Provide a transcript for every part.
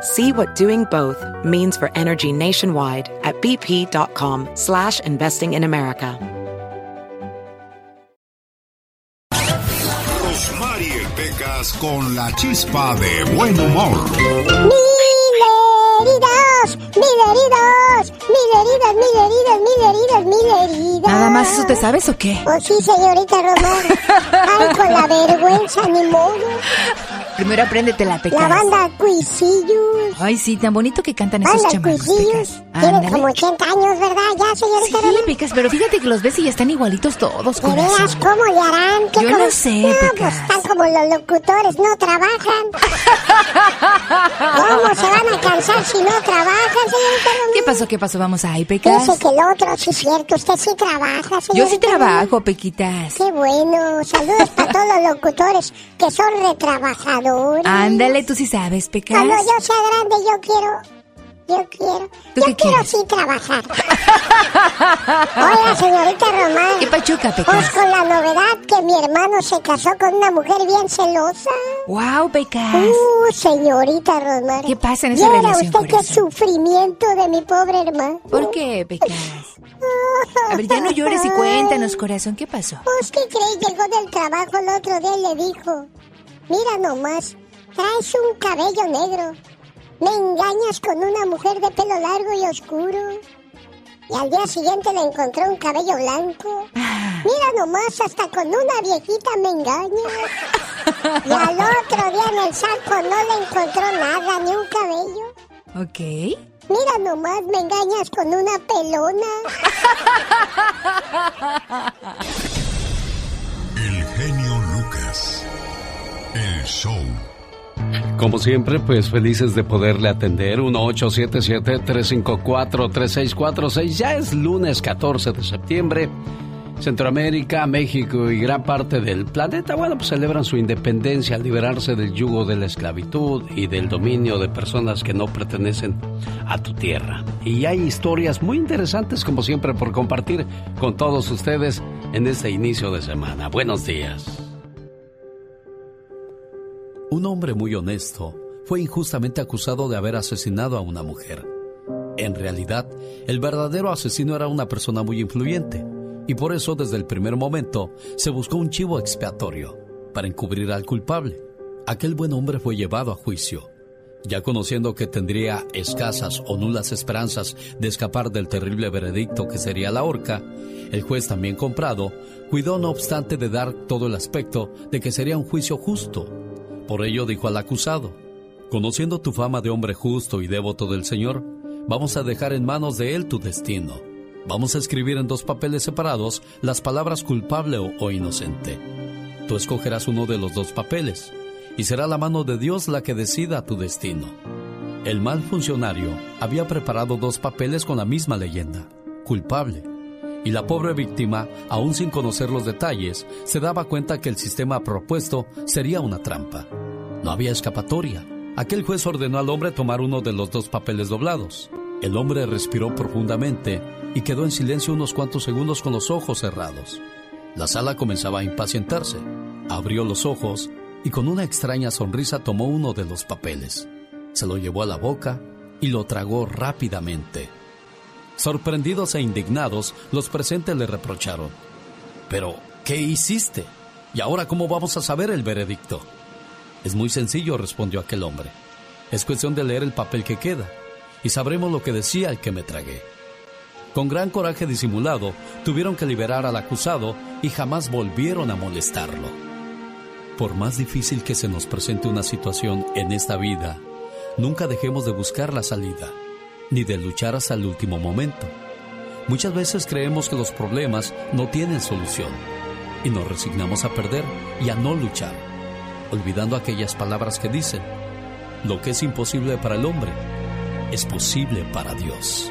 See what doing both means for energy nationwide at bp.com slash investing in America. Rosmarie Pecas con la chispa de buen humor. Heridas, mil heridas, mil heridas, mil heridas, mil heridas, mil heridas. ¿Nada más eso te sabes o qué? Oh, sí, señorita Román. Ay, con la vergüenza, ni modo. Primero apréndete la pecas. La banda Cuisillos. Ay, sí, tan bonito que cantan esos Banda chamacos, Cuisillos. Ándale. como 80 años, ¿verdad? Ya, señorita Sí, Román. Pecas, pero fíjate que los ves y ya están igualitos todos, ¿De veras cómo le harán? ¿Qué Yo cómo- no sé, No, pues Pecas. están como los locutores, no trabajan. ¿Cómo se van a cansar si no trabajan, señorita Román? ¿Qué pasó? ¿Qué pasó? Vamos ahí, Pecas. Dice que el otro, sí es cierto, usted sí trabaja, señorita Yo sí Román. trabajo, Pequitas. Qué bueno, saludos para todos los locutores que son retrabajadores. Ándale, tú sí sabes, Pecas. Cuando yo sea grande, yo quiero. Yo quiero. ¿Tú Yo qué quiero quieres? sí trabajar. Oiga, señorita Román. ¿Qué pachuca, Pues Pecas? con la novedad que mi hermano se casó con una mujer bien celosa. Wow, Pecas. Uh, señorita Román. ¿Qué pasa en esa Viera relación, usted qué sufrimiento de mi pobre hermano. ¿Por qué, Pecas? A ver, ya no llores y cuéntanos, corazón, ¿qué pasó? Pues, ¿qué crees? Llegó del trabajo el otro día y le dijo, mira nomás, traes un cabello negro, me engañas con una mujer de pelo largo y oscuro. Y al día siguiente le encontró un cabello blanco. Mira nomás, hasta con una viejita me engañas. Y al otro día en el saco no le encontró nada, ni un cabello. Ok. Mira nomás, me engañas con una pelona. El genio Lucas. El show. Como siempre, pues felices de poderle atender. 1877-354-3646. Ya es lunes 14 de septiembre. Centroamérica, México y gran parte del planeta, bueno, pues celebran su independencia al liberarse del yugo de la esclavitud y del dominio de personas que no pertenecen a tu tierra. Y hay historias muy interesantes, como siempre, por compartir con todos ustedes en este inicio de semana. Buenos días. Un hombre muy honesto fue injustamente acusado de haber asesinado a una mujer. En realidad, el verdadero asesino era una persona muy influyente, y por eso desde el primer momento se buscó un chivo expiatorio para encubrir al culpable. Aquel buen hombre fue llevado a juicio. Ya conociendo que tendría escasas o nulas esperanzas de escapar del terrible veredicto que sería la horca, el juez también comprado cuidó no obstante de dar todo el aspecto de que sería un juicio justo. Por ello dijo al acusado, conociendo tu fama de hombre justo y devoto del Señor, vamos a dejar en manos de Él tu destino. Vamos a escribir en dos papeles separados las palabras culpable o, inocente. Tú escogerás uno de los dos papeles y será la mano de Dios la que decida tu destino. El mal funcionario había preparado dos papeles con la misma leyenda, culpable. Y la pobre víctima, aún sin conocer los detalles, se daba cuenta que el sistema propuesto sería una trampa. No había escapatoria. Aquel juez ordenó al hombre tomar uno de los dos papeles doblados. El hombre respiró profundamente y quedó en silencio unos cuantos segundos con los ojos cerrados. La sala comenzaba a impacientarse. Abrió los ojos y con una extraña sonrisa tomó uno de los papeles. Se lo llevó a la boca y lo tragó rápidamente. Sorprendidos e indignados, los presentes le reprocharon. Pero, ¿qué hiciste? ¿Y ahora cómo vamos a saber el veredicto? Es muy sencillo, respondió aquel hombre. Es cuestión de leer el papel que queda, y sabremos lo que decía el que me tragué. Con gran coraje disimulado, tuvieron que liberar al acusado y jamás volvieron a molestarlo. Por más difícil que se nos presente una situación en esta vida, nunca dejemos de buscar la salida, ni de luchar hasta el último momento. Muchas veces creemos que los problemas no tienen solución y nos resignamos a perder y a no luchar, olvidando aquellas palabras que dicen, lo que es imposible para el hombre es posible para Dios.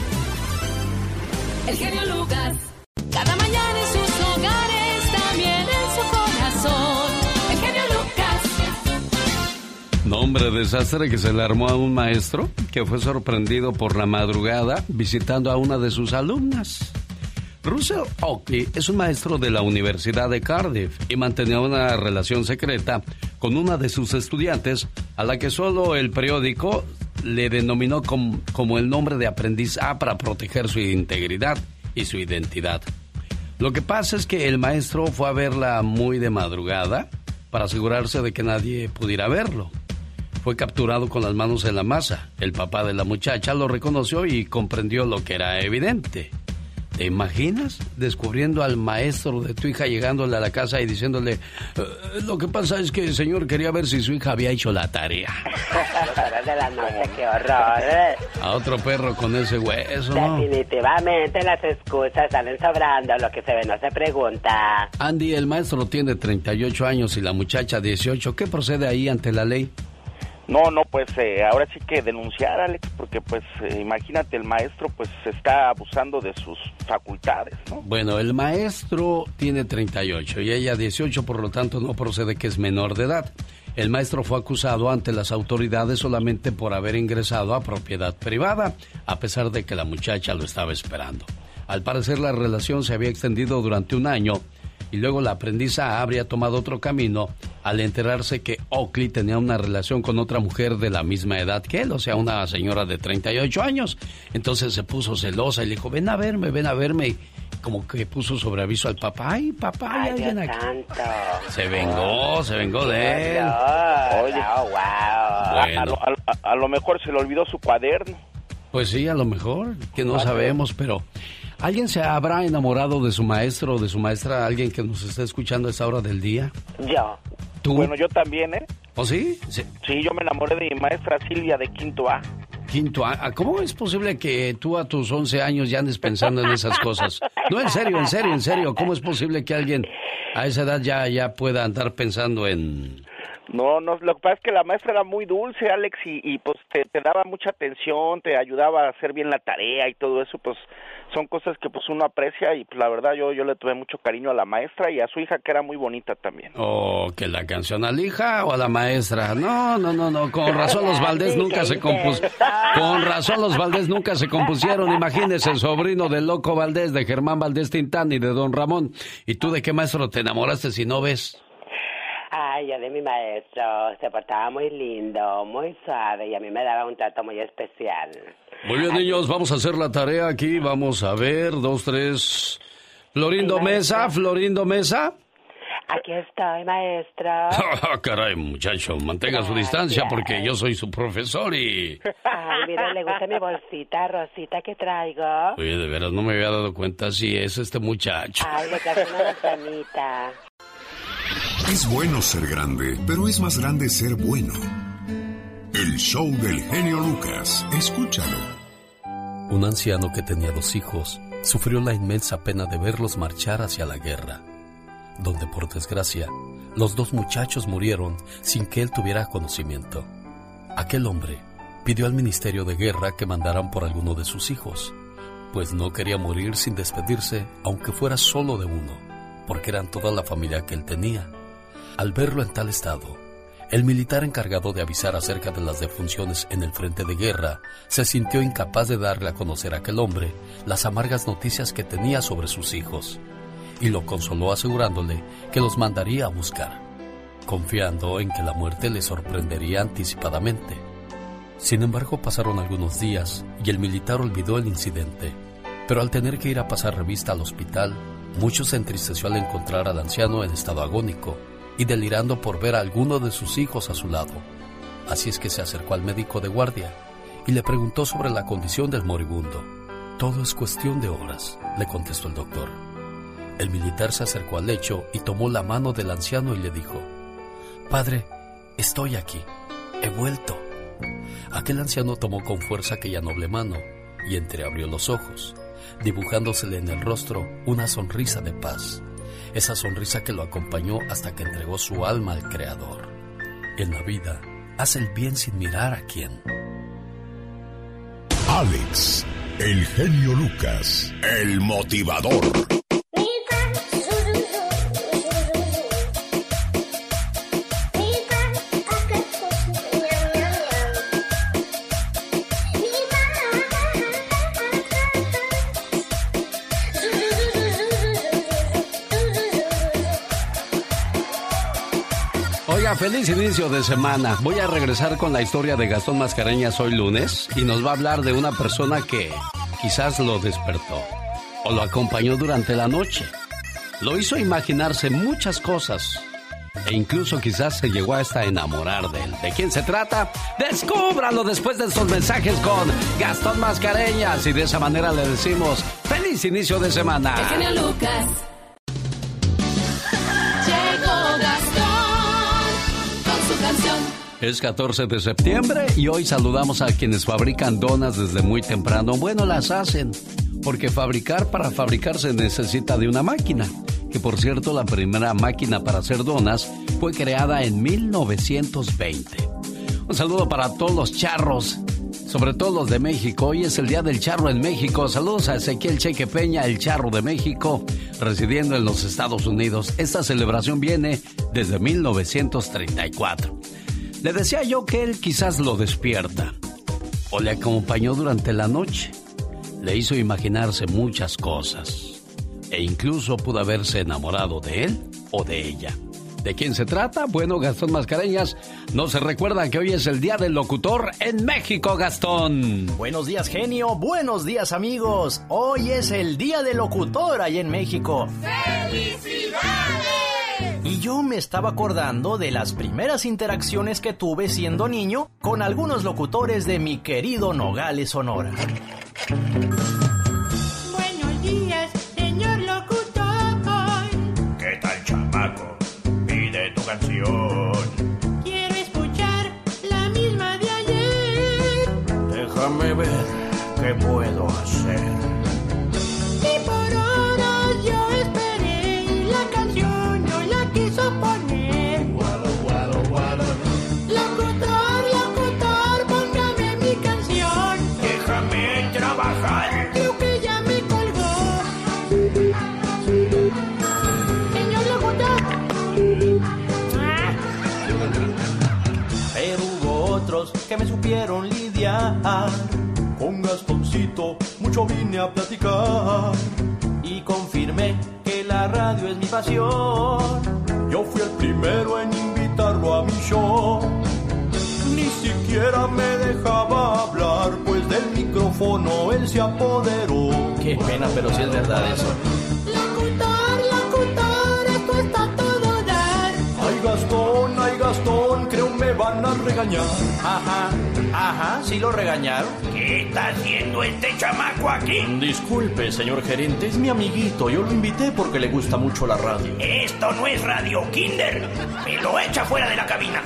El genio Lucas, cada mañana en sus hogares, también en su corazón. El genio Lucas. Nombre desastre que se le armó a un maestro que fue sorprendido por la madrugada visitando a una de sus alumnas. Russell Oakley es un maestro de la Universidad de Cardiff y mantenía una relación secreta con una de sus estudiantes a la que solo el periódico le denominó como, como el nombre de aprendiz A para proteger su integridad y su identidad. Lo que pasa es que el maestro fue a verla muy de madrugada para asegurarse de que nadie pudiera verlo. Fue capturado con las manos en la masa. El papá de la muchacha lo reconoció y comprendió lo que era evidente. ¿Te imaginas descubriendo al maestro de tu hija llegándole a la casa y diciéndole, "Eh, lo que pasa es que el señor quería ver si su hija había hecho la tarea? de la noche, qué horror. ¿eh? A otro perro con ese hueso, ¿no? Definitivamente las excusas salen sobrando, lo que se ve no se pregunta. Andy, el maestro tiene 38 años y la muchacha 18. ¿Qué procede ahí ante la ley? No, no, pues eh, ahora sí que denunciar, Alex, porque pues eh, imagínate, el maestro pues está abusando de sus facultades, ¿no? Bueno, el maestro tiene 38 y ella 18, por lo tanto no procede que es menor de edad. El maestro fue acusado ante las autoridades solamente por haber ingresado a propiedad privada, a pesar de que la muchacha lo estaba esperando. Al parecer la relación se había extendido durante un año y luego la aprendiza habría tomado otro camino al enterarse que Oakley tenía una relación con otra mujer de la misma edad que él, o sea, una señora de 38 años. Entonces se puso celosa y le dijo, ven a verme, ven a verme. Y como que puso sobre aviso al papá, ay, papá, hay Ay, alguien aquí. santo. Se vengó, se vengó de él. Oye, Oh, wow. a, a lo, a- a lo mejor se le olvidó su cuaderno. Pues sí, a lo mejor, que no sabemos, pero ¿alguien se habrá enamorado de su maestro o de su maestra? ¿Alguien que nos está escuchando a esa hora del día? Yo. ¿Tú? Bueno, yo también, ¿eh? ¿O sí? Sí. Sí, yo me enamoré de mi maestra Silvia de quinto A. Quinto, a- ¿cómo es posible que tú a tus 11 años ya andes pensando en esas cosas? No, en serio, en serio, en serio. ¿Cómo es posible que alguien a esa edad ya, ya pueda andar pensando en... No, no, lo que pasa es que la maestra era muy dulce, Alex, y, y pues te, te daba mucha atención, te ayudaba a hacer bien la tarea y todo eso, pues son cosas que pues uno aprecia y pues la verdad yo, yo le tuve mucho cariño a la maestra y a su hija que era muy bonita también. O que la canción a la hija o a la maestra. No, no, no, no. Con razón los Valdés nunca se compusieron. Con razón los Valdés nunca se compusieron. Imagínese el sobrino del loco Valdés, de Germán Valdés Tintán y de Don Ramón. ¿Y tú de qué maestro te enamoraste si no ves? Ay, yo de mi maestro. Se portaba muy lindo, muy suave y a mí me daba un trato muy especial. Muy bien, niños, vamos a hacer la tarea aquí. Vamos a ver, dos, tres. Florindo Mesa, Florindo Mesa. Aquí estoy, maestro. Ah, caray, muchacho, mantenga su distancia porque yo soy su profesor y... Ay, mira, le gusta mi bolsita rosita que traigo. Oye, de veras, no me había dado cuenta si es este muchacho. Ay, le traje una manzanita. Es bueno ser grande, pero es más grande ser bueno. El show del genio Lucas. Escúchalo. Un anciano que tenía dos hijos sufrió la inmensa pena de verlos marchar hacia la guerra, donde por desgracia los dos muchachos murieron sin que él tuviera conocimiento. Aquel hombre pidió al Ministerio de Guerra que mandaran por alguno de sus hijos, pues no quería morir sin despedirse, aunque fuera solo de uno, porque eran toda la familia que él tenía. Al verlo en tal estado, El militar encargado de avisar acerca de las defunciones en el frente de guerra se sintió incapaz de darle a conocer a aquel hombre las amargas noticias que tenía sobre sus hijos y lo consoló asegurándole que los mandaría a buscar, confiando en que la muerte le sorprendería anticipadamente. Sin embargo, pasaron algunos días y el militar olvidó el incidente, pero al tener que ir a pasar revista al hospital, mucho se entristeció al encontrar al anciano en estado agónico y delirando por ver a alguno de sus hijos a su lado. Así es que se acercó al médico de guardia y le preguntó sobre la condición del moribundo. Todo es cuestión de horas, le contestó el doctor. El militar se acercó al lecho y tomó la mano del anciano y le dijo, Padre, estoy aquí, he vuelto. Aquel anciano tomó con fuerza aquella noble mano y entreabrió los ojos, dibujándosele en el rostro una sonrisa de paz esa sonrisa que lo acompañó hasta que entregó su alma al Creador. En la vida, hace el bien sin mirar a quién. Alex, el genio Lucas, el motivador. Feliz inicio de semana. Voy a regresar con la historia de Gastón Mascareñas hoy lunes y nos va a hablar de una persona que quizás lo despertó o lo acompañó durante la noche. Lo hizo imaginarse muchas cosas e incluso quizás se llegó hasta enamorar de él. ¿De quién se trata? Descúbralo después de estos mensajes con Gastón Mascareñas y de esa manera le decimos feliz inicio de semana. Lucas. Es 14 de septiembre y hoy saludamos a quienes fabrican donas desde muy temprano. Bueno, las hacen, porque fabricar para fabricar se necesita de una máquina. Que por cierto, la primera máquina para hacer donas fue creada en 1920. Un saludo para todos los charros, sobre todo los de México. Hoy es el Día del Charro en México. Saludos a Ezequiel Cheque Peña, el charro de México, residiendo en los Estados Unidos. Esta celebración viene desde 1934. Le decía yo que él quizás lo despierta o le acompañó durante la noche. Le hizo imaginarse muchas cosas e incluso pudo haberse enamorado de él o de ella. ¿De quién se trata? Bueno, Gastón Mascareñas, no se recuerda que hoy es el Día del Locutor en México, Gastón. Buenos días, genio. Buenos días, amigos. Hoy es el Día del Locutor ahí en México. ¡Felicidades! Yo me estaba acordando de las primeras interacciones que tuve siendo niño con algunos locutores de mi querido Nogales, Sonora. Buenos días, señor locutor. ¿Qué tal, chamaco? Pide tu canción. Quiero escuchar la misma de ayer. Déjame ver qué puedo hacer. Que me supieron lidiar. Con Gastoncito mucho vine a platicar. Y confirmé que la radio es mi pasión. Yo fui el primero en invitarlo a mi show. Ni siquiera me dejaba hablar, pues del micrófono él se apoderó. Qué pena, pero si sí es verdad eso. Locutor, locutor, esto está. Ay, Gastón, ay, Gastón, creo me van a regañar. Ajá, ajá, ¿sí lo regañaron? ¿Qué está haciendo este chamaco aquí? Disculpe, señor gerente, es mi amiguito. Yo lo invité porque le gusta mucho la radio. Esto no es Radio Kinder. Me lo echa fuera de la cabina.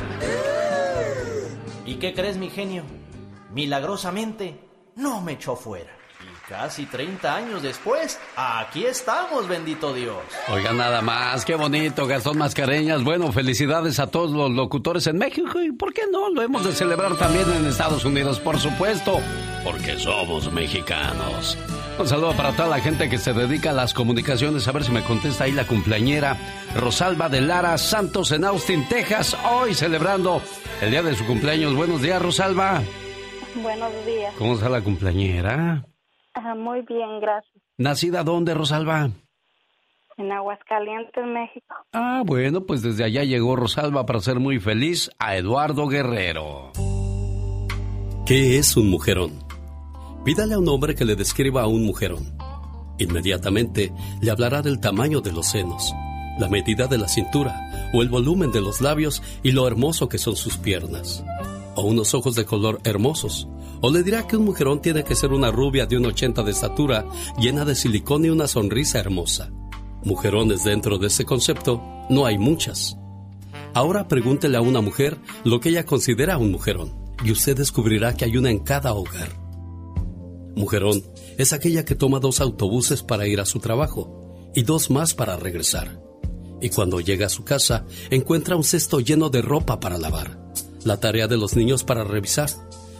¿Y qué crees, mi genio? Milagrosamente, no me echó fuera. Casi 30 años después, aquí estamos, bendito Dios. Oiga, nada más, qué bonito, Gastón Mascareñas. Bueno, felicidades a todos los locutores en México y, ¿por qué no? Lo hemos de celebrar también en Estados Unidos, por supuesto, porque somos mexicanos. Un saludo para toda la gente que se dedica a las comunicaciones. A ver si me contesta ahí la cumpleañera Rosalba de Lara Santos en Austin, Texas. Hoy celebrando el día de su cumpleaños. Buenos días, Rosalba. Buenos días. ¿Cómo está la cumpleañera? Ah, muy bien, gracias. ¿Nacida dónde, Rosalba? En Aguascalientes, México. Ah, bueno, pues desde allá llegó Rosalba para ser muy feliz a Eduardo Guerrero. ¿Qué es un mujerón? Pídale a un hombre que le describa a un mujerón. Inmediatamente le hablará del tamaño de los senos, la medida de la cintura o el volumen de los labios y lo hermoso que son sus piernas. O unos ojos de color hermosos. O le dirá que un mujerón tiene que ser una rubia de un 80 de estatura, llena de silicón y una sonrisa hermosa. Mujerones dentro de ese concepto no hay muchas. Ahora pregúntele a una mujer lo que ella considera un mujerón y usted descubrirá que hay una en cada hogar. Mujerón es aquella que toma dos autobuses para ir a su trabajo y dos más para regresar. Y cuando llega a su casa, encuentra un cesto lleno de ropa para lavar, la tarea de los niños para revisar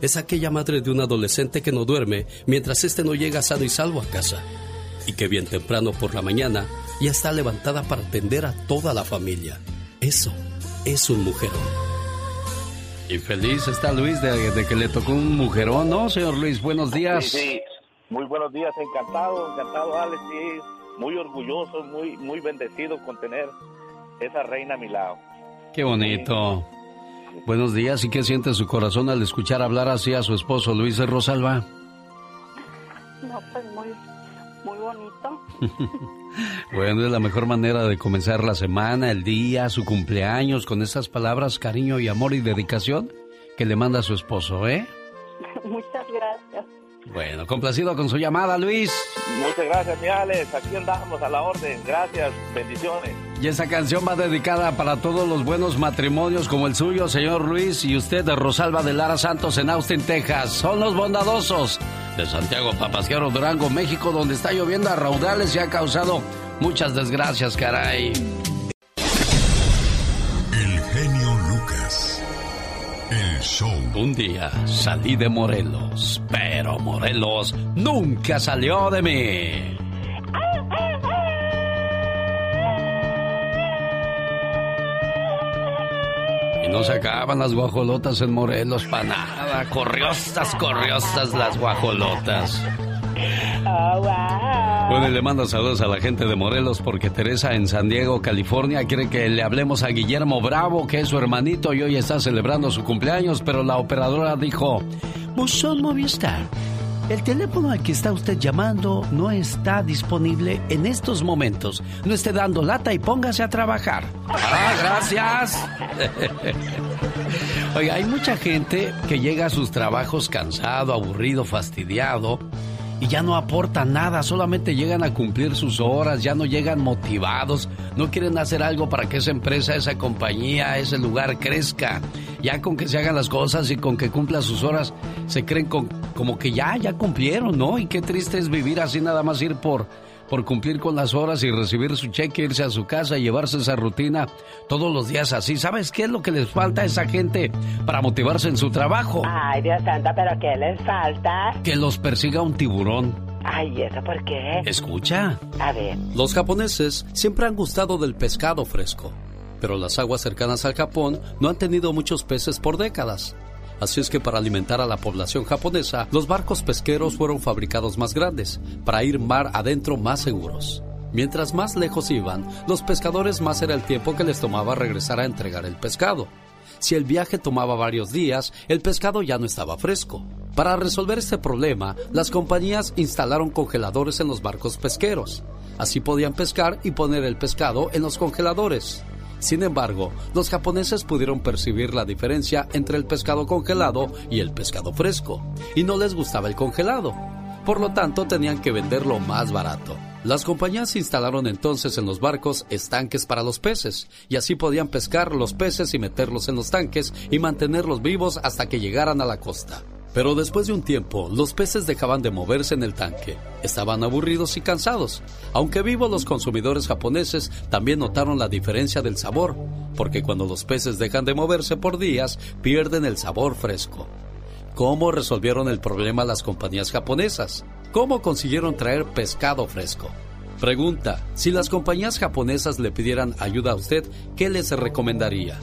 es aquella madre de un adolescente que no duerme mientras éste no llega sano y salvo a casa y que bien temprano por la mañana ya está levantada para atender a toda la familia. Eso es un mujerón. Y feliz está Luis de, que le tocó un mujerón, ¿no, señor Luis? Buenos días. Sí, sí. Muy buenos días, encantado, encantado, Alex, sí, muy orgulloso, muy, muy bendecido con tener esa reina a mi lado. Qué bonito. Buenos días, ¿y qué siente su corazón al escuchar hablar así a su esposo Luis de Rosalba? No, pues muy, muy bonito. bueno, es la mejor manera de comenzar la semana, el día, su cumpleaños, con esas palabras, cariño y amor y dedicación que le manda a su esposo, ¿eh? Muchas gracias. Bueno, complacido con su llamada, Luis. Muchas gracias, mi Alex. Aquí andamos a la orden. Gracias, bendiciones. Y esa canción va dedicada para todos los buenos matrimonios como el suyo, señor Luis, y usted de Rosalba de Lara Santos en Austin, Texas. Son los bondadosos de Santiago Papasquero, Durango, México, donde está lloviendo a raudales y ha causado muchas desgracias, caray. Un día salí de Morelos, pero Morelos nunca salió de mí. Y no se acaban las guajolotas en Morelos para nada. Corriostas, corriostas las guajolotas. Oh, wow. Bueno, y le mando saludos a la gente de Morelos porque Teresa en San Diego, California, quiere que le hablemos a Guillermo Bravo, que es su hermanito y hoy está celebrando su cumpleaños, pero la operadora dijo, Buzón Movistar, el teléfono al que está usted llamando no está disponible en estos momentos. No esté dando lata y póngase a trabajar. Ah, gracias. Oiga, hay mucha gente que llega a sus trabajos cansado, aburrido, fastidiado y ya no aportan nada, solamente llegan a cumplir sus horas, ya no llegan motivados, no quieren hacer algo para que esa empresa, esa compañía, ese lugar crezca. Ya con que se hagan las cosas y con que cumplan sus horas, se creen con, como que ya, ya cumplieron, ¿no? Y qué triste es vivir así nada más ir por por cumplir con las horas y recibir su cheque, irse a su casa y llevarse esa rutina todos los días así. ¿Sabes qué es lo que les falta a esa gente para motivarse en su trabajo? Ay, Dios santo, ¿pero qué les falta? Que los persiga un tiburón. Ay, ¿eso por qué? Escucha. A ver. Los japoneses siempre han gustado del pescado fresco, pero las aguas cercanas al Japón no han tenido muchos peces por décadas. Así es que para alimentar a la población japonesa, los barcos pesqueros fueron fabricados más grandes, para ir mar adentro más seguros. Mientras más lejos iban, los pescadores más era el tiempo que les tomaba regresar a entregar el pescado. Si el viaje tomaba varios días, el pescado ya no estaba fresco. Para resolver este problema, las compañías instalaron congeladores en los barcos pesqueros. Así podían pescar y poner el pescado en los congeladores. Sin embargo, los japoneses pudieron percibir la diferencia entre el pescado congelado y el pescado fresco, y no les gustaba el congelado. Por lo tanto, tenían que venderlo más barato. Las compañías instalaron entonces en los barcos estanques para los peces, y así podían pescar los peces y meterlos en los tanques y mantenerlos vivos hasta que llegaran a la costa. Pero después de un tiempo, los peces dejaban de moverse en el tanque. Estaban aburridos y cansados. Aunque vivos, los consumidores japoneses también notaron la diferencia del sabor, porque cuando los peces dejan de moverse por días, pierden el sabor fresco. ¿Cómo resolvieron el problema las compañías japonesas? ¿Cómo consiguieron traer pescado fresco? Pregunta, si las compañías japonesas le pidieran ayuda a usted, ¿qué les recomendaría?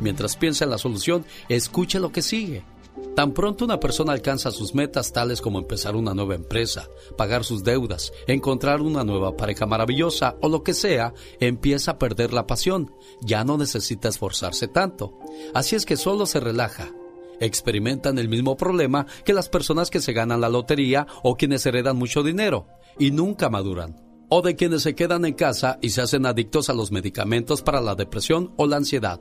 Mientras piensa en la solución, escuche lo que sigue. Tan pronto una persona alcanza sus metas tales como empezar una nueva empresa, pagar sus deudas, encontrar una nueva pareja maravillosa o lo que sea, empieza a perder la pasión. Ya no necesita esforzarse tanto. Así es que solo se relaja. Experimentan el mismo problema que las personas que se ganan la lotería o quienes heredan mucho dinero y nunca maduran. O de quienes se quedan en casa y se hacen adictos a los medicamentos para la depresión o la ansiedad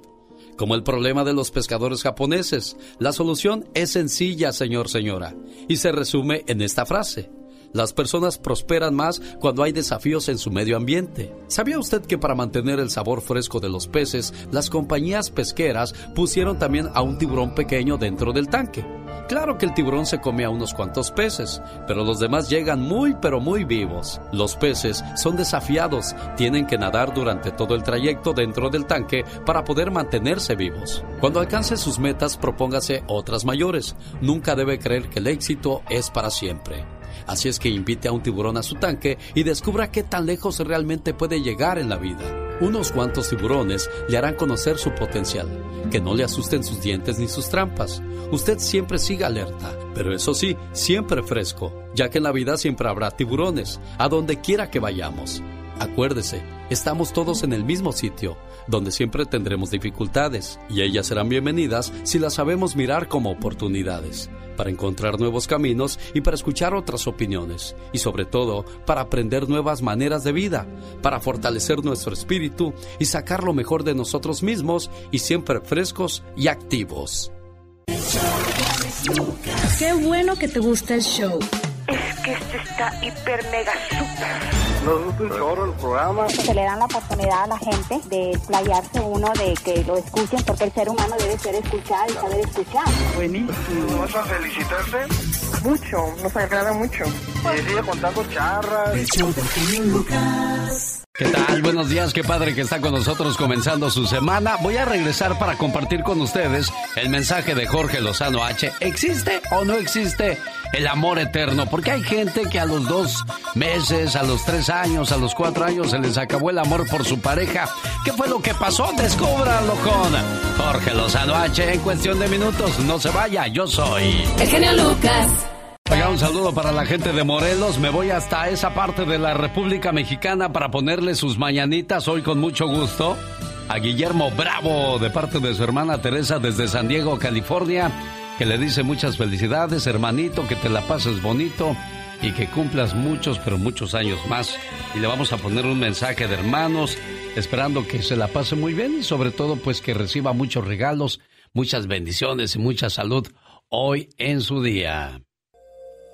como el problema de los pescadores japoneses. La solución es sencilla, señor, señora, y se resume en esta frase. Las personas prosperan más cuando hay desafíos en su medio ambiente. ¿Sabía usted que para mantener el sabor fresco de los peces, las compañías pesqueras pusieron también a un tiburón pequeño dentro del tanque? Claro que el tiburón se come a unos cuantos peces, pero los demás llegan muy pero muy vivos. Los peces son desafiados, tienen que nadar durante todo el trayecto dentro del tanque para poder mantenerse vivos. Cuando alcance sus metas, propóngase otras mayores. Nunca debe creer que el éxito es para siempre. Así es que invite a un tiburón a su tanque y descubra qué tan lejos realmente puede llegar en la vida. Unos cuantos tiburones le harán conocer su potencial. Que no le asusten sus dientes ni sus trampas. Usted siempre siga alerta, pero eso sí, siempre fresco, ya que en la vida siempre habrá tiburones, a donde quiera que vayamos. Acuérdese, estamos todos en el mismo sitio, donde siempre tendremos dificultades, y ellas serán bienvenidas si las sabemos mirar como oportunidades, para encontrar nuevos caminos y para escuchar otras opiniones, y sobre todo para aprender nuevas maneras de vida, para fortalecer nuestro espíritu y sacar lo mejor de nosotros mismos y siempre frescos y activos. Qué bueno que te gusta el show. Es que este está hiper mega super. Nos gusta un chorro el programa. Se le dan la oportunidad a la gente de explayarse uno, de que lo escuchen, porque el ser humano debe ser escuchado y saber escuchar. Buenísimo. ¿Vas a felicitarte? Mucho, nos agrada mucho. Y sigue contando charras. ¿Qué tal? Buenos días, qué padre que está con nosotros comenzando su semana. Voy a regresar para compartir con ustedes el mensaje de Jorge Lozano H. ¿Existe o no existe el amor eterno? Porque hay gente que a los dos meses, a los tres años, a los cuatro años se les acabó el amor por su pareja. ¿Qué fue lo que pasó? Descúbranlo con Jorge Lozano H en cuestión de minutos. No se vaya, yo soy. El genio Lucas. Oiga, un saludo para la gente de Morelos. Me voy hasta esa parte de la República Mexicana para ponerle sus mañanitas hoy con mucho gusto. A Guillermo Bravo, de parte de su hermana Teresa desde San Diego, California, que le dice muchas felicidades, hermanito, que te la pases bonito y que cumplas muchos, pero muchos años más. Y le vamos a poner un mensaje de hermanos, esperando que se la pase muy bien y sobre todo pues que reciba muchos regalos, muchas bendiciones y mucha salud hoy en su día.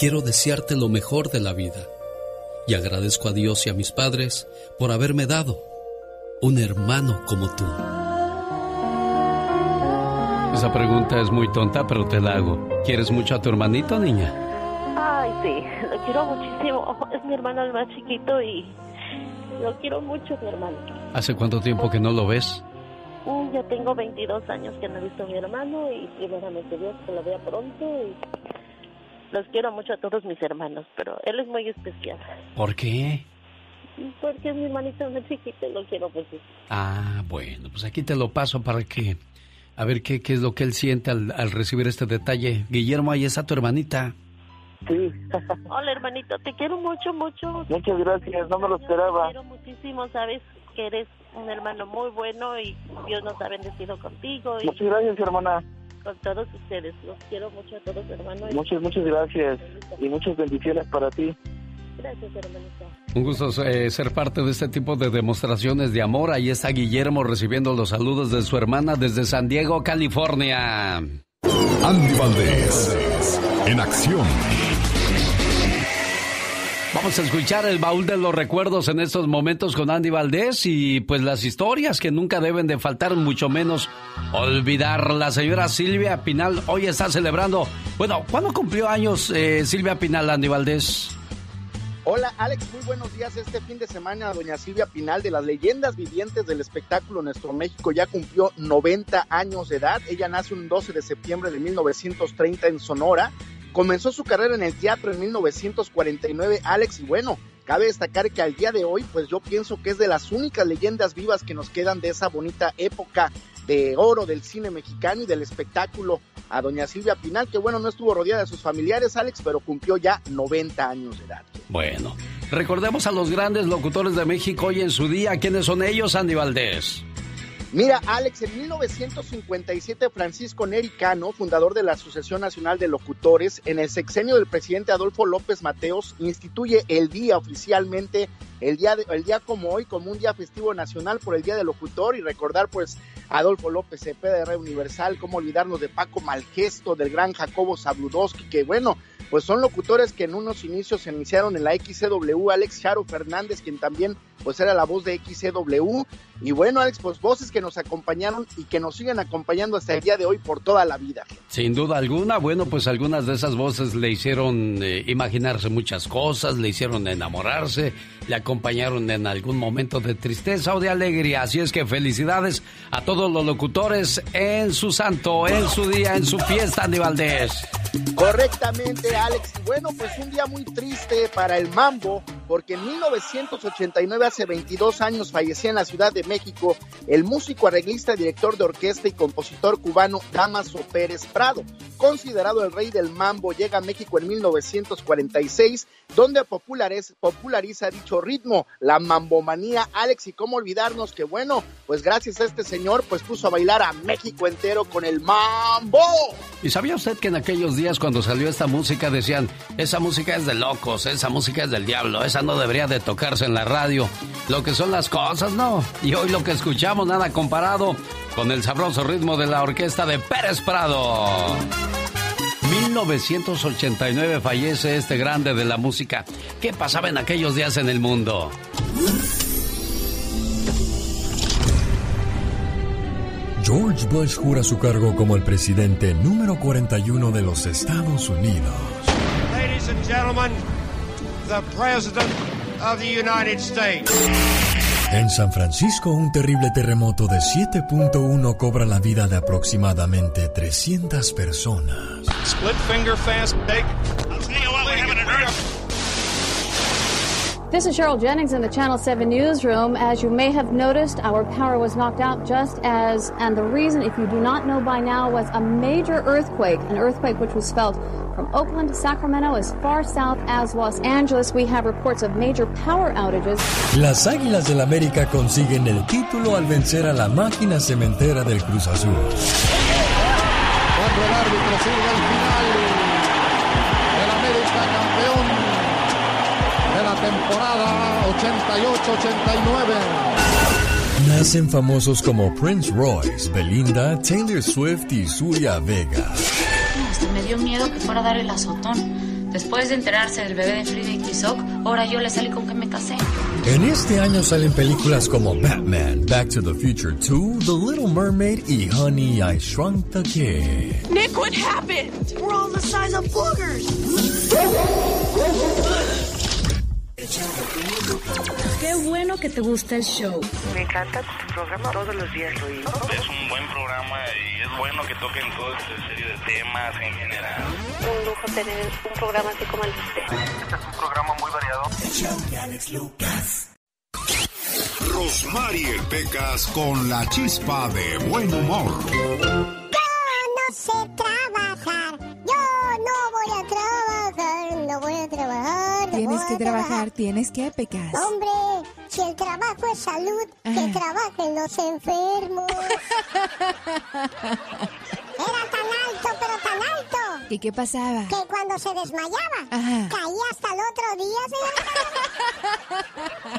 quiero desearte lo mejor de la vida. Y agradezco a Dios y a mis padres por haberme dado un hermano como tú. Esa pregunta es muy tonta, pero te la hago. ¿Quieres mucho a tu hermanito, niña? Ay, sí, lo quiero muchísimo. Es mi hermano el más chiquito y lo quiero mucho, mi hermano. ¿Hace cuánto tiempo que no lo ves? Mm, Ya tengo 22 años que no he visto a mi hermano y primeramente Dios que lo vea pronto y los quiero mucho a todos mis hermanos, pero él es muy especial. ¿Por qué? Porque es mi hermanito más chiquito y lo quiero mucho. Ah, bueno, pues aquí te lo paso para que... A ver qué, qué es lo que él siente al, al recibir este detalle. Guillermo, ahí está tu hermanita. Sí. Hola, hermanito, te quiero mucho, mucho. Muchas gracias, no me lo esperaba. Te quiero muchísimo, sabes que eres un hermano muy bueno y Dios nos ha bendecido contigo y Muchas gracias, hermana. Con todos ustedes. Los quiero mucho a todos, hermano. Muchas, muchas gracias. Y muchas bendiciones para ti. Gracias, hermanito. Un gusto eh, ser parte de este tipo de demostraciones de amor. Ahí está Guillermo recibiendo los saludos de su hermana desde San Diego, California. Andy Valdés, en acción. Vamos a escuchar el baúl de los recuerdos en estos momentos con Andy Valdés y pues las historias que nunca deben de faltar, mucho menos olvidar. La señora Silvia Pinal hoy está celebrando. Bueno, ¿cuándo cumplió años eh, Silvia Pinal, Andy Valdés? Hola Alex, muy buenos días. Este fin de semana doña Silvia Pinal de las leyendas vivientes del espectáculo Nuestro México ya cumplió 90 años de edad. Ella nace un 12 de septiembre de 1930 en Sonora. Comenzó su carrera en el teatro en 1949, Alex, y bueno, cabe destacar que al día de hoy, pues yo pienso que es de las únicas leyendas vivas que nos quedan de esa bonita época de oro del cine mexicano y del espectáculo a doña Silvia Pinal, que bueno, no estuvo rodeada de sus familiares, Alex, pero cumplió ya 90 años de edad. Bueno, recordemos a los grandes locutores de México hoy en su día. ¿Quiénes son ellos, Andy Valdés? Mira, Alex, en 1957 Francisco Nericano, fundador de la Asociación Nacional de Locutores, en el sexenio del presidente Adolfo López Mateos, instituye el día oficialmente, el día, de- el día como hoy, como un día festivo nacional por el Día del Locutor y recordar pues Adolfo López Cepeda de Red Universal, cómo olvidarnos de Paco Malgesto, del gran Jacobo Zabludowski, que bueno, pues son locutores que en unos inicios se iniciaron en la XCW, Alex Charo Fernández, quien también pues era la voz de XCW, y bueno Alex, pues voces que nos acompañaron y que nos siguen acompañando hasta el día de hoy por toda la vida. Sin duda alguna, bueno, pues algunas de esas voces le hicieron eh, imaginarse muchas cosas, le hicieron enamorarse, le acompañaron en algún momento de tristeza o de alegría. Así es que felicidades a todos los locutores en su santo, en su día, en su fiesta, Andy Valdés. Correctamente, Alex. Y bueno, pues un día muy triste para el Mambo, porque en 1989, hace 22 años, fallecía en la Ciudad de México el músico, arreglista, director de orquesta y compositor cubano Damaso Pérez Prado. Considerado el rey del mambo, llega a México en 1946, donde populariz- populariza dicho ritmo, la mambomanía. Alex, y cómo olvidarnos que, bueno, pues gracias a este señor, pues puso a bailar a México entero con el mambo. ¿Y sabía usted que en aquellos días cuando salió esta música decían, esa música es de locos, esa música es del diablo, esa no debería de tocarse en la radio? Lo que son las cosas, ¿no? Y hoy lo que escuchamos nada comparado con el sabroso ritmo de la orquesta de Pérez Prado. 1989 fallece este grande de la música. ¿Qué pasaba en aquellos días en el mundo? George Bush jura su cargo como el presidente número 41 de los Estados Unidos. Ladies and gentlemen, the President of the United States. En San Francisco, un terrible terremoto de 7.1 cobra la vida de aproximadamente 300 personas. Split finger fast bake. I'll tell you what, we're having an earth. This is Cheryl Jennings in the Channel 7 newsroom. As you may have noticed, our power was knocked out just as, and the reason, if you do not know by now, was a major earthquake, an earthquake which was felt from Oakland to Sacramento as far south as Los Angeles. We have reports of major power outages. Las Águilas del América consiguen el título al vencer a la máquina cementera del Cruz Azul. Cuando el árbitro sirve el final, el América campeón de la temporada 88-89. Nacen famosos como Prince Royce, Belinda, Taylor Swift y Surya Vega. Dio miedo que fuera a dar el azotón. Después de enterarse del bebé de Frida y Tizoc, ahora yo le salí con que me casé. En este año salen películas como Batman, Back to the Future 2, The Little Mermaid y Honey, I Shrunk the Kid. Nick, what happened? We're all the size of boogers. Qué bueno que te gusta el show. Me encanta tu programa, todos los días lo oigo. Es un buen programa y es bueno que toquen toda esta serie de temas en general. Un lujo tener un programa así como el de usted. Este es un programa muy variado. Rosmarie Pecas con la chispa de buen humor. Tienes que trabajar, tienes que pecas. Hombre, si el trabajo es salud, que trabajen los enfermos. Era tan alto, pero tan alto, ¿Y qué pasaba? que cuando se desmayaba, Ajá. caía hasta el otro día, señorita.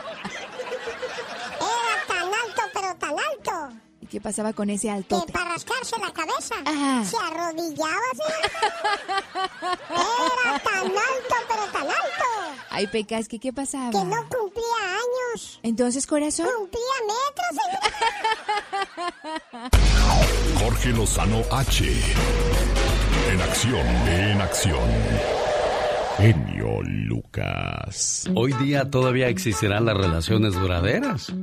Era tan alto, pero tan alto, ¿Y qué pasaba con ese que altote? para rascarse la cabeza, Ajá. se arrodillaba, señorita. Era tan alto, pero tan alto, Ay, pecas, ¿qué, qué pasaba? que no cumplía años. Entonces, corazón. Cumplía metros, señorita. Jorge Lozano H. En acción, en acción. Genio Lucas. Hoy día todavía existirán las relaciones duraderas.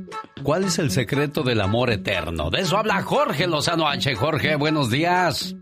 ¿Cuál es el secreto del amor eterno? De eso habla Jorge Lozano H. Jorge, buenos días.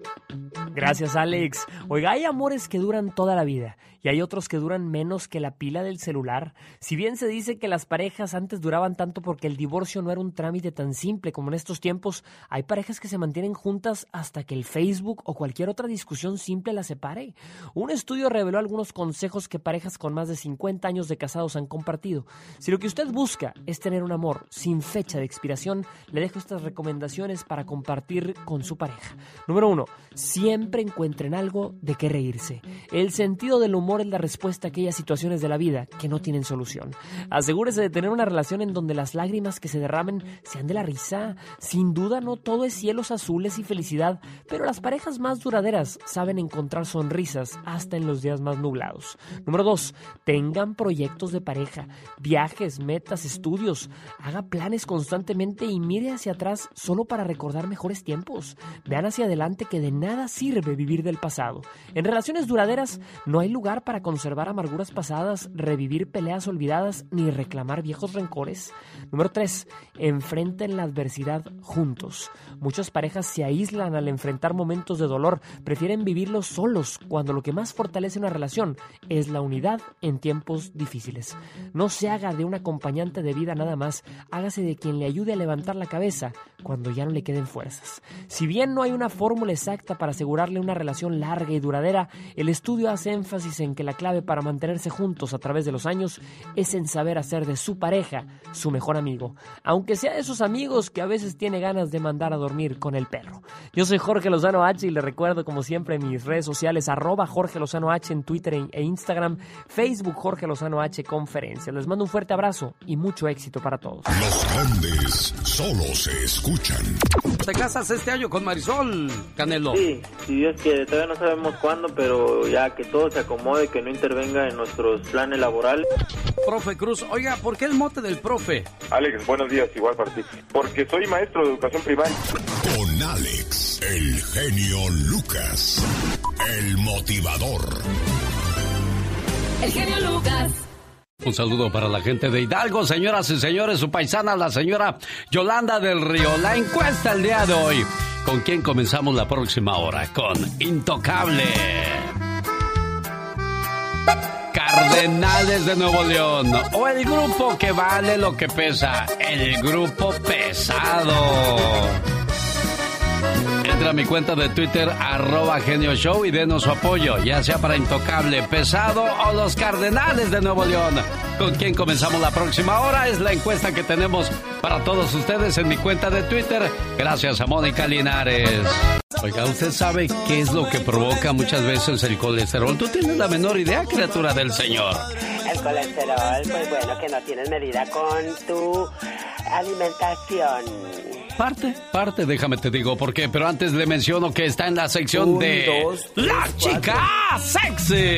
Gracias, Alex. Oiga, hay amores que duran toda la vida y hay otros que duran menos que la pila del celular. Si bien se dice que las parejas antes duraban tanto porque el divorcio no era un trámite tan simple como en estos tiempos, hay parejas que se mantienen juntas hasta que el Facebook o cualquier otra discusión simple las separe. Un estudio reveló algunos consejos que parejas con más de 50 años de casados han compartido. Si lo que usted busca es tener un amor sin fecha de expiración, le dejo estas recomendaciones para compartir con su pareja. Número uno, siempre encuentren algo de qué reírse. El sentido del humor es la respuesta a aquellas situaciones de la vida que no tienen solución. Asegúrese de tener una relación en donde las lágrimas que se derramen sean de la risa. Sin duda no todo es cielos azules y felicidad, pero las parejas más duraderas saben encontrar sonrisas hasta en los días más nublados. Número dos, tengan proyectos de pareja, viajes, metas, estudios. Haga planes constantemente y mire hacia atrás solo para recordar mejores tiempos. Vean hacia adelante que de nada sirve vivir del pasado. En relaciones duraderas no hay lugar para conservar amarguras pasadas, revivir peleas olvidadas ni reclamar viejos rencores. Número 3. Enfrenten la adversidad juntos. Muchas parejas se aíslan al enfrentar momentos de dolor, prefieren vivirlos solos cuando lo que más fortalece una relación es la unidad en tiempos difíciles. No se haga de un acompañante de vida nada más, hágase de quien le ayude a levantar la cabeza cuando ya no le queden fuerzas. Si bien no hay una fórmula exacta para asegurarle una relación larga y duradera, el estudio hace énfasis en que la clave para mantenerse juntos a través de los años es en saber hacer de su pareja su mejor amigo, aunque sea de esos amigos que a veces tiene ganas de mandar a dormir con el perro. Yo soy Jorge Lozano H y le recuerdo como siempre mis redes sociales arroba Jorge Lozano H en Twitter e- e Instagram, Facebook Jorge Lozano H Conferencia. Les mando un fuerte abrazo y mucho éxito para todos. Los grandes solo se escuchan. ¿Te casas este año con Marisol, Canelo? Sí, si Dios quiere, todavía no sabemos cuándo, pero ya que todo se acomode, que no intervenga en nuestros planes laborales. Profe Cruz, oiga, ¿por qué el mote del profe? Alex, buenos días, igual para ti. Porque soy maestro de educación primaria. Con Alex, el genio Lucas, el motivador. El genio Lucas. Un saludo para la gente de Hidalgo, señoras y señores, su paisana, la señora Yolanda del Río. La encuesta el día de hoy. ¿Con quién comenzamos la próxima hora? Con Intocable. Cardenales de Nuevo León. O el grupo que vale lo que pesa. El grupo pesado. Entra a mi cuenta de Twitter, arroba Genio Show y denos su apoyo, ya sea para Intocable, Pesado o los Cardenales de Nuevo León. ¿Con quién comenzamos la próxima hora? Es la encuesta que tenemos para todos ustedes en mi cuenta de Twitter. Gracias a Mónica Linares. Oiga, ¿usted sabe qué es lo que provoca muchas veces el colesterol? ¿Tú tienes la menor idea, criatura del Señor? El colesterol, pues bueno, que no tienes medida con tu alimentación. Parte, parte, déjame te digo por qué, pero antes le menciono que está en la sección Un, de dos, tres, La cuatro. Chica Sexy.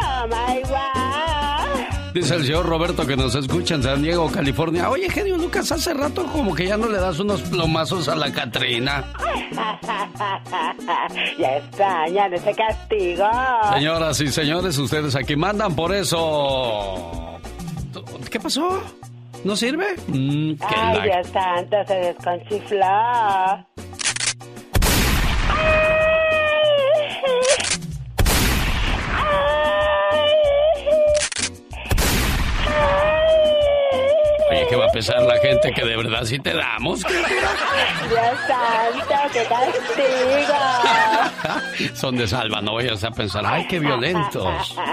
Oh my God. Dice el señor Roberto que nos escucha en San Diego, California. Oye, genio Lucas, hace rato como que ya no le das unos plomazos a la Catrina. ya extrañan ese castigo. Señoras y señores, ustedes aquí mandan por eso. ¿Qué pasó? ¿No sirve? Mm, Ay, la- Dios santo, se desconchifló. ¿Qué va a empezar la gente que de verdad sí te damos. Dios santo, qué castigo. Son de salva, no vayas a pensar, ay, qué violentos.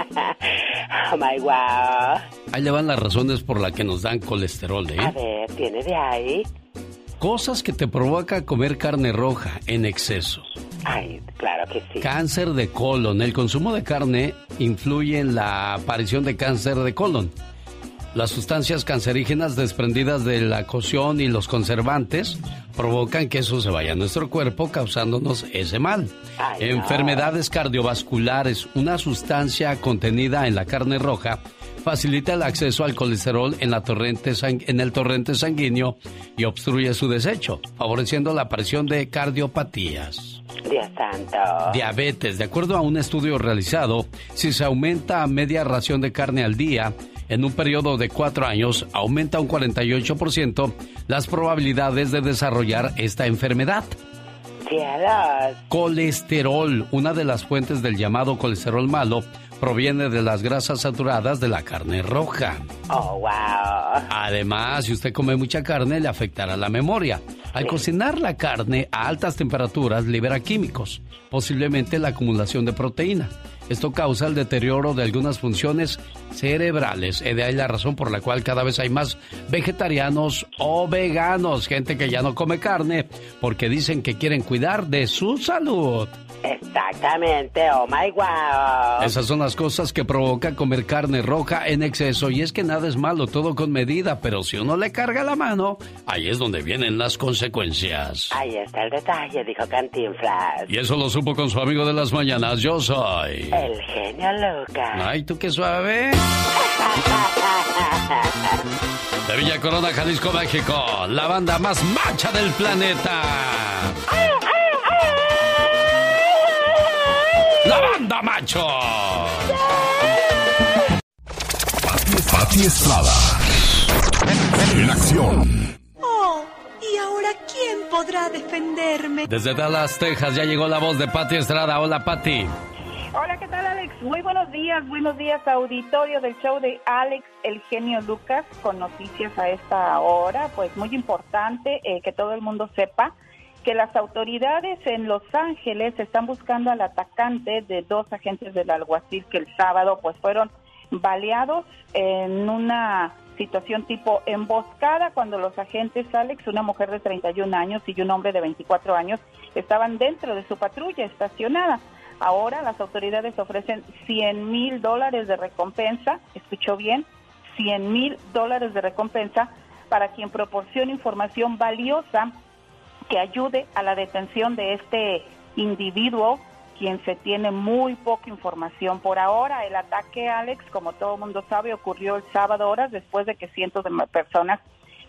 Oh my wow. Ahí le van las razones por las que nos dan colesterol, A ¿eh? ver, ¿tiene de ahí? Cosas que te provoca comer carne roja en exceso. Ay, claro que sí. Cáncer de colon. El consumo de carne influye en la aparición de cáncer de colon. Las sustancias cancerígenas desprendidas de la cocción y los conservantes provocan que eso se vaya a nuestro cuerpo causándonos ese mal. Ay, no. Enfermedades cardiovasculares. Una sustancia contenida en la carne roja facilita el acceso al colesterol en, la torrente en el torrente sanguíneo y obstruye su desecho, favoreciendo la aparición de cardiopatías. Dios santo. Diabetes. De acuerdo a un estudio realizado, si se aumenta a media ración de carne al día, en un periodo de cuatro años, aumenta un 48% las probabilidades de desarrollar esta enfermedad. Colesterol, una de las fuentes del llamado colesterol malo, proviene de las grasas saturadas de la carne roja. Oh, wow. Además, si usted come mucha carne, le afectará la memoria. Al cocinar la carne a altas temperaturas, libera químicos, posiblemente la acumulación de proteína. Esto causa el deterioro de algunas funciones cerebrales. Y de ahí la razón por la cual cada vez hay más vegetarianos o veganos, gente que ya no come carne, porque dicen que quieren cuidar de su salud. Exactamente, oh my wow. Esas son las cosas que provoca comer carne roja en exceso. Y es que nada es malo, todo con medida, pero si uno le carga la mano, ahí es donde vienen las consecuencias. Ahí está el detalle, dijo Cantinflas. Y eso lo supo con su amigo de las mañanas. Yo soy. El genio Lucas. Ay, tú qué suave. De Villa Corona, Jalisco, México. La banda más macha del planeta. La banda macho. Pati Estrada. En acción. Oh, ¿y ahora quién podrá defenderme? Desde Dallas, Texas, ya llegó la voz de Patti Estrada. Hola, Patti. Hola, ¿qué tal Alex? Muy buenos días, buenos días auditorio del show de Alex, el genio Lucas, con noticias a esta hora. Pues muy importante eh, que todo el mundo sepa que las autoridades en Los Ángeles están buscando al atacante de dos agentes del alguacil que el sábado pues fueron baleados en una situación tipo emboscada cuando los agentes Alex, una mujer de 31 años y un hombre de 24 años, estaban dentro de su patrulla estacionada. Ahora las autoridades ofrecen 100 mil dólares de recompensa, escuchó bien, 100 mil dólares de recompensa para quien proporcione información valiosa que ayude a la detención de este individuo, quien se tiene muy poca información. Por ahora, el ataque, Alex, como todo mundo sabe, ocurrió el sábado horas después de que cientos de personas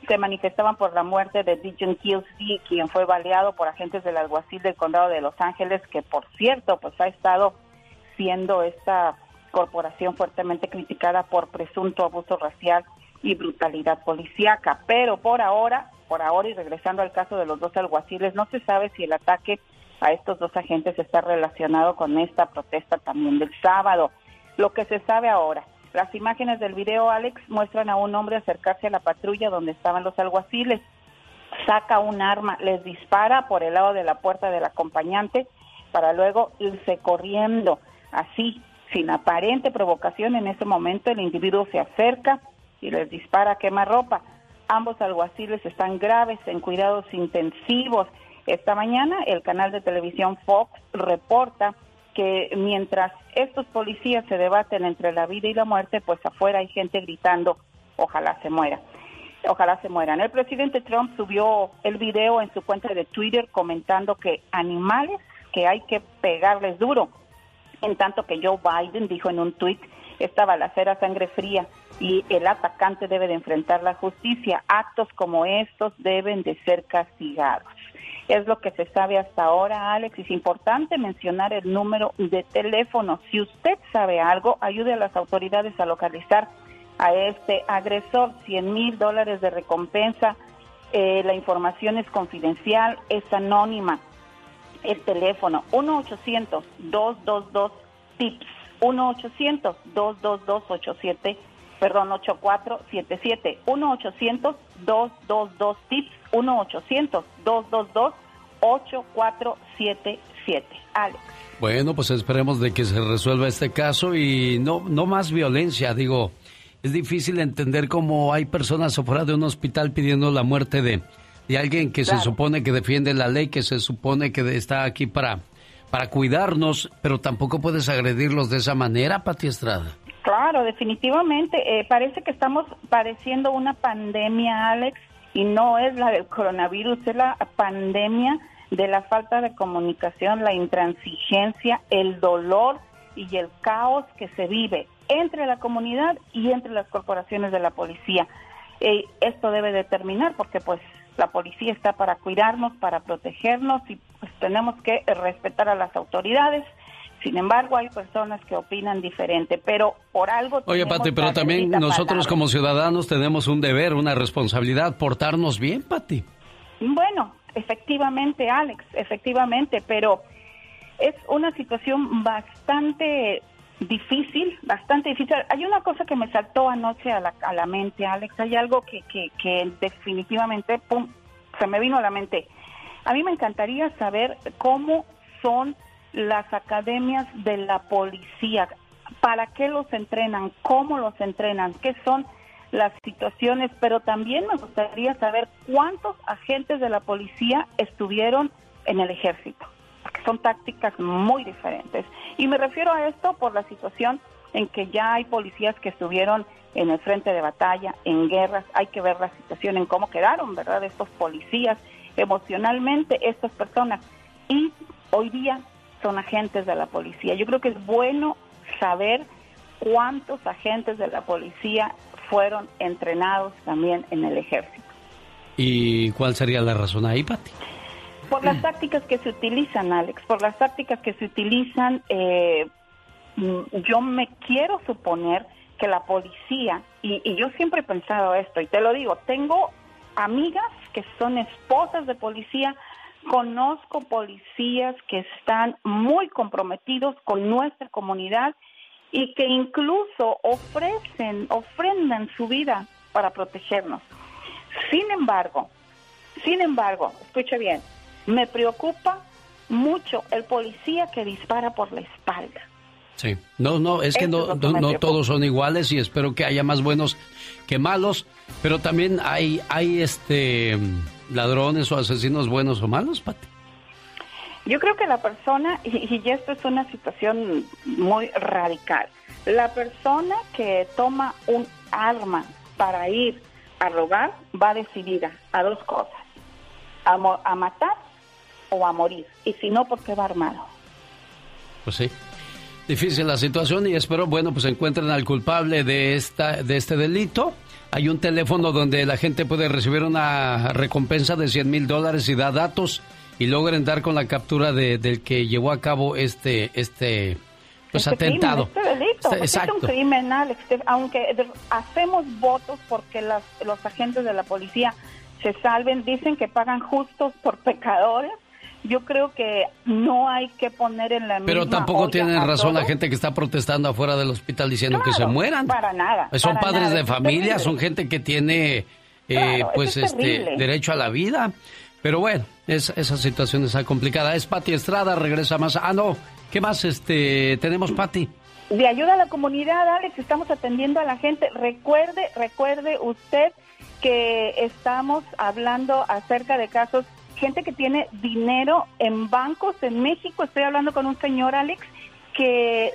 se manifestaban por la muerte de Dijon Kelsey, quien fue baleado por agentes del alguacil del condado de Los Ángeles, que por cierto, pues ha estado siendo esta corporación fuertemente criticada por presunto abuso racial y brutalidad policíaca. Pero por ahora, por ahora y regresando al caso de los dos alguaciles, no se sabe si el ataque a estos dos agentes está relacionado con esta protesta también del sábado. Lo que se sabe ahora, las imágenes del video, Alex, muestran a un hombre acercarse a la patrulla donde estaban los alguaciles. Saca un arma, les dispara por el lado de la puerta del acompañante para luego irse corriendo. Así, sin aparente provocación, en ese momento el individuo se acerca y les dispara a quemarropa. Ambos alguaciles están graves en cuidados intensivos. Esta mañana el canal de televisión Fox reporta que mientras estos policías se debaten entre la vida y la muerte, pues afuera hay gente gritando, ojalá se muera. Ojalá se mueran. El presidente Trump subió el video en su cuenta de Twitter comentando que animales que hay que pegarles duro. En tanto que Joe Biden dijo en un tuit, esta balacera sangre fría y el atacante debe de enfrentar la justicia. Actos como estos deben de ser castigados. Es lo que se sabe hasta ahora, Alex. Es importante mencionar el número de teléfono. Si usted sabe algo, ayude a las autoridades a localizar a este agresor. 100 mil dólares de recompensa. Eh, la información es confidencial, es anónima. El teléfono 1-800-222-TIPS. 1-800-222-87 perdón, 8477. 1-800-222-TIPS. 1-800-222-8477. Alex. Bueno, pues esperemos de que se resuelva este caso y no, no más violencia. Digo, es difícil entender cómo hay personas afuera de un hospital pidiendo la muerte de, de alguien que se supone que defiende la ley, que se supone que está aquí para, para cuidarnos, pero tampoco puedes agredirlos de esa manera, Pati Estrada. Claro, definitivamente. Eh, parece que estamos padeciendo una pandemia, Alex, y no es la del coronavirus, es la pandemia de la falta de comunicación, la intransigencia, el dolor y el caos que se vive entre la comunidad y entre las corporaciones de la policía. Eh, esto debe determinar porque pues la policía está para cuidarnos, para protegernos y pues tenemos que respetar a las autoridades. Sin embargo, hay personas que opinan diferente, pero por algo... Oye, Pati, pero también nosotros como ciudadanos tenemos un deber, una responsabilidad, portarnos bien, Pati. Bueno, efectivamente, Alex, efectivamente, pero es una situación bastante difícil, bastante difícil. Hay una cosa que me saltó anoche a la, a la mente, Alex. Hay algo que, que, que definitivamente pum, se me vino a la mente. A mí me encantaría saber cómo son las academias de la policía, para qué los entrenan, cómo los entrenan, qué son las situaciones, pero también me gustaría saber cuántos agentes de la policía estuvieron en el ejército son tácticas muy diferentes. Y me refiero a esto por la situación en que ya hay policías que estuvieron en el frente de batalla, en guerras, hay que ver la situación en cómo quedaron, ¿verdad? Estos policías emocionalmente, estas personas. Y hoy día son agentes de la policía. Yo creo que es bueno saber cuántos agentes de la policía fueron entrenados también en el ejército. ¿Y cuál sería la razón ahí, Pati? Por las tácticas que se utilizan, Alex, por las tácticas que se utilizan, eh, mm, yo me quiero suponer que la policía, y, y, yo siempre he pensado esto, y te lo digo, tengo amigas que son esposas de policía, conozco policías que están muy comprometidos con nuestra comunidad y que incluso ofrecen, ofrendan su vida para protegernos. Sin embargo, sin embargo, escuche bien, me preocupa mucho el policía que dispara por la espalda. Sí, no, no, es que no, no, todos son iguales y espero que haya más buenos que malos, pero también hay, hay este ladrones o asesinos buenos o malos, Pati. Yo creo que la persona, y, y esto es una situación muy radical, la persona que toma un arma para ir a robar va decidida a dos cosas, a, a matar o a morir. Y si no, porque va armado. Pues sí. Difícil la situación y espero, bueno, pues encuentren al culpable de, esta, de este delito. Hay un teléfono donde la gente puede recibir una recompensa de 100 mil dólares y da datos y logren dar con la captura de, del que llevó a cabo este, este, pues este atentado. este delito, este es un este, aunque hacemos votos porque las, los agentes de la policía se salven, dicen que pagan justos por pecadores, yo creo que no hay que poner en la Pero tampoco tienen razón la gente que está protestando afuera del hospital diciendo que se mueran. Para nada. Son para padres nada, de familia, son gente que tiene eh, Claro, pues es este derecho a la vida. Pero bueno, es, esa situación está complicada. Es Pati Estrada, regresa más. Ah, no, ¿qué más este tenemos, Pati? De ayuda a la comunidad, Alex, estamos atendiendo a la gente. Recuerde, recuerde usted que estamos hablando acerca de casos, gente que tiene dinero en bancos en México. Estoy hablando con un señor, Alex, que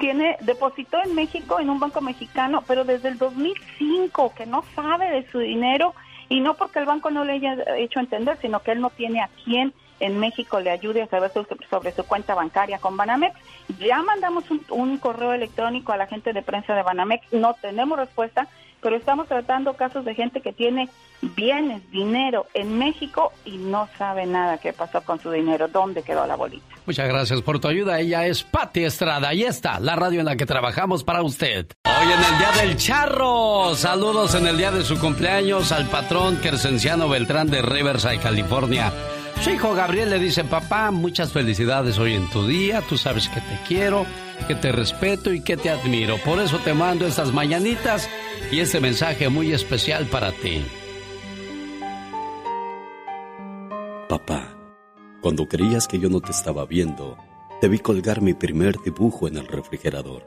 tiene depositó en México en un banco mexicano, pero desde el 2005 que no sabe de su dinero y no porque el banco no le haya hecho entender, sino que él no tiene a quién en México le ayude a saber sobre su cuenta bancaria con Banamex. Ya mandamos un, un correo electrónico a la gente de prensa de Banamex, no tenemos respuesta, pero estamos tratando casos de gente que tiene bienes, dinero en México y no sabe nada qué pasó con su dinero, dónde quedó la bolita. Muchas gracias por tu ayuda. Ella es Pati Estrada. Ahí está, la radio en la que trabajamos para usted. Hoy en el Día del Charro. Saludos en el día de su cumpleaños al patrón Kersenciano Beltrán de Riverside, California. Su hijo Gabriel le dice, papá, muchas felicidades hoy en tu día, tú sabes que te quiero, que te respeto y que te admiro. Por eso te mando estas mañanitas y este mensaje muy especial para ti. Papá, cuando creías que yo no te estaba viendo, te vi colgar mi primer dibujo en el refrigerador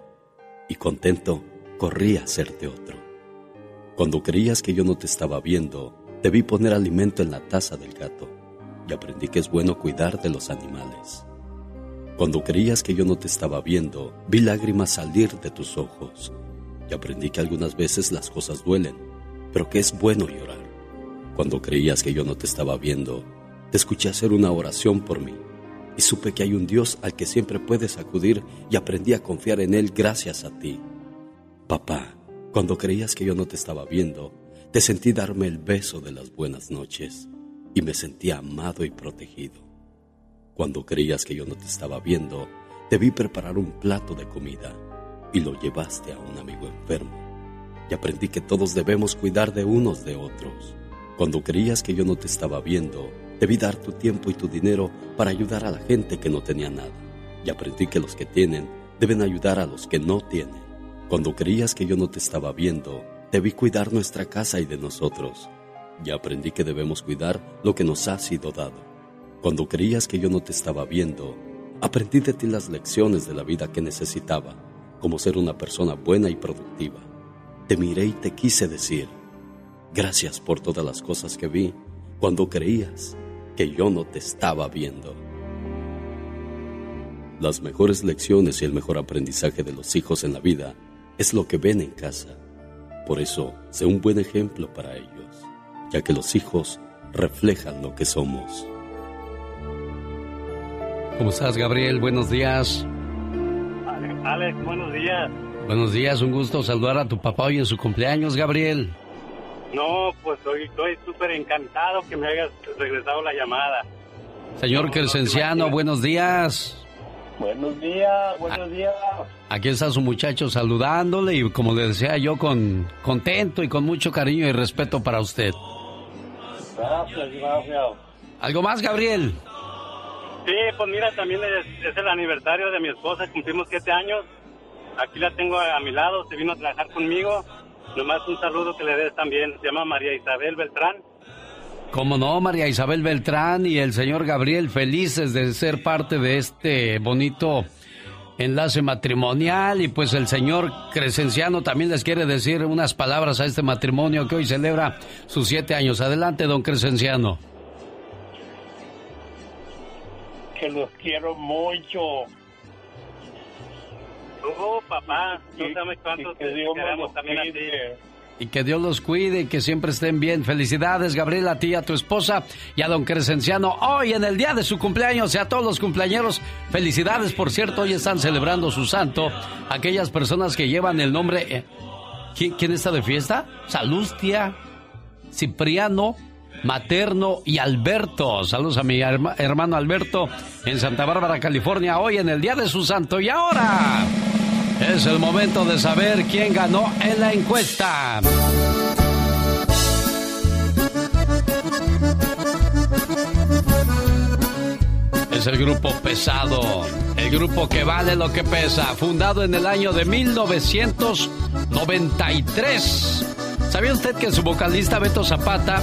y contento corrí a hacerte otro. Cuando creías que yo no te estaba viendo, te vi poner alimento en la taza del gato y aprendí que es bueno cuidar de los animales. Cuando creías que yo no te estaba viendo, vi lágrimas salir de tus ojos y aprendí que algunas veces las cosas duelen, pero que es bueno llorar. Cuando creías que yo no te estaba viendo, escuché hacer una oración por mí y supe que hay un Dios al que siempre puedes acudir y aprendí a confiar en Él gracias a ti. Papá, cuando creías que yo no te estaba viendo, te sentí darme el beso de las buenas noches y me sentí amado y protegido. Cuando creías que yo no te estaba viendo, te vi preparar un plato de comida y lo llevaste a un amigo enfermo. Y aprendí que todos debemos cuidar de unos de otros. Cuando creías que yo no te estaba viendo, Debí dar tu tiempo y tu dinero para ayudar a la gente que no tenía nada. Y aprendí que los que tienen deben ayudar a los que no tienen. Cuando creías que yo no te estaba viendo, debí cuidar nuestra casa y de nosotros. Y aprendí que debemos cuidar lo que nos ha sido dado. Cuando creías que yo no te estaba viendo, aprendí de ti las lecciones de la vida que necesitaba, como ser una persona buena y productiva. Te miré y te quise decir, gracias por todas las cosas que vi cuando creías que yo no te estaba viendo. Las mejores lecciones y el mejor aprendizaje de los hijos en la vida es lo que ven en casa. Por eso, sé un buen ejemplo para ellos, ya que los hijos reflejan lo que somos. ¿Cómo estás, Gabriel? Buenos días. Alex, buenos días. Buenos días, un gusto saludar a tu papá hoy en su cumpleaños, Gabriel. No, pues hoy estoy súper encantado que me hayas regresado la llamada. Señor Crescenciano, buenos días. Buenos días, buenos días. Aquí está su muchacho saludándole y como le decía yo, con contento y con mucho cariño y respeto para usted. Gracias, gracias. ¿Algo más, Gabriel? Sí, pues mira, también es, es el aniversario de mi esposa, cumplimos siete años. Aquí la tengo a mi lado, se vino a trabajar conmigo Nomás un saludo que le des también. Se llama María Isabel Beltrán. Cómo no, María Isabel Beltrán y el señor Gabriel, felices de ser parte de este bonito enlace matrimonial. Y pues el señor Crescenciano también les quiere decir unas palabras a este matrimonio que hoy celebra sus siete años. Adelante, don Crescenciano. Que los quiero mucho Oh, papá, no sabes cuánto te queremos también a ti. Y que Dios los cuide y que siempre estén bien. Felicidades, Gabriela, a ti, a tu esposa y a don Crescenciano. Hoy, en el día de su cumpleaños, y a todos los cumpleañeros, felicidades, por cierto, hoy están celebrando su santo. Aquellas personas que llevan el nombre. Eh, ¿quién, está de fiesta? Salustia, Cipriano, Materno y Alberto. Saludos a mi hermano Alberto en Santa Bárbara, California, hoy en el día de su santo. Y ahora. Es el momento de saber quién ganó en la encuesta. Es el grupo pesado, el grupo que vale lo que pesa, fundado en el año de 1993. ¿Sabía usted que su vocalista Beto Zapata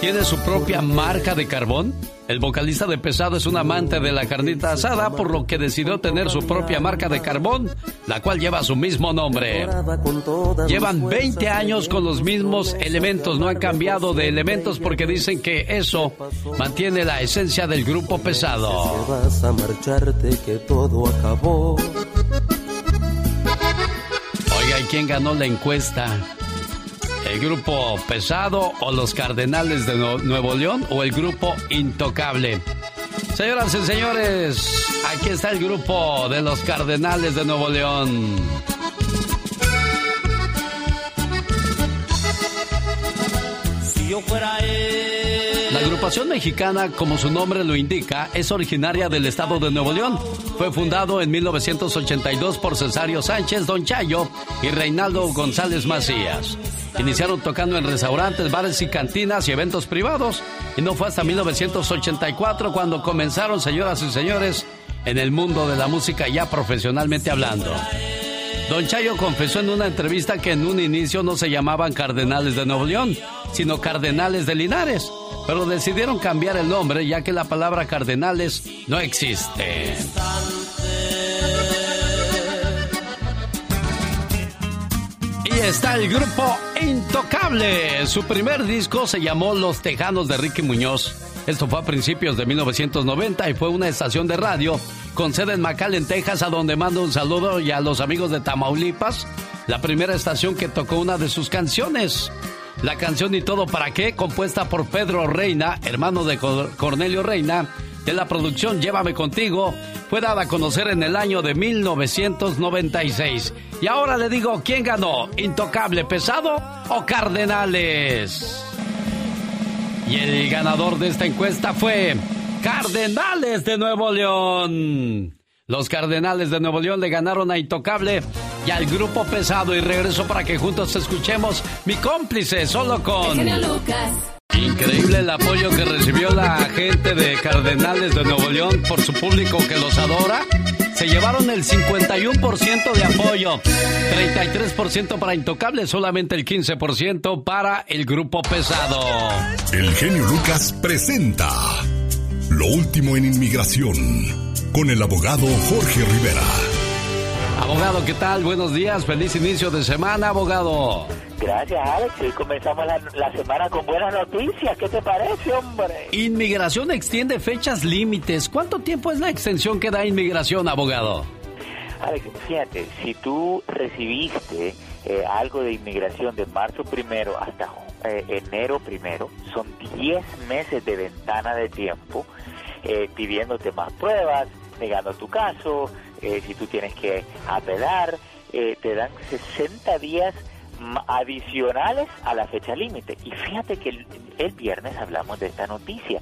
tiene su propia marca de carbón? El vocalista de Pesado es un amante de la carnita asada, por lo que decidió tener su propia marca de carbón, la cual lleva su mismo nombre. Llevan 20 años con los mismos elementos, no han cambiado de elementos porque dicen que eso mantiene la esencia del grupo Pesado. Oiga, ¿y quién ganó la encuesta? ¿El grupo pesado o los Cardenales de Nuevo León o el grupo Intocable? Señoras y señores, aquí está el grupo de los Cardenales de Nuevo León. Agrupación mexicana, como su nombre lo indica, es originaria del estado de Nuevo León. Fue fundado en 1982 por Cesario Sánchez, Don Chayo y Reinaldo González Macías. Iniciaron tocando en restaurantes, bares y cantinas y eventos privados. Y no fue hasta 1984 cuando comenzaron, señoras y señores, en el mundo de la música ya profesionalmente hablando. Don Chayo confesó en una entrevista que en un inicio no se llamaban Cardenales de Nuevo León, sino Cardenales de Linares, pero decidieron cambiar el nombre ya que la palabra Cardenales no existe. Y está el grupo Intocable. Su primer disco se llamó Los Tejanos de Ricky Muñoz. Esto fue a principios de 1990 y fue una estación de radio con sede en McAllen, Texas, a donde mando un saludo y a los amigos de Tamaulipas, la primera estación que tocó una de sus canciones. La canción Y todo para qué, compuesta por Pedro Reina, hermano de Cornelio Reina, de la producción Llévame contigo, fue dada a conocer en el año de 1996. Y ahora le digo, ¿quién ganó? ¿Intocable Pesado o Cardenales? Y el ganador de esta encuesta fue Cardenales de Nuevo León. Los Cardenales de Nuevo León le ganaron a Intocable y al Grupo Pesado y regreso para que juntos escuchemos mi cómplice solo con... Increíble el apoyo que recibió la gente de Cardenales de Nuevo León por su público que los adora. Llevaron el 51% de apoyo, 33% para Intocable, solamente el 15% para el grupo pesado. El genio Lucas presenta Lo último en inmigración con el abogado Jorge Rivera. Abogado, ¿qué tal? Buenos días, feliz inicio de semana, abogado. Gracias, Alex. Hoy comenzamos la, la, semana con buenas noticias. ¿Qué te parece, hombre? Inmigración extiende fechas límites. ¿Cuánto tiempo es la extensión que da inmigración, abogado? Alex, fíjate, si tú recibiste eh, algo de inmigración de marzo primero hasta eh, enero primero, son 10 meses de ventana de tiempo eh, pidiéndote más pruebas, negando tu caso, si tú tienes que apelar, te dan 60 días adicionales a la fecha límite. Y fíjate que el, viernes hablamos de esta noticia,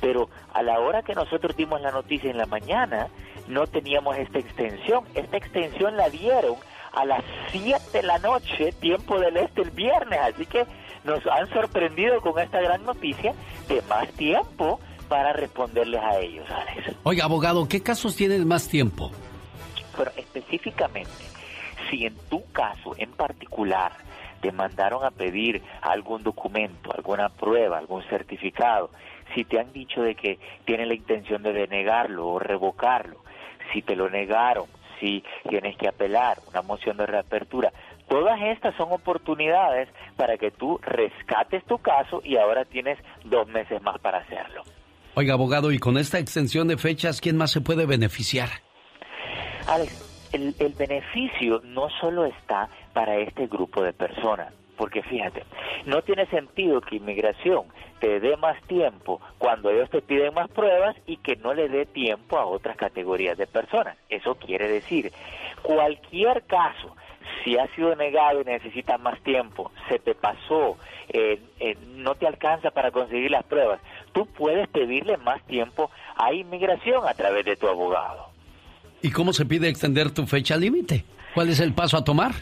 pero a la hora que nosotros dimos la noticia en la mañana, no teníamos esta extensión. Esta extensión la dieron a las 7 de la noche, tiempo del este, el viernes. Así que nos han sorprendido con esta gran noticia de más tiempo para responderles a ellos, Oiga, abogado, ¿qué casos tienen más tiempo? Pero específicamente, si en tu caso en particular te mandaron a pedir algún documento, alguna prueba, algún certificado, si te han dicho de que tienen la intención de denegarlo o revocarlo, si te lo negaron, si tienes que apelar, una moción de reapertura, todas estas son oportunidades para que tú rescates tu caso y ahora tienes dos meses más para hacerlo. Oiga, abogado, y con esta extensión de fechas, ¿quién más se puede beneficiar? Alex, el, beneficio no solo está para este grupo de personas, porque fíjate, no tiene sentido que inmigración te dé más tiempo cuando ellos te piden más pruebas y que no le dé tiempo a otras categorías de personas. Eso quiere decir, cualquier caso, si ha sido negado y necesita más tiempo, se te pasó, eh, eh, no te alcanza para conseguir las pruebas, tú puedes pedirle más tiempo a inmigración a través de tu abogado. ¿Y cómo se pide extender tu fecha límite? ¿Cuál es el paso a tomar?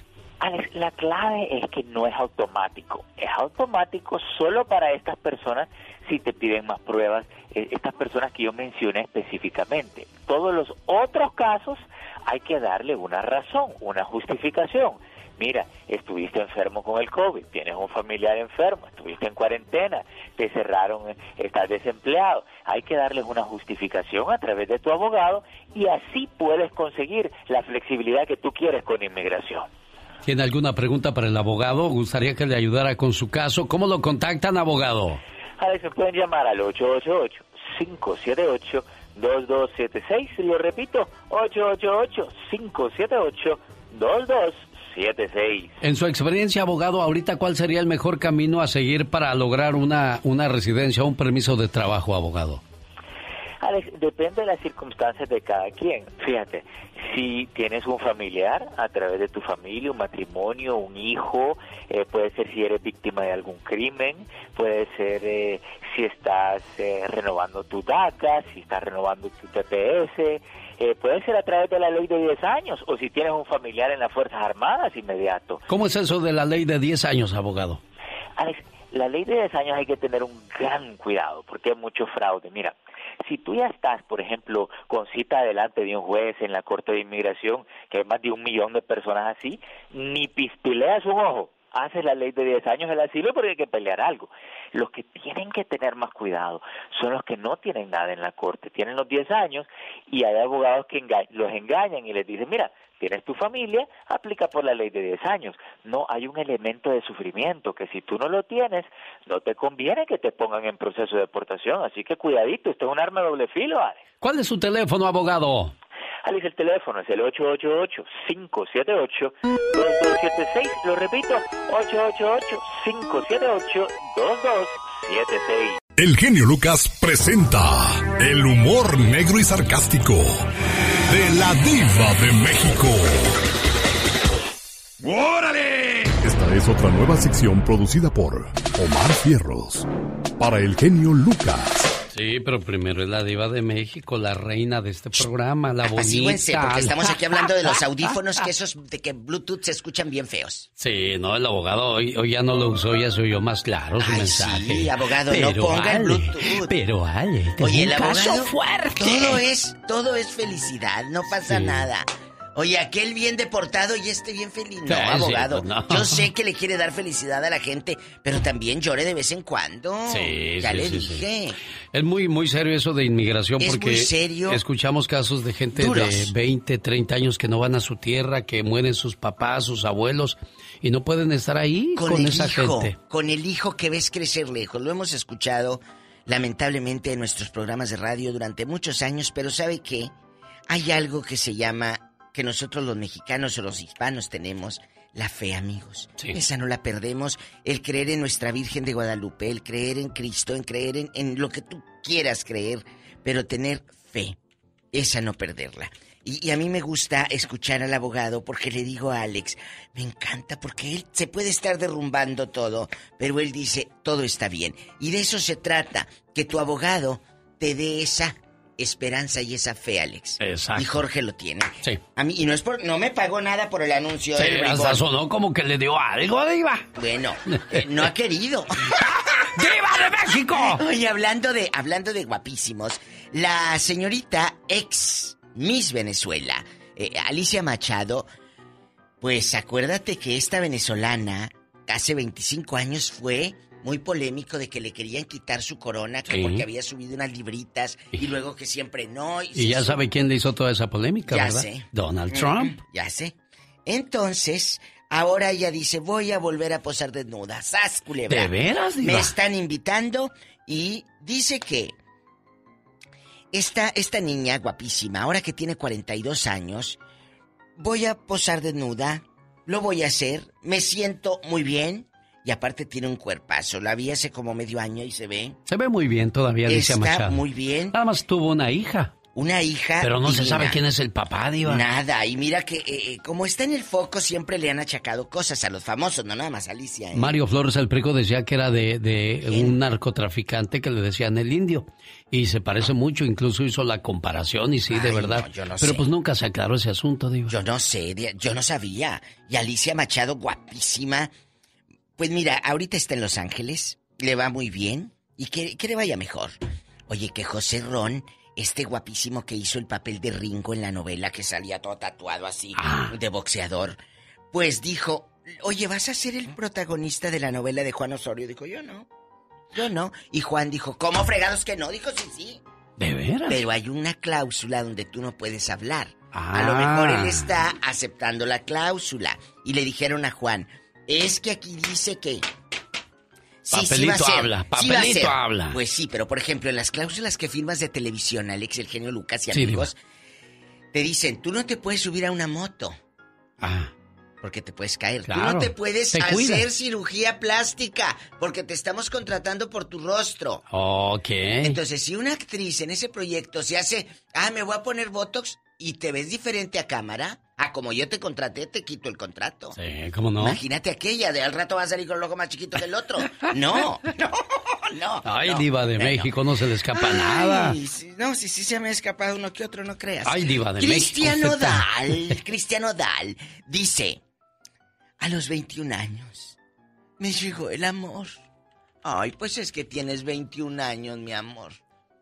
Alex, la clave es que no es automático. Es automático solo para estas personas si te piden más pruebas, eh, estas personas que yo mencioné específicamente. Todos los otros casos hay que darle una razón, una justificación mira, estuviste enfermo con el COVID, tienes un familiar enfermo, estuviste en cuarentena, te cerraron, estás desempleado. Hay que darles una justificación a través de tu abogado y así puedes conseguir la flexibilidad que tú quieres con inmigración. ¿Tiene alguna pregunta para el abogado? ¿Gustaría que le ayudara con su caso? ¿Cómo lo contactan, abogado? A ver, se pueden llamar al 888 578 2276, lo repito, 888 578 2276 en su experiencia, abogado, ahorita, ¿cuál sería el mejor camino a seguir para lograr una, una residencia un permiso de trabajo, abogado? Alex, depende de las circunstancias de cada quien. Fíjate, si tienes un familiar a través de tu familia, un matrimonio, un hijo, eh, puede ser si eres víctima de algún crimen, puede ser eh, si estás eh, renovando tu DACA, si estás renovando tu TPS, eh, puede ser a través de la ley de 10 años o si tienes un familiar en las Fuerzas Armadas inmediato. ¿Cómo es eso de la ley de 10 años, abogado? Alex, la ley de 10 años hay que tener un gran cuidado porque hay mucho fraude. Mira, si tú ya estás, por ejemplo, con cita delante de un juez en la Corte de Inmigración, que hay más de un millón de personas así, ni pispileas un ojo, haces la ley de 10 años del asilo porque hay que pelear algo. Los que tienen que tener más cuidado son los que no tienen nada en la corte, tienen los 10 años y hay abogados que los engañan y les dicen, mira, tienes tu familia, aplica por la ley de 10 años. No, hay un elemento de sufrimiento que si tú no lo tienes, no te conviene que te pongan en proceso de deportación. Así que cuidadito, esto es un arma doble filo, Alex. ¿Cuál es su teléfono, abogado? Alex, el teléfono es el 888-578-2276. Lo repito, 888-578-2276. El genio Lucas presenta el humor negro y sarcástico de la diva de México. ¡Órale! Esta es otra nueva sección producida por Omar Fierros para el genio Lucas. Sí, pero primero es la diva de México, la reina de este programa, la bonita. Porque estamos aquí hablando de los audífonos que esos de que Bluetooth se escuchan bien feos. Sí, no, el abogado hoy, hoy ya no lo usó, ya se oyó más claro su Ay, mensaje. sí, abogado, no ponga Ale, Bluetooth. Pero Ale, Oye, el caso abogado, fuerte. todo es, todo es felicidad, no pasa Sí. nada. Oye, aquel bien deportado y este bien feliz. No, Sí, sí, abogado. pues no. Yo sé que le quiere dar felicidad a la gente, pero también llore de vez en cuando. Sí, ya sí, le sí, dije. Es muy, muy serio eso de inmigración Es porque muy serio. escuchamos casos de gente Duros. de 20, 30 años que no van a su tierra, que mueren sus papás, sus abuelos y no pueden estar ahí con, con, esa hijo, gente. con el hijo que ves crecer lejos. Lo hemos escuchado lamentablemente en nuestros programas de radio durante muchos años, pero ¿sabe qué? Hay algo que se llama, que nosotros los mexicanos o los hispanos tenemos, la fe, amigos. Esa no la perdemos. El creer en nuestra Virgen de Guadalupe, el creer en Cristo, en creer en, en lo que tú quieras creer, pero tener fe. Esa no perderla. Y, y a mí me gusta escuchar al abogado porque le digo a Alex, me encanta porque él se puede estar derrumbando todo, pero él dice, todo está bien. Y de eso se trata, que tu abogado te dé esa esperanza y esa fe, Alex. Exacto. Y Jorge lo tiene. Sí. A mí, y no es por, no me pagó nada por el anuncio. Sí, del hasta bribón. sonó como que le dio algo, diva. Bueno, eh, no ha querido. ¡Diva de México! Oye, hablando de, hablando de guapísimos, la señorita ex Miss Venezuela, eh, Alicia Machado, pues acuérdate que esta venezolana, hace 25 años fue muy polémico de que le querían quitar su corona que Sí. porque había subido unas libritas y luego que siempre no. Y ya sabe quién le hizo toda esa polémica, Ya ¿verdad? sé. Donald Trump. Ya sé. Entonces, ahora ella dice, voy a volver a posar desnuda. ¡Sas, culebra! ¿De veras, diva? Me están invitando y dice que esta, esta niña guapísima, ahora que tiene 42 años, voy a posar desnuda, lo voy a hacer, me siento muy bien y aparte tiene un cuerpazo. La vi hace como medio año y se ve. Se ve muy bien todavía, Alicia Está Machado. muy bien. Nada más tuvo una hija. Una hija. Pero no se sabe quién es el papá, diva. Nada, y mira que eh, eh, como está en el foco, siempre le han achacado cosas a los famosos, no nada más a Alicia. ¿eh? Mario Flores el Prico decía que era de, de un narcotraficante que le decían el indio. Y se parece mucho, incluso hizo la comparación y sí, de verdad. no, yo no Pero sé. pues nunca se aclaró ese asunto, digo. Yo no sé, yo no sabía. Y Alicia Machado, guapísima. Pues mira, ahorita está en Los Ángeles, le va muy bien y que, que le vaya mejor. Oye, que José Ron, este guapísimo que hizo el papel de Ringo en la novela que salía todo tatuado así, Ah. de boxeador, pues dijo, oye, ¿vas a ser el protagonista de la novela de Juan Osorio? Dijo, yo no. Yo no. Y Juan dijo, ¿cómo fregados que no? Dijo, sí, sí. ¿De veras? Pero hay una cláusula donde tú no puedes hablar. A Ah. lo mejor él está aceptando la cláusula. Y le dijeron a Juan, es que aquí dice que... Sí, sí va a Papelito ser, habla, sí va a papelito habla. Pues sí, pero por ejemplo, en las cláusulas que firmas de televisión, Alex, el genio Lucas y amigos, te dicen, tú no te puedes subir a una moto. Ah. Porque te puedes caer. Tú Claro, no te puedes te hacer cuidas. cirugía plástica porque te estamos contratando por tu rostro. Ok. Entonces, si una actriz en ese proyecto se hace, ah, me voy a poner Botox y te ves diferente a cámara, ah, como yo te contraté, te quito el contrato. Sí, ¿cómo no? Imagínate aquella, de al rato va a salir con el ojo más chiquito que el otro. No, no, no. Ay, no. diva de. México, no se le escapa Ay, nada. sí, no, sí, sí se me ha escapado uno que otro, no creas. Ay, diva de México, usted tan- Odal, Cristian Odal, dice, a los 21 años, me llegó el amor. Ay, pues es que tienes 21 años, mi amor.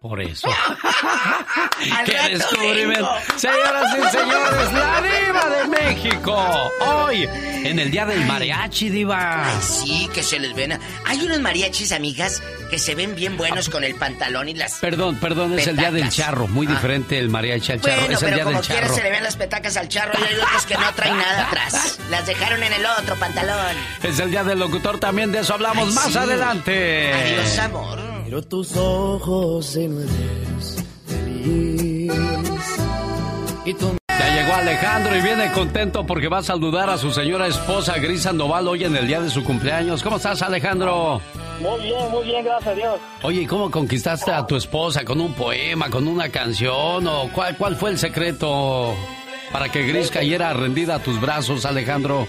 Por eso. ¡Qué descubrimiento! Señoras y señores, la diva de México. Hoy, en el Día del Mariachi, diva. Ay, sí, que se les ven. Hay unos mariachis, amigas, que se ven bien buenos con el pantalón y las... Perdón, perdón, es el Día del. Charro. Muy Ah. diferente el mariachi al charro. Bueno, es el pero Día como del quiera Charro. se le ven las petacas al charro y hay otros que no traen nada atrás. Las dejaron en el otro pantalón. Es el Día del Locutor también, de eso hablamos Ay, más sí. adelante. Adiós, amor. Miro tus ojos y no eres feliz. Y tú Ya llegó Alejandro y viene contento porque va a saludar a su señora esposa Gris Sandoval hoy en el día de su cumpleaños. ¿Cómo estás, Alejandro? Muy bien, muy bien, gracias a Dios. Oye, ¿y cómo conquistaste a tu esposa? ¿Con un poema, con una canción? ¿O cuál, cuál fue el secreto para que Gris cayera rendida a tus brazos, Alejandro?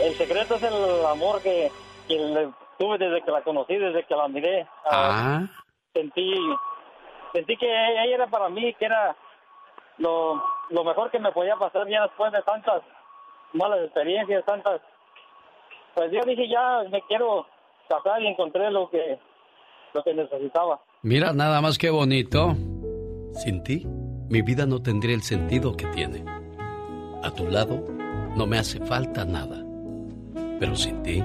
El secreto es el amor que, que le tuve desde que la conocí, desde que la miré. Ah, Sentí, sentí que ella era para mí, que era lo, lo mejor que me podía pasar ya después de tantas malas experiencias, tantas... Pues yo dije, ya me quiero casar y encontré lo que, lo que necesitaba. mira nada más que bonito. Sin ti, mi vida no tendría el sentido que tiene. A tu lado, no me hace falta nada. Pero sin ti,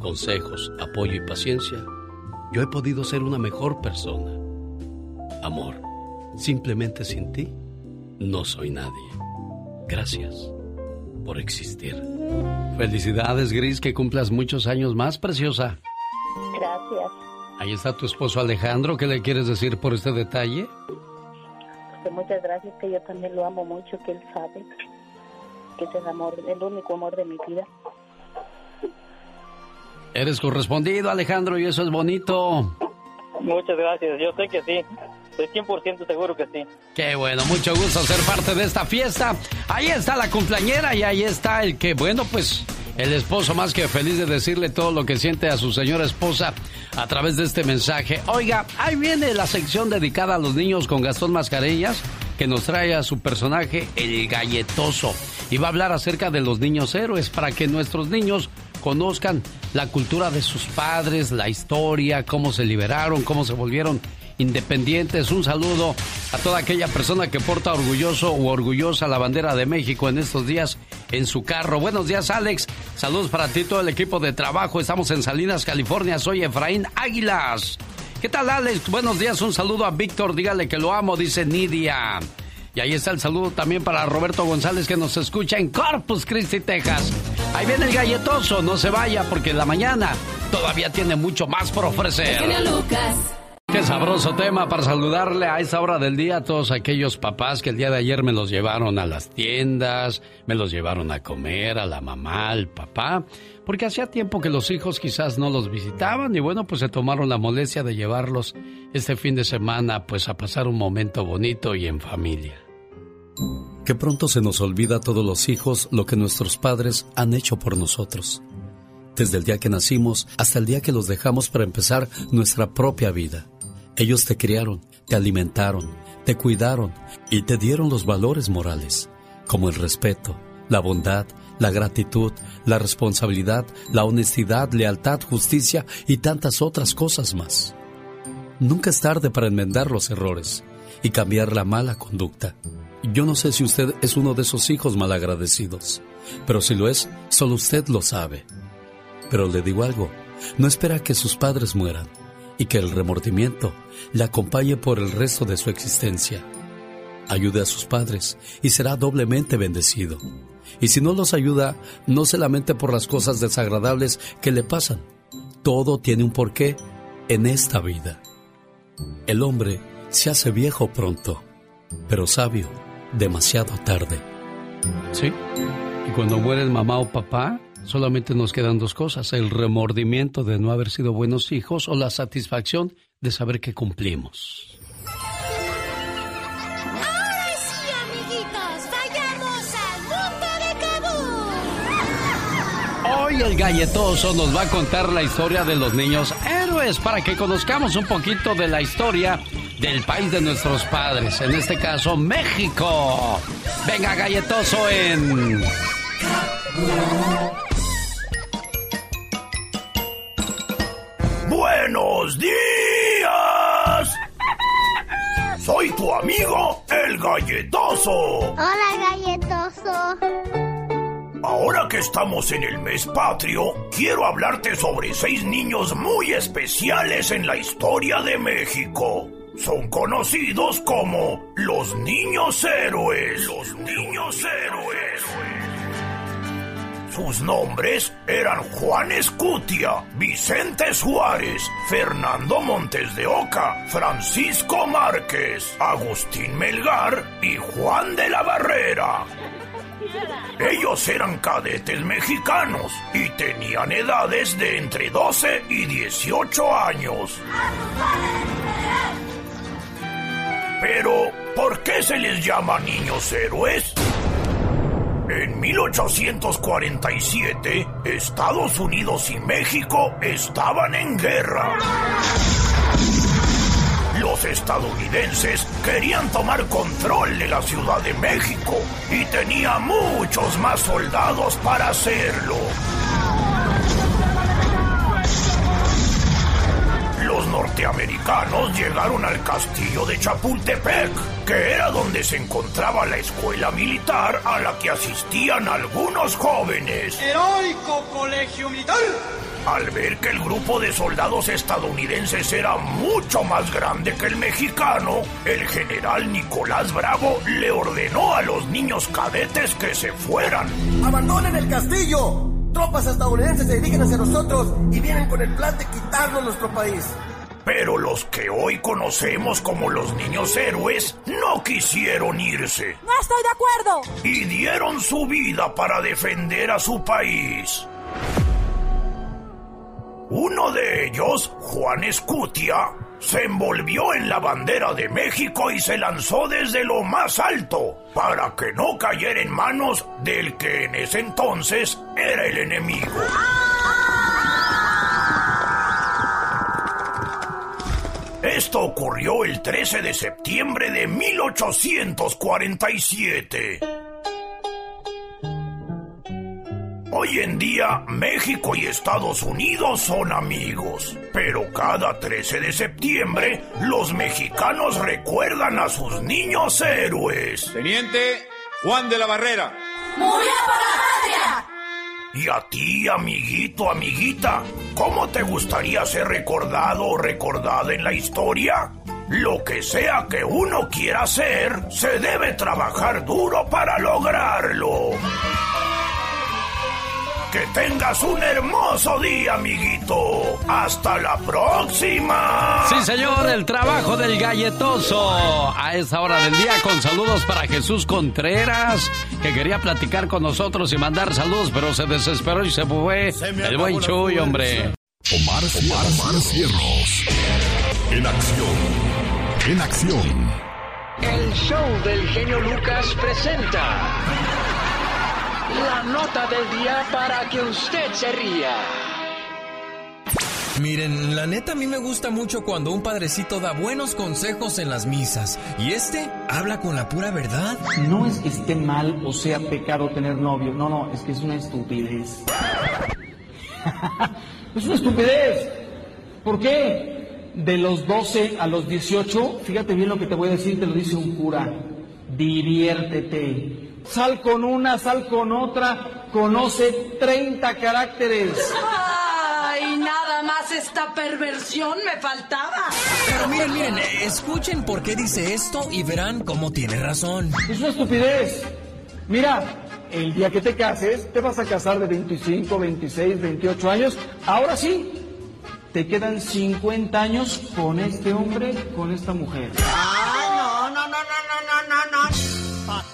consejos, apoyo y paciencia, yo he podido ser una mejor persona. Amor, simplemente sin ti, no soy nadie. Gracias por existir. Felicidades, Gris, que cumplas muchos años más, preciosa. Gracias. Ahí está tu esposo Alejandro. ¿Qué le quieres decir por este detalle? Pues muchas gracias, que yo también lo amo mucho, que él sabe que es el amor, el único amor de mi vida. Eres correspondido, Alejandro, y eso es bonito. Muchas gracias, yo sé que sí. Estoy 100% seguro que sí. Qué bueno, mucho gusto ser parte de esta fiesta. Ahí está la cumpleañera y ahí está el que, bueno, pues el esposo más que feliz de decirle todo lo que siente a su señora esposa a través de este mensaje. Oiga, ahí viene la sección dedicada a los niños con Gastón Mascarillas que nos trae a su personaje el galletoso y va a hablar acerca de los niños héroes para que nuestros niños conozcan la cultura de sus padres, la historia, cómo se liberaron, cómo se volvieron independientes. Un saludo a toda aquella persona que porta orgulloso o orgullosa la bandera de México en estos días en su carro. Buenos días, Alex. Saludos para ti, todo el equipo de trabajo. Estamos en Salinas, California. Soy Efraín Águilas. ¿Qué tal, Alex? Buenos días. Un saludo a Víctor. Dígale que lo amo, dice Nidia. Y ahí está el saludo también para Roberto González que nos escucha en Corpus Christi, Texas. Ahí viene el galletoso, no se vaya porque en la mañana todavía tiene mucho más por ofrecer. Lucas. Qué sabroso tema para saludarle a esa hora del día a todos aquellos papás que el día de ayer me los llevaron a las tiendas, me los llevaron a comer, a la mamá, al papá, porque hacía tiempo que los hijos quizás no los visitaban y bueno, pues se tomaron la molestia de llevarlos este fin de semana pues a pasar un momento bonito y en familia. Que pronto se nos olvida a todos los hijos lo que nuestros padres han hecho por nosotros. Desde el día que nacimos hasta el día que los dejamos para empezar nuestra propia vida. Ellos te criaron, te alimentaron, te cuidaron y te dieron los valores morales, como el respeto, la bondad, la gratitud, la responsabilidad, la honestidad, lealtad, justicia y tantas otras cosas más. Nunca es tarde para enmendar los errores y cambiar la mala conducta. Yo no sé si usted es uno de esos hijos malagradecidos, pero si lo es, solo usted lo sabe. Pero le digo algo, no espera que sus padres mueran y que el remordimiento le acompañe por el resto de su existencia. Ayude a sus padres y será doblemente bendecido. Y si no los ayuda, no se lamente por las cosas desagradables que le pasan. Todo tiene un porqué en esta vida. El hombre se hace viejo pronto, pero sabio demasiado tarde. Sí. Y cuando muere mamá o papá, solamente nos quedan dos cosas, el remordimiento de no haber sido buenos hijos o la satisfacción de saber que cumplimos. Ahora sí, amiguitos, vayamos al mundo de Kabul. Hoy el galletoso nos va a contar la historia de los niños héroes para que conozcamos un poquito de la historia del país de nuestros padres, en este caso México. Venga, galletoso en... ¡Buenos días! Soy tu amigo, el galletoso. Hola, galletoso. Ahora que estamos en el mes patrio, quiero hablarte sobre seis niños muy especiales en la historia de México. Son conocidos como los niños héroes. Los niños héroes. Sus nombres eran Juan Escutia, Vicente Suárez, Fernando Montes de Oca, Francisco Márquez, Agustín Melgar y Juan de la Barrera. Ellos eran cadetes mexicanos y tenían edades de entre 12 y 18 años. Pero, ¿por qué se les llama niños héroes? En 1847, Estados Unidos y México estaban en guerra. Los estadounidenses querían tomar control de la Ciudad de México y tenía muchos más soldados para hacerlo. Norteamericanos llegaron al castillo de Chapultepec, que era donde se encontraba la escuela militar a la que asistían algunos jóvenes. ¡Heroico colegio militar! Al ver que el grupo de soldados estadounidenses era mucho más grande que el mexicano, el general Nicolás Bravo le ordenó a los niños cadetes que se fueran. ¡Abandonen el castillo! Tropas estadounidenses se dirigen hacia nosotros y vienen con el plan de quitarnos nuestro país. Pero los que hoy conocemos como los niños héroes no quisieron irse No estoy de acuerdo. y dieron su vida para defender a su país. Uno de ellos, Juan Escutia, se envolvió en la bandera de México y se lanzó desde lo más alto para que no cayera en manos del que en ese entonces era el enemigo. Esto ocurrió el 13 de septiembre de 1847. Hoy en día, México y Estados Unidos son amigos, pero cada 13 de septiembre, los mexicanos recuerdan a sus niños héroes. Teniente Juan de la Barrera. ¡Murió por la patria! Y a ti, amiguito, amiguita, ¿cómo te gustaría ser recordado o recordada en la historia? Lo que sea que uno quiera hacer, se debe trabajar duro para lograrlo. Que tengas un hermoso día, amiguito. Hasta la próxima. Sí, señor, el trabajo del galletoso. A esa hora del día, con saludos para Jesús Contreras, que quería platicar con nosotros y mandar saludos, pero se desesperó y se fue. El buen Chuy, hombre. Omar, Omar, Omar Cierros. En acción. En acción. El show del genio Lucas presenta la nota del día para que usted se ría. Miren, la neta a mí me gusta mucho cuando un padrecito da buenos consejos en las misas y este habla con la pura verdad. No es que esté mal o sea pecado tener novio, no, no, es que es una estupidez. es una estupidez. ¿Por qué? De los 12 a los 18, fíjate bien lo que te voy a decir, te lo dice un cura. diviértete. Sal con una, sal con otra, conoce 30 caracteres. Ay, nada más esta perversión me faltaba. Pero miren, miren, escuchen por qué dice esto y verán cómo tiene razón. Es una estupidez. Mira, el día que te cases, te vas a casar de 25, 26, 28 años. Ahora sí, te quedan 50 años con este hombre, con esta mujer. Ah,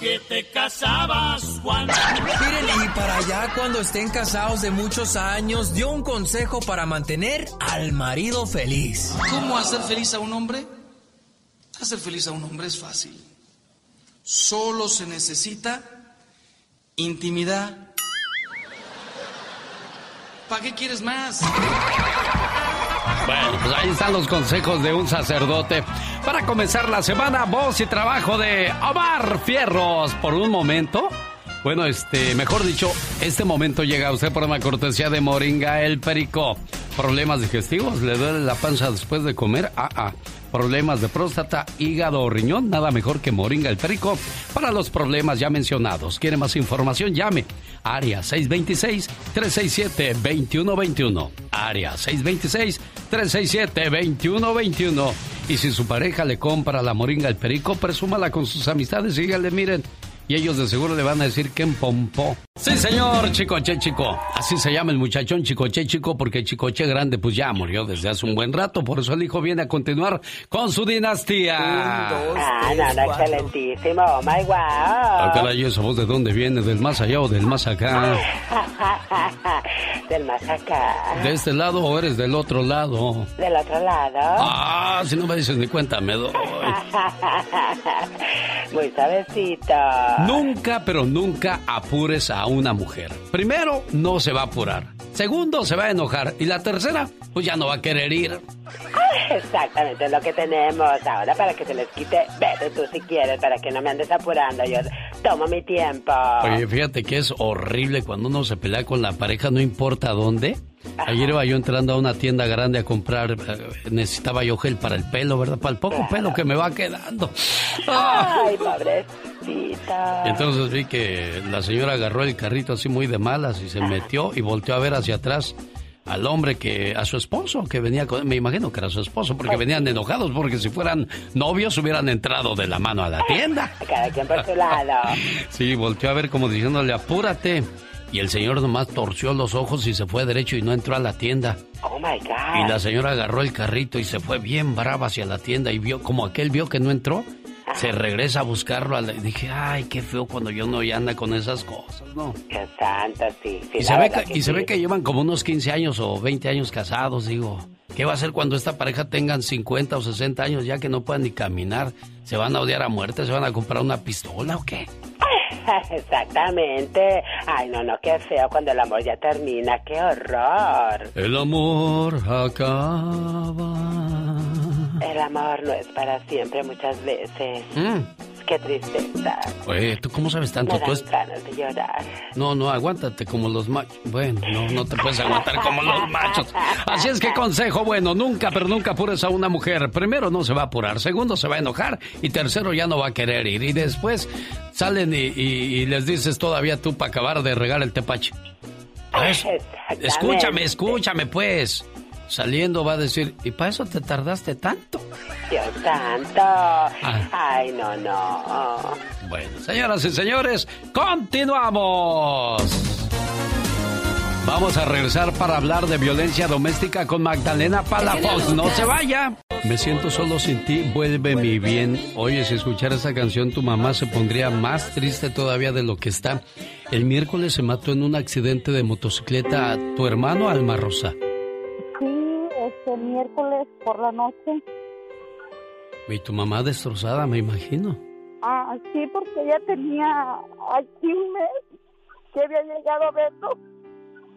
¿Pa' qué te casabas, Juan? Miren, y para allá cuando estén casados de muchos años, dio un consejo para mantener al marido feliz. ¿Cómo hacer feliz a un hombre? Hacer feliz a un hombre es fácil. Solo se necesita intimidad. ¿Para qué quieres más? Bueno, pues ahí están los consejos de un sacerdote. Para comenzar la semana, voz y trabajo de Omar Fierros. Por un momento, bueno, este, mejor dicho, este momento llega a usted por una cortesía de Moringa el Perico. ¿Problemas digestivos? ¿Le duele la panza después de comer? Ah, ah. Problemas de próstata, hígado o riñón, nada mejor que Moringa el Perico para los problemas ya mencionados. ¿Quiere más información? Llame. Área 626-367-2121. Área 626-367-2121. Y si su pareja le compra la Moringa el Perico, presúmala con sus amistades y dígale, miren, y ellos de seguro le van a decir que empompó. Sí, señor, Chicoche Chico. Así se llama el muchachón Chicoche Chico porque Chicoche Grande pues ya murió desde hace un buen rato. Por eso el hijo viene a continuar con su dinastía. ah, no, no, excelentísimo. Oh my wow. Ah, caray, ¿esa voz de dónde viene? ¿Del más allá o del más acá? del más acá. ¿De este lado o eres del otro lado? Del otro lado. Ah, si no me dices ni cuenta me doy. Muy suavecito. Nunca, pero nunca apures a una mujer. Primero, no se va a apurar. Segundo, se va a enojar. Y la tercera, pues ya no va a querer ir. Exactamente, es lo que tenemos ahora para que se les quite. Vete tú si quieres, para que no me andes apurando. Yo tomo mi tiempo. Oye, fíjate que es horrible cuando uno se pelea con la pareja, no importa dónde. Ayer iba yo entrando a una tienda grande a comprar, eh, necesitaba yo gel para el pelo, ¿verdad? Para el poco pelo que me va quedando. Ay, pobrecita. Y entonces vi que la señora agarró el carrito así muy de malas y se metió y volteó a ver hacia atrás al hombre que a su esposo que venía con me imagino que era su esposo porque venían enojados porque si fueran novios hubieran entrado de la mano a la tienda cada quien por su lado sí volteó a ver como diciéndole apúrate y el señor nomás torció los ojos y se fue derecho y no entró a la tienda. Oh my God. Y la señora agarró el carrito y se fue bien brava hacia la tienda y vio, como aquel vio que no entró, se regresa a buscarlo. Y dije, ay, qué feo cuando yo no ya anda con esas cosas, ¿no? Qué santa, sí. sí y se, ve que, y se ve que llevan como unos 15 años o 20 años casados, digo. ¿Qué va a hacer cuando esta pareja tengan 50 o 60 años ya que no puedan ni caminar? ¿Se van a odiar a muerte? ¿Se van a comprar una pistola o qué? Exactamente. Ay, no, no, qué feo cuando el amor ya termina. ¡Qué horror! El amor acaba. El amor no es para siempre muchas veces. Mm. Qué tristeza. Oye, ¿tú cómo sabes tanto? Me dan ¿Tú es- ganas de llorar. No, no, aguántate como los machos. Bueno, no, no te puedes aguantar como los machos. Así es que consejo, bueno, nunca, pero nunca apures a una mujer. Primero no se va a apurar, segundo se va a enojar y tercero ya no va a querer ir. Y después salen y, y- y les dices todavía tú para acabar de regar el tepache. Exactamente. Escúchame, escúchame pues. Saliendo va a decir, ¿y para eso te tardaste tanto? Dios santo. Ay, no, no. Bueno, señoras y señores, continuamos. Vamos a regresar para hablar de violencia doméstica con Magdalena Palafox. No se vaya. Me siento solo sin ti, vuelve mi bien. Oye, si escuchara esa canción, tu mamá se pondría más triste todavía de lo que está. El miércoles se mató en un accidente de motocicleta tu hermano Alma Rosa. Este miércoles por la noche. Y tu mamá destrozada, me imagino. Ah, sí, porque ella tenía aquí un mes que había llegado a verlo.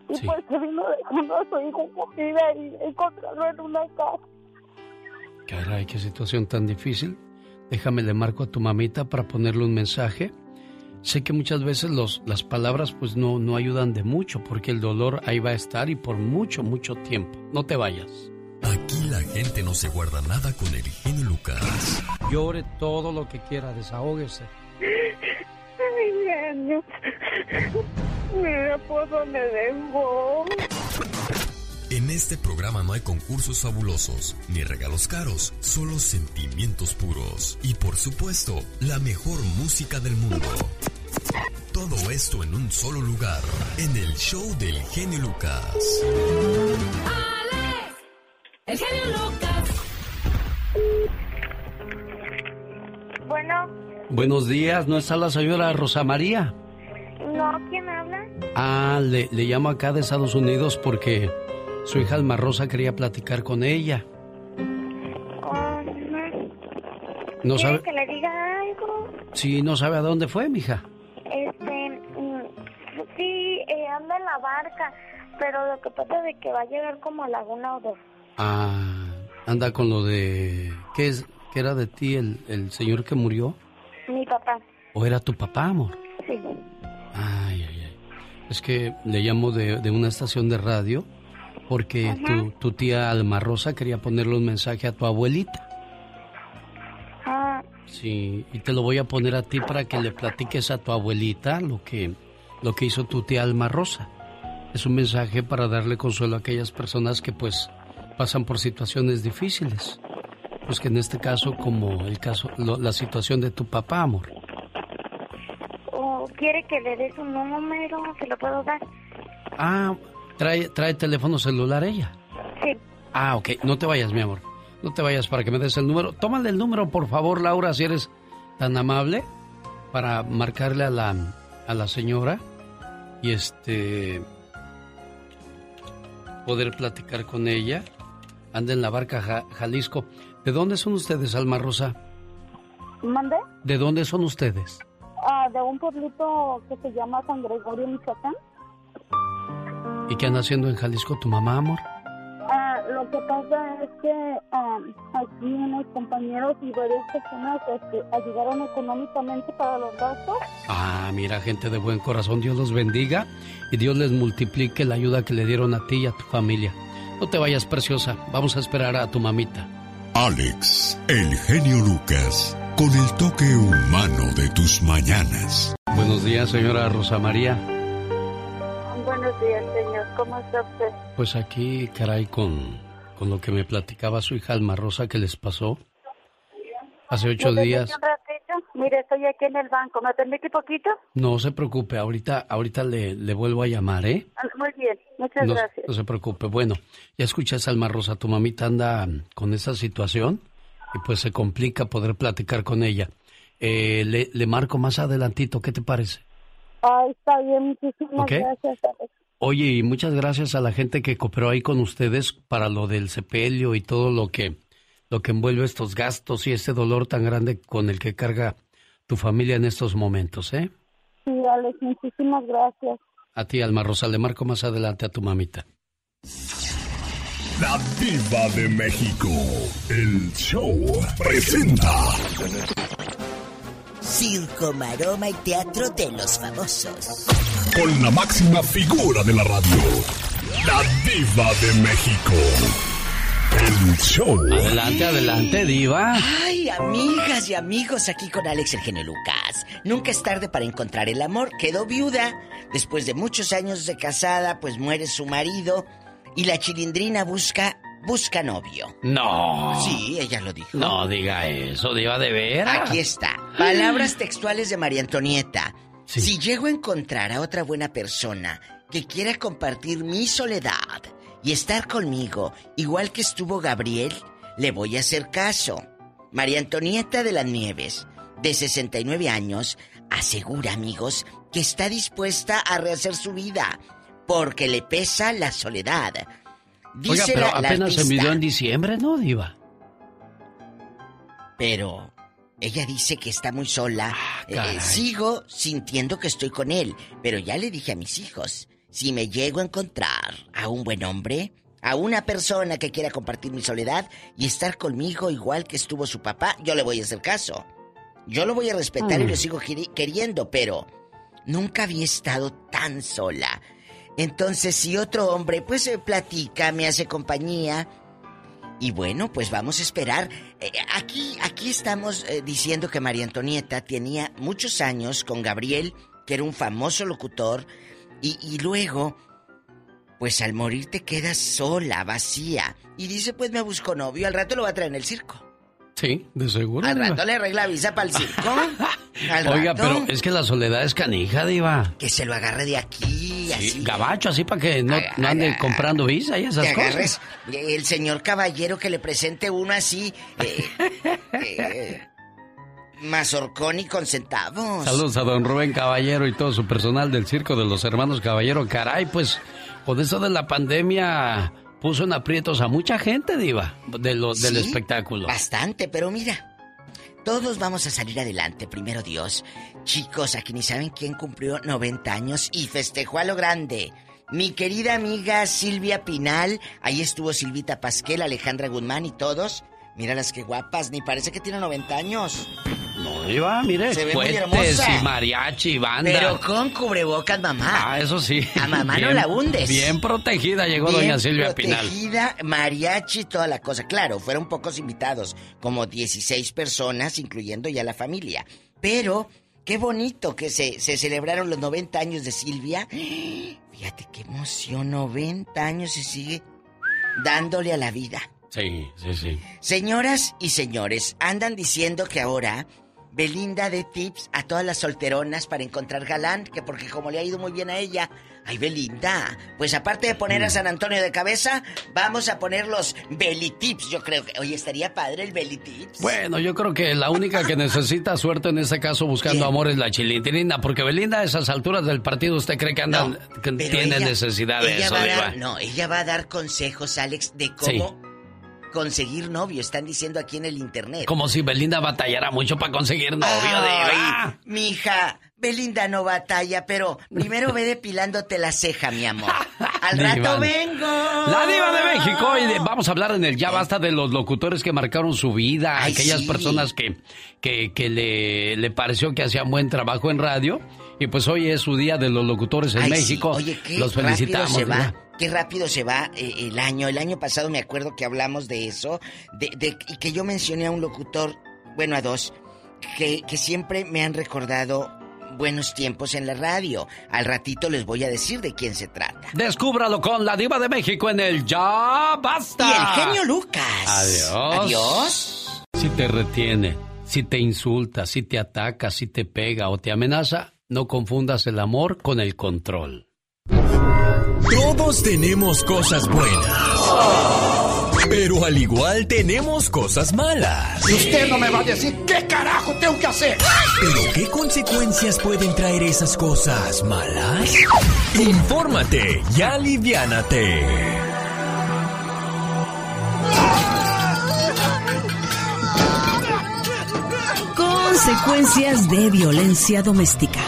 Y Sí. pues se vino dejando a su hijo con vida y encontrarlo en una casa. Caray, qué situación tan difícil. Déjame le marco a tu mamita para ponerle un mensaje. Sé que muchas veces los, las palabras pues no, no ayudan de mucho porque el dolor ahí va a estar y por mucho, mucho tiempo. No te vayas. Aquí la gente no se guarda nada con el genio Lucas. Llore todo lo que quiera, desahógese. Ay, años. Mi esposo me dejó. En este programa no hay concursos fabulosos ni regalos caros, solo sentimientos puros y por supuesto la mejor música del mundo. Todo esto en un solo lugar, en el show del genio Lucas. Alex, el genio Lucas. Bueno, Buenos días, ¿no está la señora Rosa María? no, ¿quién habla? Ah, le, le llamo acá de Estados Unidos porque su hija Alma Rosa quería platicar con ella. Oh, no. No ¿Quiere sabe, que le diga algo? sí, no sabe a dónde fue, mija. Este, mm, sí, eh, anda en la barca, pero lo que pasa es que va a llegar como a Laguna o dos. Ah, anda con lo de... ¿Qué es? ¿Qué era de ti el, el señor que murió? Mi papá, ¿O era tu papá, amor? sí. Ay, ay, ay. Es que le llamo de, de una estación de radio porque tu, tu tía Alma Rosa quería ponerle un mensaje a tu abuelita. Ah, Sí, y te lo voy a poner a ti para que le platiques a tu abuelita lo que, lo que hizo tu tía Alma Rosa. Es un mensaje para darle consuelo a aquellas personas que pues pasan por situaciones difíciles. Pues que en este caso, como el caso, lo- la situación de tu papá, amor. o quiere que le dé su número, se lo puedo dar. Ah, trae, trae teléfono celular ella. Sí. Ah, ok, no te vayas, mi amor. No te vayas para que me des el número. Tómale el número, por favor, Laura, si eres tan amable, para marcarle a la, a la señora y este poder platicar con ella. Anda en la barca Ja- Jalisco. ¿De dónde son ustedes, Alma Rosa? ¿Mande? ¿De dónde son ustedes? Ah, de un pueblito que se llama San Gregorio, Michoacán. ¿Y qué anda haciendo en Jalisco tu mamá, amor? Ah, lo que pasa es que aquí unos compañeros y varias personas este, ayudaron económicamente para los gastos. Ah, mira, gente de buen corazón, Dios los bendiga y Dios les multiplique la ayuda que le dieron a ti y a tu familia. No te vayas, preciosa, vamos a esperar a tu mamita. Alex, el genio Lucas, con el toque humano de tus mañanas. Buenos días, señora Rosa María. Buenos días, señor. ¿Cómo está usted? Pues aquí, caray, con, con lo que me platicaba su hija Alma Rosa que les pasó hace ocho ¿Me días. Mire, estoy aquí en el banco. ¿Me permite poquito? No se preocupe, ahorita, ahorita le, le vuelvo a llamar, ¿eh? Ah, Muy bien, muchas No, gracias. no se preocupe. Bueno, ya escuchas, Alma Rosa, tu mamita anda con esa situación y pues se complica poder platicar con ella. Eh, le, le marco más adelantito, ¿qué te parece? Ay, está bien, muchísimas gracias. Alex. Oye, y muchas gracias a la gente que cooperó ahí con ustedes para lo del sepelio y todo lo que, lo que envuelve estos gastos y ese dolor tan grande con el que carga tu familia en estos momentos, ¿eh? Sí, Alex, muchísimas gracias. A ti, Alma Rosa, le marco más adelante a tu mamita. La diva de México, el show presenta. Circo, maroma y teatro de los famosos. Con la máxima figura de la radio, la diva de México. El show. Adelante, adelante, diva. Ay, amigas y amigos, aquí con Alex el genio Lucas. Nunca es tarde para encontrar el amor. Quedó viuda. Después de muchos años de casada, pues muere su marido. Y la chilindrina busca, busca novio. No. Sí, ella lo dijo. No diga eso, diva de veras. Aquí está. Palabras textuales de María Antonieta. Si llego a encontrar a otra buena persona que quiera compartir mi soledad y estar conmigo, igual que estuvo Gabriel, le voy a hacer caso. María Antonieta de las Nieves, de 69 años, asegura, amigos, que está dispuesta a rehacer su vida porque le pesa la soledad. Oiga, Dice pero la- la apenas se midió en diciembre, ¿no, diva? Pero ella dice que está muy sola. Eh, caray. sigo sintiendo que estoy con él, pero ya le dije a mis hijos, si me llego a encontrar a un buen hombre, a una persona que quiera compartir mi soledad y estar conmigo igual que estuvo su papá, yo le voy a hacer caso. Yo lo voy a respetar y Mm. lo sigo queri- queriendo, pero nunca había estado tan sola. Entonces, si otro hombre pues se platica, me hace compañía, Y bueno, pues vamos a esperar. Eh, aquí, aquí estamos eh, diciendo que María Antonieta tenía muchos años con Gabriel, que era un famoso locutor, y, y luego, pues al morir te quedas sola, vacía. Y dice, pues me busco novio, al rato lo va a traer en el circo. Sí, de seguro. Al rato le arregla visa para el circo. Al Oiga, rato, pero es que la soledad es canija, Diva. Que se lo agarre de aquí, Sí, así. gabacho, así para que no, no ande comprando visa y esas que cosas. agarres el señor caballero que le presente uno así, eh, eh, mazorcón y con centavos. Saludos a don Rubén Caballero y todo su personal del Circo de los Hermanos Caballero. Caray, pues con eso de la pandemia puso en aprietos a mucha gente, Diva, de lo, del Sí, espectáculo. Bastante, pero mira, todos vamos a salir adelante, primero Dios. Chicos, aquí ni saben quién cumplió 90 años y festejó a lo grande. Mi querida amiga Silvia Pinal, ahí estuvo Silvita Pasquel, Alejandra Guzmán y todos. Míralas qué guapas, ni parece que tiene 90 años. No, Diva, mire, Se ve muy hermosa. y mariachi y banda. Pero con cubrebocas, mamá. Ah, eso sí. A mamá no la hundes. Bien protegida llegó Bien doña Silvia Pinal. protegida, mariachi, toda la cosa. Claro, fueron pocos invitados, como 16 personas, incluyendo ya la familia. Pero, qué bonito que se, se celebraron los 90 años de Silvia. Fíjate qué emoción, 90 años y sigue dándole a la vida. Sí, sí, sí. Señoras y señores, andan diciendo que ahora Belinda de tips a todas las solteronas para encontrar galán, que porque como le ha ido muy bien a ella, ay Belinda, pues aparte de poner Mm. a San Antonio de cabeza, vamos a poner los Beli tips, yo creo que, oye, estaría padre el Beli tips. Bueno, yo creo que la única que necesita suerte en este caso buscando amor es la chilindrina, porque Belinda a esas alturas del partido, ¿usted cree que andan, tiene ella- necesidad de ella eso, va a dar- No, ella va a dar consejos, Alex, de cómo conseguir novio, están diciendo aquí en el internet. Como si Belinda batallara mucho para conseguir novio. Ay, mija, Belinda no batalla, pero primero ve depilándote la ceja, mi amor. Al rato vengo. La diva de México y de- vamos a hablar en el ya basta de los locutores que marcaron su vida, Ay, aquellas sí. personas que, que, que le, le pareció que hacían buen trabajo en radio y pues hoy es su día de los locutores en Ay, sí. México. Oye, qué los felicitamos. se va. Qué rápido se va eh, el año. El año pasado me acuerdo que hablamos de eso, de, de- y que yo mencioné a un locutor, bueno, a dos, que, que siempre me han recordado buenos tiempos en la radio. Al ratito les voy a decir de quién se trata. Descúbralo con la diva de México en el ya basta. Y el genio Lucas. Adiós. Adiós. Si te retiene, si te insulta, si te ataca, si te pega o te amenaza, no confundas el amor con el control. Todos tenemos cosas buenas. Pero al igual tenemos cosas malas. Y usted no me va a decir qué carajo tengo que hacer. ¿Pero qué consecuencias pueden traer esas cosas malas? Infórmate y aliviánate. Consecuencias de violencia doméstica.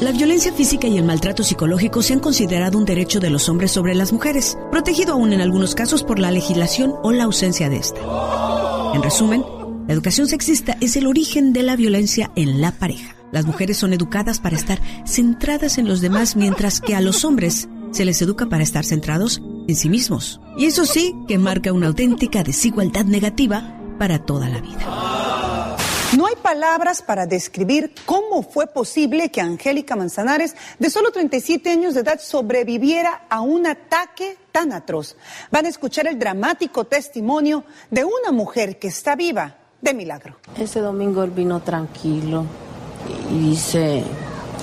La violencia física y el maltrato psicológico se han considerado un derecho de los hombres sobre las mujeres, protegido aún en algunos casos por la legislación o la ausencia de esta. En resumen, la educación sexista es el origen de la violencia en la pareja. Las mujeres son educadas para estar centradas en los demás, mientras que a los hombres se les educa para estar centrados en sí mismos. Y eso sí que marca una auténtica desigualdad negativa para toda la vida. No hay palabras para describir cómo fue posible que Angélica Manzanares, de solo 37 años de edad, sobreviviera a un ataque tan atroz. Van a escuchar el dramático testimonio de una mujer que está viva de milagro. Ese domingo él vino tranquilo y dice,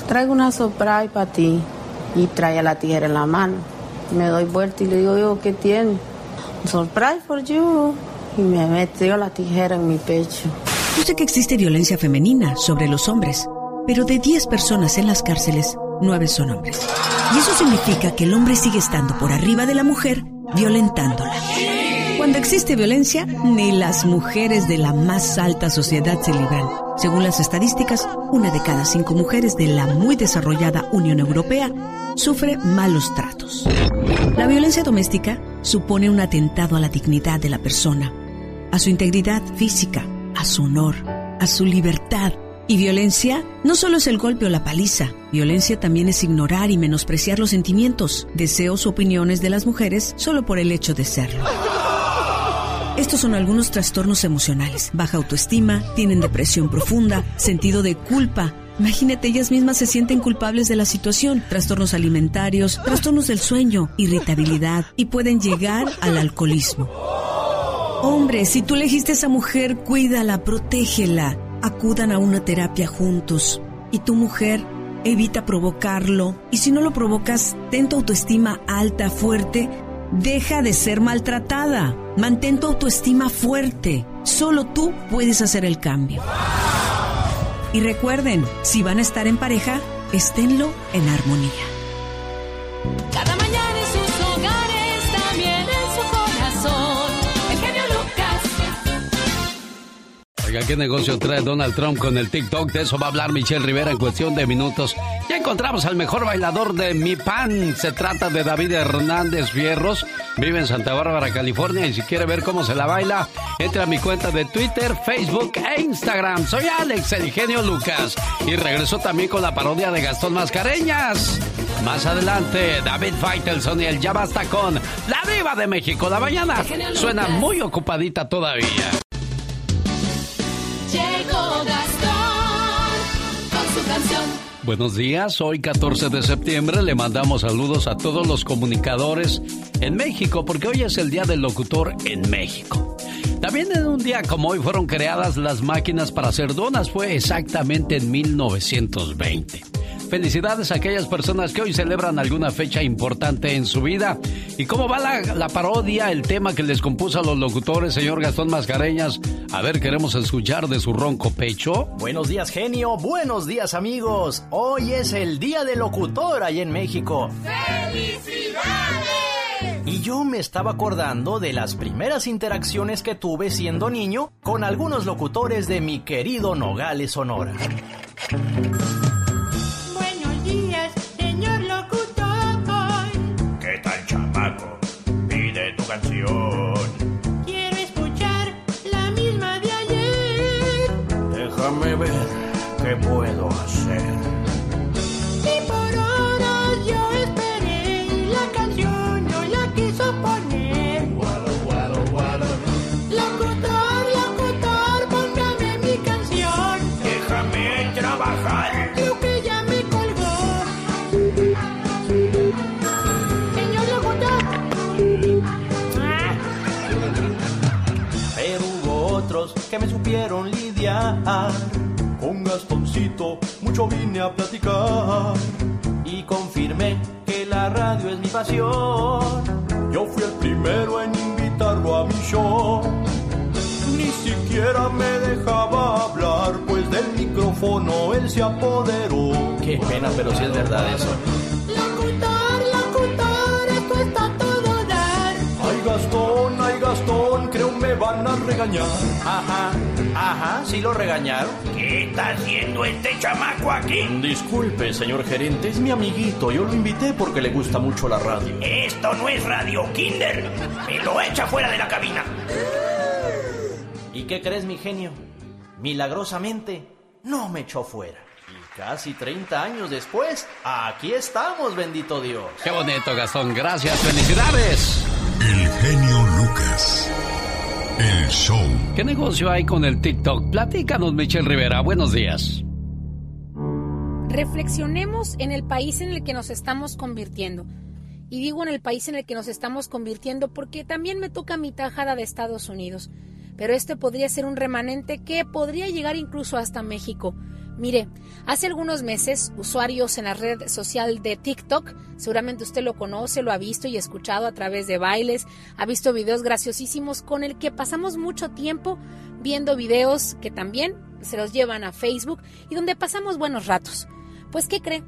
traigo una surprise para ti y trae la tijera en la mano. Me doy vuelta y le digo, yo, ¿qué tiene? Surprise for you. Y me metió la tijera en mi pecho. Yo sé que existe violencia femenina sobre los hombres, pero de 10 personas en las cárceles, 9 son hombres. Y eso significa que el hombre sigue estando por arriba de la mujer, violentándola. Cuando existe violencia, ni las mujeres de la más alta sociedad se libran. Según las estadísticas, una de cada cinco mujeres de la muy desarrollada Unión Europea sufre malos tratos. La violencia doméstica supone un atentado a la dignidad de la persona, a su integridad física, a su honor, a su libertad. Y violencia no solo es el golpe o la paliza, violencia también es ignorar y menospreciar los sentimientos, deseos o opiniones de las mujeres solo por el hecho de serlo. Estos son algunos trastornos emocionales. Baja autoestima, tienen depresión profunda, sentido de culpa. Imagínate, ellas mismas se sienten culpables de la situación, trastornos alimentarios, trastornos del sueño, irritabilidad y pueden llegar al alcoholismo. Hombre, si tú elegiste a esa mujer, cuídala, protégela. Acudan a una terapia juntos. Y tu mujer, evita provocarlo. Y si no lo provocas, ten tu autoestima alta, fuerte. Deja de ser maltratada. Mantén tu autoestima fuerte. Solo tú puedes hacer el cambio. Y recuerden, si van a estar en pareja, esténlo en armonía. ¿Qué negocio trae Donald Trump con el TikTok? De eso va a hablar Michelle Rivera en cuestión de minutos. Ya encontramos al mejor bailador de Mi Pan. Se trata de David Hernández Fierros. Vive en Santa Bárbara, California. Y si quiere ver cómo se la baila, entre a mi cuenta de Twitter, Facebook e Instagram. Soy Alex, el genio Lucas. Y regreso también con la parodia de Gastón Mascareñas. Más adelante, David Faitelson y el Ya Basta con La Diva de México. La mañana suena muy ocupadita todavía. Buenos días, hoy 14 de septiembre le mandamos saludos a todos los comunicadores en México porque hoy es el Día del Locutor en México. También en un día como hoy fueron creadas las máquinas para hacer donas, fue exactamente en 1920. Felicidades a aquellas personas que hoy celebran alguna fecha importante en su vida. ¿Y cómo va la, la parodia, el tema que les compuso a los locutores, señor Gastón Mascareñas? A ver, queremos escuchar de su ronco pecho. Buenos días, genio. Buenos días, amigos. Hoy es el Día del Locutor ahí en México. ¡Felicidades! Y yo me estaba acordando de las primeras interacciones que tuve siendo niño con algunos locutores de mi querido Nogales, Sonora. Canción. Quiero escuchar la misma de ayer. Déjame ver qué puedo hacer. Con Gastoncito mucho vine a platicar. Y confirmé que la radio es mi pasión. Yo fui el primero en invitarlo a mi show. Ni siquiera me dejaba hablar, pues del micrófono él se apoderó. Qué pena, pero sí es verdad eso. Locutor, locutor, esto está todo dar. Ay Gastón, ay Gastón, creo me van a regañar. Ajá, ajá, sí lo regañaron. ¿Qué está haciendo este chamaco aquí? Disculpe, señor gerente, es mi amiguito. Yo lo invité porque le gusta mucho la radio. Esto no es Radio Kinder. Me lo echa fuera de la cabina. ¿Y qué crees, mi genio? Milagrosamente, no me echó fuera. Y casi 30 años después, aquí estamos, bendito Dios. Qué bonito, Gastón. Gracias, felicidades. El genio El show. ¿Qué negocio hay con el TikTok? Platícanos, Michelle Rivera. Buenos días. Reflexionemos en el país en el que nos estamos convirtiendo. Y digo en el país en el que nos estamos convirtiendo porque también me toca mi tajada de Estados Unidos. Pero este podría ser un remanente que podría llegar incluso hasta México. Mire, hace algunos meses, usuarios en la red social de TikTok, seguramente usted lo conoce, lo ha visto y escuchado a través de bailes, ha visto videos graciosísimos con el que pasamos mucho tiempo viendo videos que también se los llevan a Facebook y donde pasamos buenos ratos. Pues, ¿qué cree?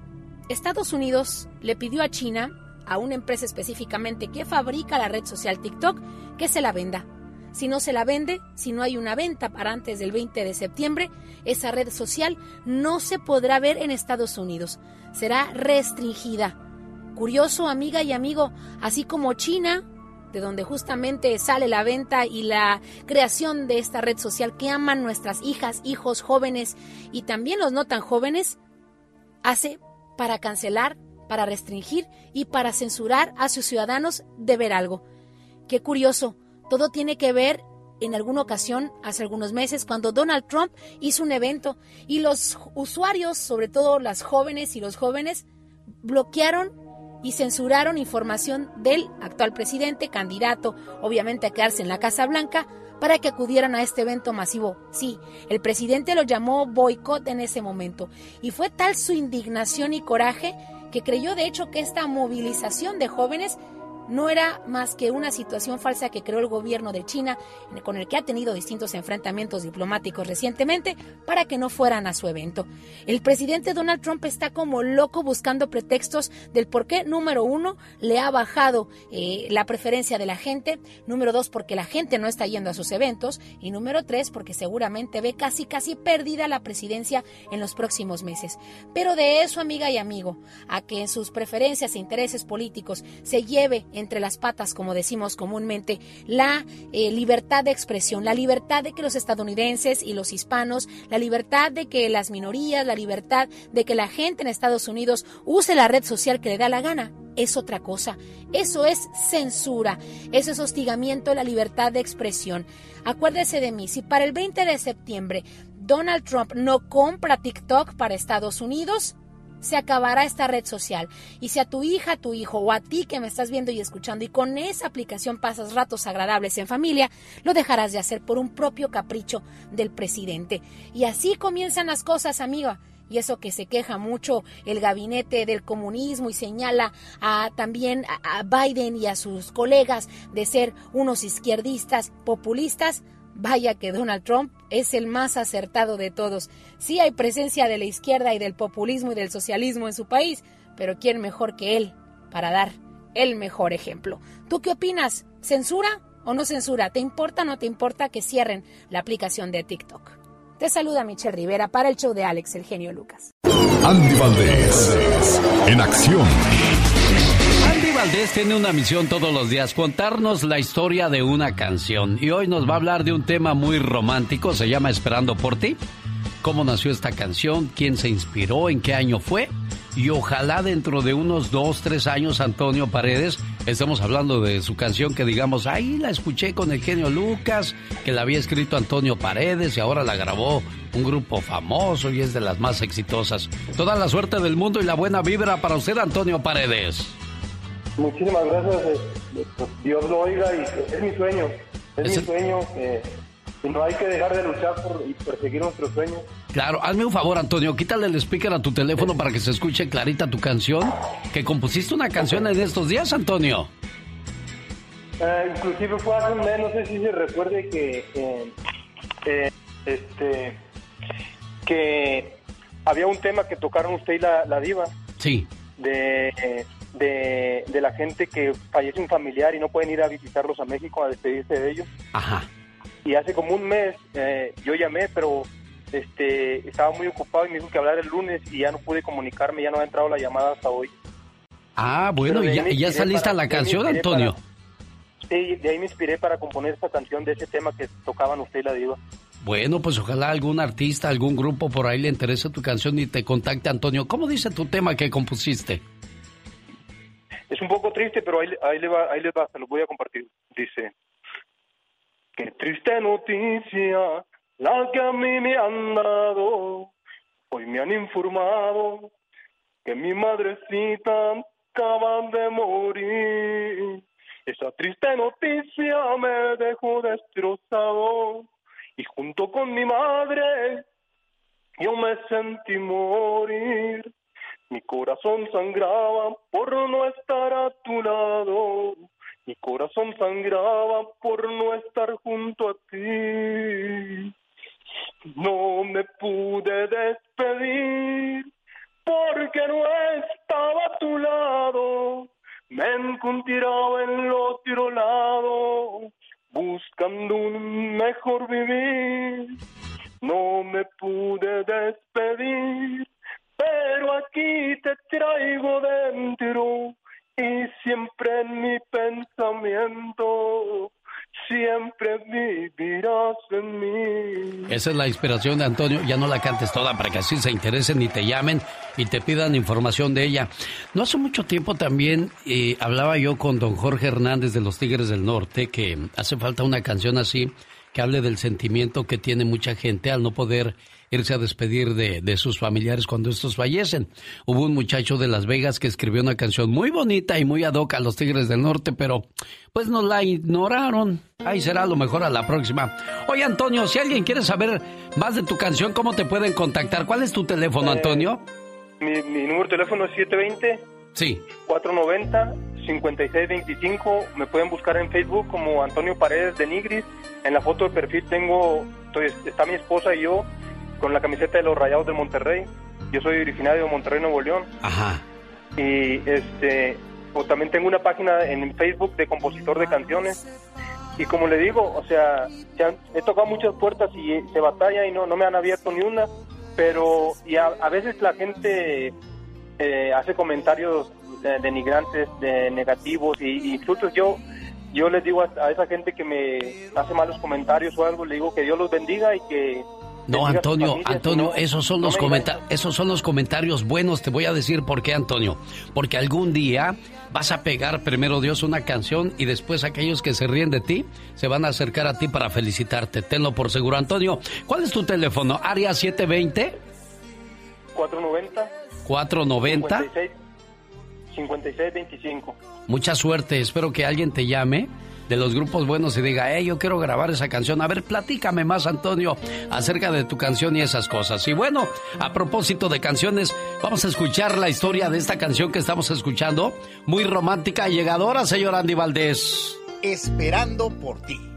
Estados Unidos le pidió a China, a una empresa específicamente que fabrica la red social TikTok, que se la venda. Si no se la vende, si no hay una venta para antes del 20 de septiembre, esa red social no se podrá ver en Estados Unidos. Será restringida. Curioso, amiga y amigo, así como China, de donde justamente sale la venta y la creación de esta red social que aman nuestras hijas, hijos, jóvenes y también los no tan jóvenes, hace para cancelar, para restringir y para censurar a sus ciudadanos de ver algo. Qué curioso, todo tiene que ver en alguna ocasión, hace algunos meses, cuando Donald Trump hizo un evento y los usuarios, sobre todo las jóvenes y los jóvenes, bloquearon y censuraron información del actual presidente, candidato obviamente a quedarse en la Casa Blanca, para que acudieran a este evento masivo. Sí, el presidente lo llamó boicot en ese momento y fue tal su indignación y coraje que creyó de hecho que esta movilización de jóvenes no era más que una situación falsa que creó el gobierno de China, con el que ha tenido distintos enfrentamientos diplomáticos recientemente, para que no fueran a su evento. El presidente Donald Trump está como loco buscando pretextos del por qué, número uno, le ha bajado eh, la preferencia de la gente, número dos, porque la gente no está yendo a sus eventos, y número tres, porque seguramente ve casi, casi perdida la presidencia en los próximos meses. Pero de eso, amiga y amigo, a que en sus preferencias e intereses políticos se lleve entre las patas, como decimos comúnmente, la eh, libertad de expresión, la libertad de que los estadounidenses y los hispanos, la libertad de que las minorías, la libertad de que la gente en Estados Unidos use la red social que le da la gana. Es otra cosa. Eso es censura. Eso es hostigamiento a la libertad de expresión. Acuérdese de mí, si para el 20 de septiembre Donald Trump no compra TikTok para Estados Unidos, se acabará esta red social. Y si a tu hija, a tu hijo o a ti que me estás viendo y escuchando y con esa aplicación pasas ratos agradables en familia, lo dejarás de hacer por un propio capricho del presidente. Y así comienzan las cosas, amiga. Y eso que se queja mucho el gabinete del comunismo y señala a, también a Biden y a sus colegas de ser unos izquierdistas populistas, Vaya que Donald Trump es el más acertado de todos. Sí hay presencia de la izquierda y del populismo y del socialismo en su país, pero ¿quién mejor que él para dar el mejor ejemplo? ¿Tú qué opinas? ¿Censura o no censura? ¿Te importa o no te importa que cierren la aplicación de TikTok? Te saluda Michelle Rivera para el show de Alex, el genio Lucas. Andy Valdés, en acción. Valdés tiene una misión todos los días, contarnos la historia de una canción. Y hoy nos va a hablar de un tema muy romántico, se llama Esperando por ti. ¿Cómo nació esta canción? ¿Quién se inspiró? ¿En qué año fue? Y ojalá dentro de unos dos, tres años, Antonio Paredes, estemos hablando de su canción que digamos, ahí la escuché con el genio Lucas, que la había escrito Antonio Paredes y ahora la grabó un grupo famoso y es de las más exitosas. Toda la suerte del mundo y la buena vibra para usted, Antonio Paredes. Muchísimas gracias. eh, pues, Dios lo oiga y es mi sueño. Es, mi sueño. eh, y no hay que dejar de luchar por, y perseguir nuestros sueños. Claro, hazme un favor, Antonio, quítale el speaker a tu teléfono para que se escuche clarita tu canción. Que compusiste una canción en estos días, Antonio. Eh, inclusive fue hace un mes, no sé si se recuerde que eh, eh, este que había un tema que tocaron usted y la, la diva Sí. de, de, de la gente que fallece un familiar y no pueden ir a visitarlos a México a despedirse de ellos. Ajá. Y hace como un mes eh, yo llamé, pero este estaba muy ocupado y me dijo que hablar el lunes y ya no pude comunicarme, ya no ha entrado la llamada hasta hoy. Ah, bueno, ¿y ya, ya está lista la canción, Antonio? Sí, de ahí me inspiré para componer esta canción de ese tema que tocaban usted y la diva. Bueno, pues ojalá algún artista, algún grupo por ahí le interese tu canción y te contacte, Antonio. ¿Cómo dice tu tema que compusiste? Es un poco triste, pero ahí, ahí le va, ahí les va, se los voy a compartir. Dice, qué triste noticia la que a mí me han dado. Hoy me han informado que mi madrecita acaba de morir. Esa triste noticia me dejó destrozado y junto con mi madre yo me sentí morir. Mi corazón sangraba por no estar a tu lado. Mi corazón sangraba por no estar junto a ti. No me pude despedir porque no estaba a tu lado. Me encontraba en el otro lado buscando un mejor vivir. No me pude despedir pero aquí te traigo dentro y siempre en mi pensamiento, siempre vivirás en mí. Esa es la inspiración de Antonio. Ya no la cantes toda para que así se interesen y te llamen y te pidan información de ella. No hace mucho tiempo también eh, hablaba yo con don Jorge Hernández de los Tigres del Norte que hace falta una canción así que hable del sentimiento que tiene mucha gente al no poder irse a despedir de, de, sus familiares cuando estos fallecen. Hubo un muchacho de Las Vegas que escribió una canción muy bonita y muy ad hoc a los Tigres del Norte, pero pues nos la ignoraron. Ahí será lo mejor a la próxima. Oye, Antonio, si alguien quiere saber más de tu canción, ¿cómo te pueden contactar? ¿Cuál es tu teléfono, Antonio? Mi, mi número de teléfono es 720 Sí. 490-5625. Me pueden buscar en Facebook como Antonio Paredes de Nigris. En la foto de perfil tengo, estoy- está mi esposa y yo con la camiseta de los Rayados de Monterrey. Yo soy originario de Monterrey, Nuevo León. Ajá. Y este, pues también tengo una página en Facebook de compositor de canciones. Y como le digo, o sea, han- he tocado muchas puertas y se batalla y no, no me han abierto ni una. Pero y a, a veces la gente eh, hace comentarios eh, denigrantes, de negativos y, y insultos. Yo yo les digo a, a esa gente que me hace malos comentarios o algo, le digo que Dios los bendiga y que No, Antonio, Antonio, no- esos son no los me comenta esos son los comentarios buenos. Te voy a decir por qué, Antonio. Porque algún día vas a pegar primero Dios una canción y después aquellos que se ríen de ti se van a acercar a ti para felicitarte. Tenlo por seguro, Antonio. ¿Cuál es tu teléfono? Área 720 490 490. 56 5625. Mucha suerte. Espero que alguien te llame de los grupos buenos y diga, hey, yo quiero grabar esa canción. A ver, platícame más, Antonio, acerca de tu canción y esas cosas. Y bueno, a propósito de canciones, vamos a escuchar la historia de esta canción que estamos escuchando. Muy romántica y llegadora, señor Andy Valdés. Esperando por ti.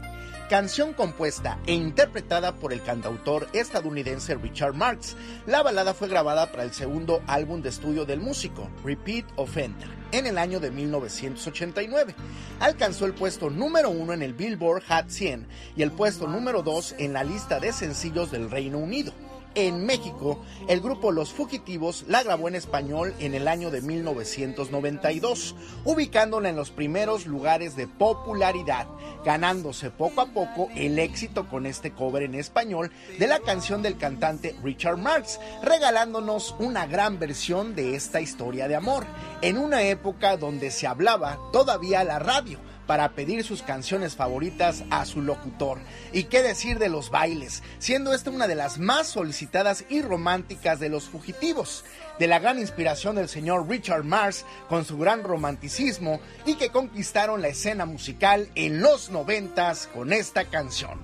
Canción compuesta e interpretada por el cantautor estadounidense Richard Marx. La balada fue grabada para el segundo álbum de estudio del músico, Repeat Offender, en el año de 1989. Alcanzó el puesto número uno en el Billboard Hot 100 y el puesto número dos en la lista de sencillos del Reino Unido. En México, el grupo Los Fugitivos la grabó en español en el año de 1992, ubicándola en los primeros lugares de popularidad, ganándose poco a poco el éxito con este cover en español de la canción del cantante Richard Marx, regalándonos una gran versión de esta historia de amor, en una época donde se hablaba todavía la radio para pedir sus canciones favoritas a su locutor. ¿Y qué decir de los bailes? Siendo esta una de las más solicitadas y románticas de los fugitivos, de la gran inspiración del señor Richard Mars con su gran romanticismo y que conquistaron la escena musical en los noventas con esta canción.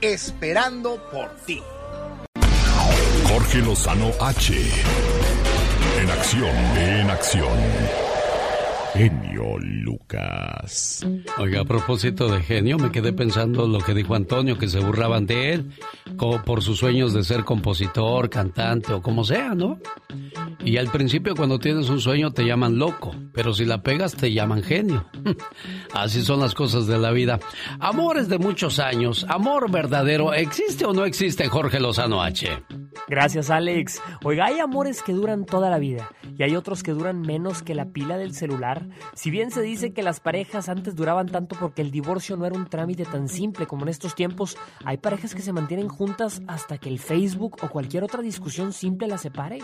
Esperando por ti. Jorge Lozano H. En acción, en acción. Genio Lucas. Oiga, a propósito de genio, me quedé pensando lo que dijo Antonio, que se burlaban de él como por sus sueños de ser compositor, cantante o como sea, ¿no? Y al principio cuando tienes un sueño te llaman loco, pero si la pegas te llaman genio. Así son las cosas de la vida. Amores de muchos años, amor verdadero, ¿existe o no existe Jorge Lozano H? Gracias, Alex. Oiga, hay amores que duran toda la vida y hay otros que duran menos que la pila del celular. Si bien se dice que las parejas antes duraban tanto porque el divorcio no era un trámite tan simple como en estos tiempos, hay parejas que se mantienen juntas hasta que el Facebook o cualquier otra discusión simple las separe.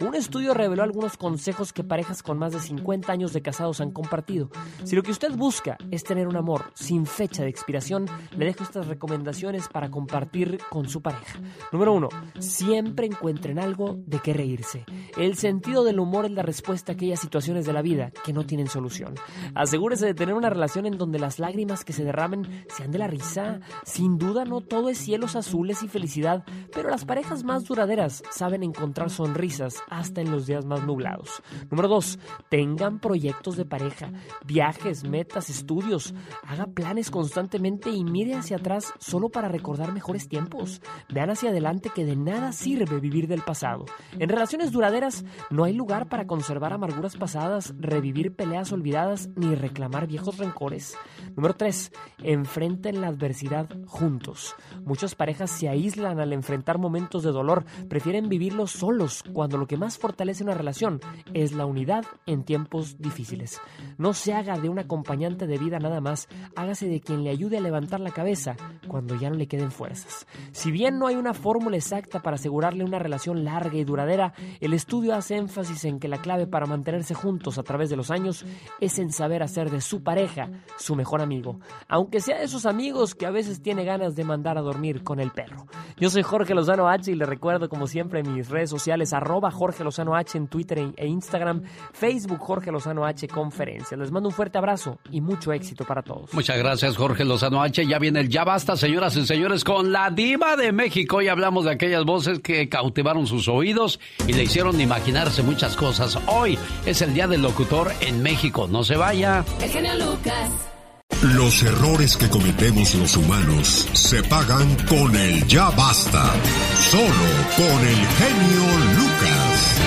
Un estudio reveló algunos consejos que parejas con más de 50 años de casados han compartido. Si lo que usted busca es tener un amor sin fecha de expiración, le dejo estas recomendaciones para compartir con su pareja. Número uno, siempre encuentren algo de qué reírse. El sentido del humor es la respuesta a aquellas situaciones de la vida que no tienen solución. Asegúrese de tener una relación en donde las lágrimas que se derramen sean de la risa. Sin duda no todo es cielos azules y felicidad, pero las parejas más duraderas saben encontrar sonrisas hasta en los días más nublados. Número dos, tengan proyectos de pareja, viajes, metas, estudios. Haga planes constantemente y mire hacia atrás solo para recordar mejores tiempos. Vean hacia adelante que de nada sirve vivir del pasado. En relaciones duraderas no hay lugar para conservar amarguras pasadas, revivir peleas olvidadas ni reclamar viejos rencores. Número 3. Enfrenten la adversidad juntos. Muchas parejas se aíslan al enfrentar momentos de dolor, prefieren vivirlos solos cuando lo que más fortalece una relación es la unidad en tiempos difíciles. No se haga de un acompañante de vida nada más, hágase de quien le ayude a levantar la cabeza cuando ya no le queden fuerzas. Si bien no hay una fórmula exacta para asegurarle una relación larga y duradera, el estudio hace énfasis en que la clave para mantenerse juntos a través de los años es en saber hacer de su pareja su mejor amigo, aunque sea de esos amigos que a veces tiene ganas de mandar a dormir con el perro. Yo soy Jorge Lozano H y le recuerdo como siempre en mis redes sociales arroba Jorge Lozano H en Twitter e, e Instagram, Facebook Jorge Lozano H Conferencia. Les mando un fuerte abrazo y mucho éxito para todos. Muchas gracias Jorge Lozano H. Ya viene el Ya Basta, señoras y señores, con la diva de México y hablamos de aquellas voces que cautivaron sus oídos y le hicieron imaginarse muchas cosas. Hoy es el Día del Locutor en México. No se vaya. El genio Lucas. Los errores que cometemos los humanos se pagan con el ya basta. Solo con el genio Lucas.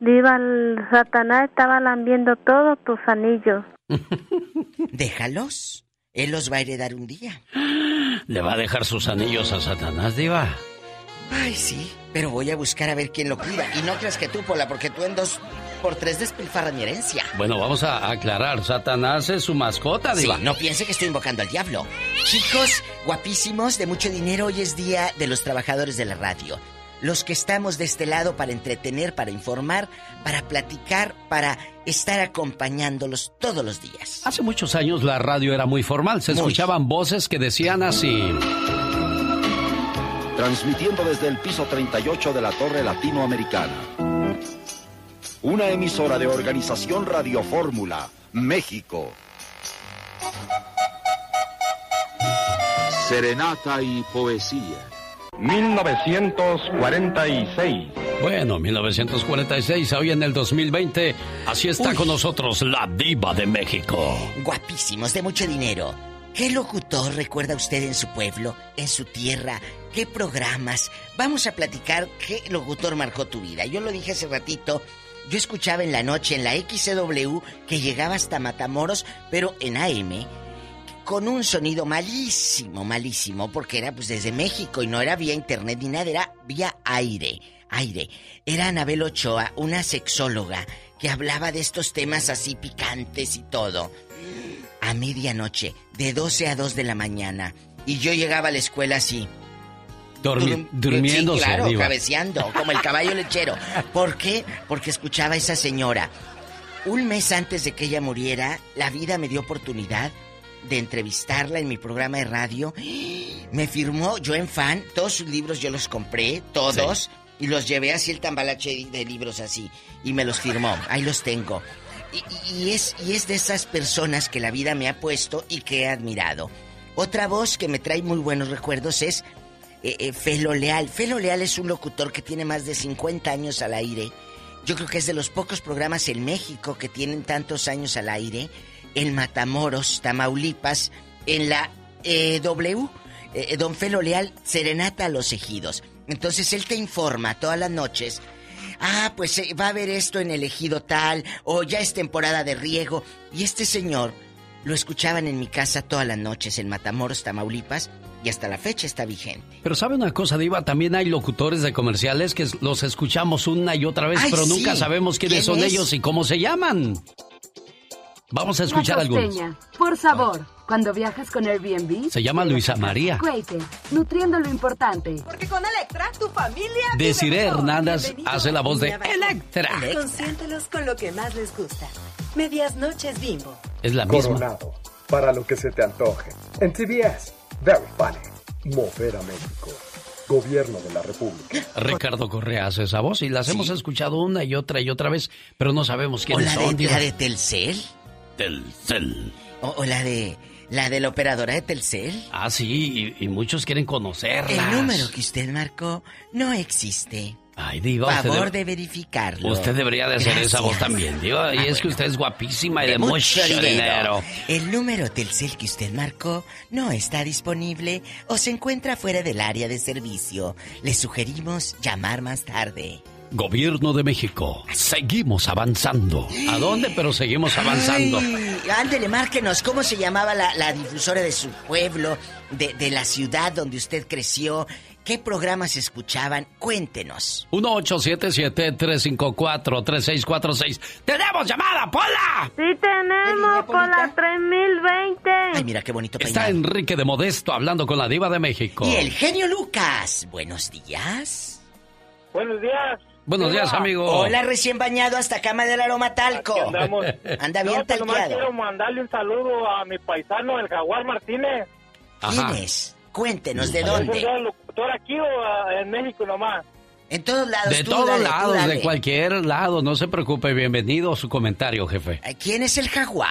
Diva, el Satanás estaba lambiendo todos tus anillos. Déjalos. Él los va a heredar un día. ¿Le va a dejar sus anillos a Satanás, Diva? Ay, sí. Pero voy a buscar a ver quién lo cuida. Y no creas que tú, Pola, porque tú en dos por tres despilfarras mi herencia. Bueno, vamos a aclarar. Satanás es su mascota, Diva. Sí, no piense que estoy invocando al diablo. Chicos, guapísimos, de mucho dinero, hoy es día de los trabajadores de la radio. Los que estamos de este lado para entretener, para informar, para platicar, para estar acompañándolos todos los días. Hace muchos años la radio era muy formal. Se escuchaban voces que decían así. Transmitiendo desde el piso 38 de la Torre Latinoamericana. Una emisora de Organización Radio Fórmula, México. Serenata y poesía. 1946. Bueno, 1946, hoy en el 2020, así está con nosotros la diva de México. Guapísimos, de mucho dinero. ¿Qué locutor recuerda usted en su pueblo, en su tierra? ¿Qué programas? Vamos a platicar qué locutor marcó tu vida. Yo lo dije hace ratito. Yo escuchaba en la noche en la XCW que llegaba hasta Matamoros, pero en AM, con un sonido malísimo, malísimo, porque era pues desde México y no era vía internet ni nada, era vía aire, aire. Era Anabel Ochoa, una sexóloga, que hablaba de estos temas así picantes y todo. A medianoche, de 12 a 2 de la mañana. Y yo llegaba a la escuela así. Dormi- durmiéndose, Sí, claro, diva. cabeceando, como el caballo lechero. ¿Por qué? Porque escuchaba a esa señora. Un mes antes de que ella muriera, la vida me dio oportunidad de entrevistarla en mi programa de radio. Me firmó, yo en fan, todos sus libros yo los compré, todos, y los llevé así el tambalache de libros así, y me los firmó, ahí los tengo. Y, y es, y es de esas personas que la vida me ha puesto y que he admirado. Otra voz que me trae muy buenos recuerdos es eh, eh, Felo Leal. Felo Leal es un locutor que tiene más de 50 años al aire. Yo creo que es de los pocos programas en México que tienen tantos años al aire. En Matamoros, Tamaulipas, en la eh, W. eh, don Felo Leal, Serenata a los Ejidos. Entonces él te informa todas las noches. Ah, pues va a haber esto en el ejido tal, o ya es temporada de riego. Y este señor lo escuchaban en mi casa todas las noches en Matamoros, Tamaulipas, y hasta la fecha está vigente. Pero sabe una cosa, Diva, también hay locutores de comerciales que los escuchamos una y otra vez, Ay, pero nunca sí. sabemos quiénes ¿Quién son es? ellos y cómo se llaman. Vamos a escuchar algunos. por sabor. Cuando viajas con Airbnb. Se llama Luisa María. Quaker, nutriendo lo importante. Porque con Electra, tu familia. Desiree. Hernández Bienvenido hace la voz de Bacán. Electra. Consiéntelos con lo que más les gusta. Medias noches bimbo. Es la misma. Coronado, para lo que se te antoje. En TBS, Very Funny. Mover a México. Gobierno de la República. Ricardo Correa hace esa voz y las hemos escuchado una y otra y otra vez, pero no sabemos O quiénes la son. de, la de Telcel. Telcel. O, o la de. La de la operadora de Telcel. Ah, sí, y, y muchos quieren conocerlas. El número que usted marcó no existe. Ay, Diva, Favor debe- de verificarlo. Usted debería de hacer esa voz también, Diva. Y Ah, es que bueno. usted es guapísima y de, mucho, dinero. El número Telcel que usted marcó no está disponible o se encuentra fuera del área de servicio. Le sugerimos llamar más tarde. Gobierno de México. Seguimos avanzando. ¿A dónde? Pero seguimos avanzando. Ay, ándele, márquenos. ¿Cómo se llamaba la, la difusora de su pueblo, de, de la ciudad donde usted creció? ¿Qué programas escuchaban? Cuéntenos. 1877-354-3646. ¡Tenemos llamada, Pola! Sí tenemos por la 3020. Ay, mira qué bonito Está peinado. Enrique de Modesto hablando con la diva de México. Y el genio Lucas. Buenos días. Buenos días. Buenos días, amigo. Hola, recién bañado hasta cama del aroma talco. Aquí andamos. Anda bien no, pues talqueado. quiero mandarle un saludo a mi paisano, el Jaguar Martínez. ¿Quién es? Cuéntenos, ¿de ¿Es dónde? Locutor aquí o ah, en México nomás? En todos lados. De tú todos dale, lados, de cualquier lado, no se preocupe, bienvenido a su comentario, jefe. ¿Quién es el jaguar?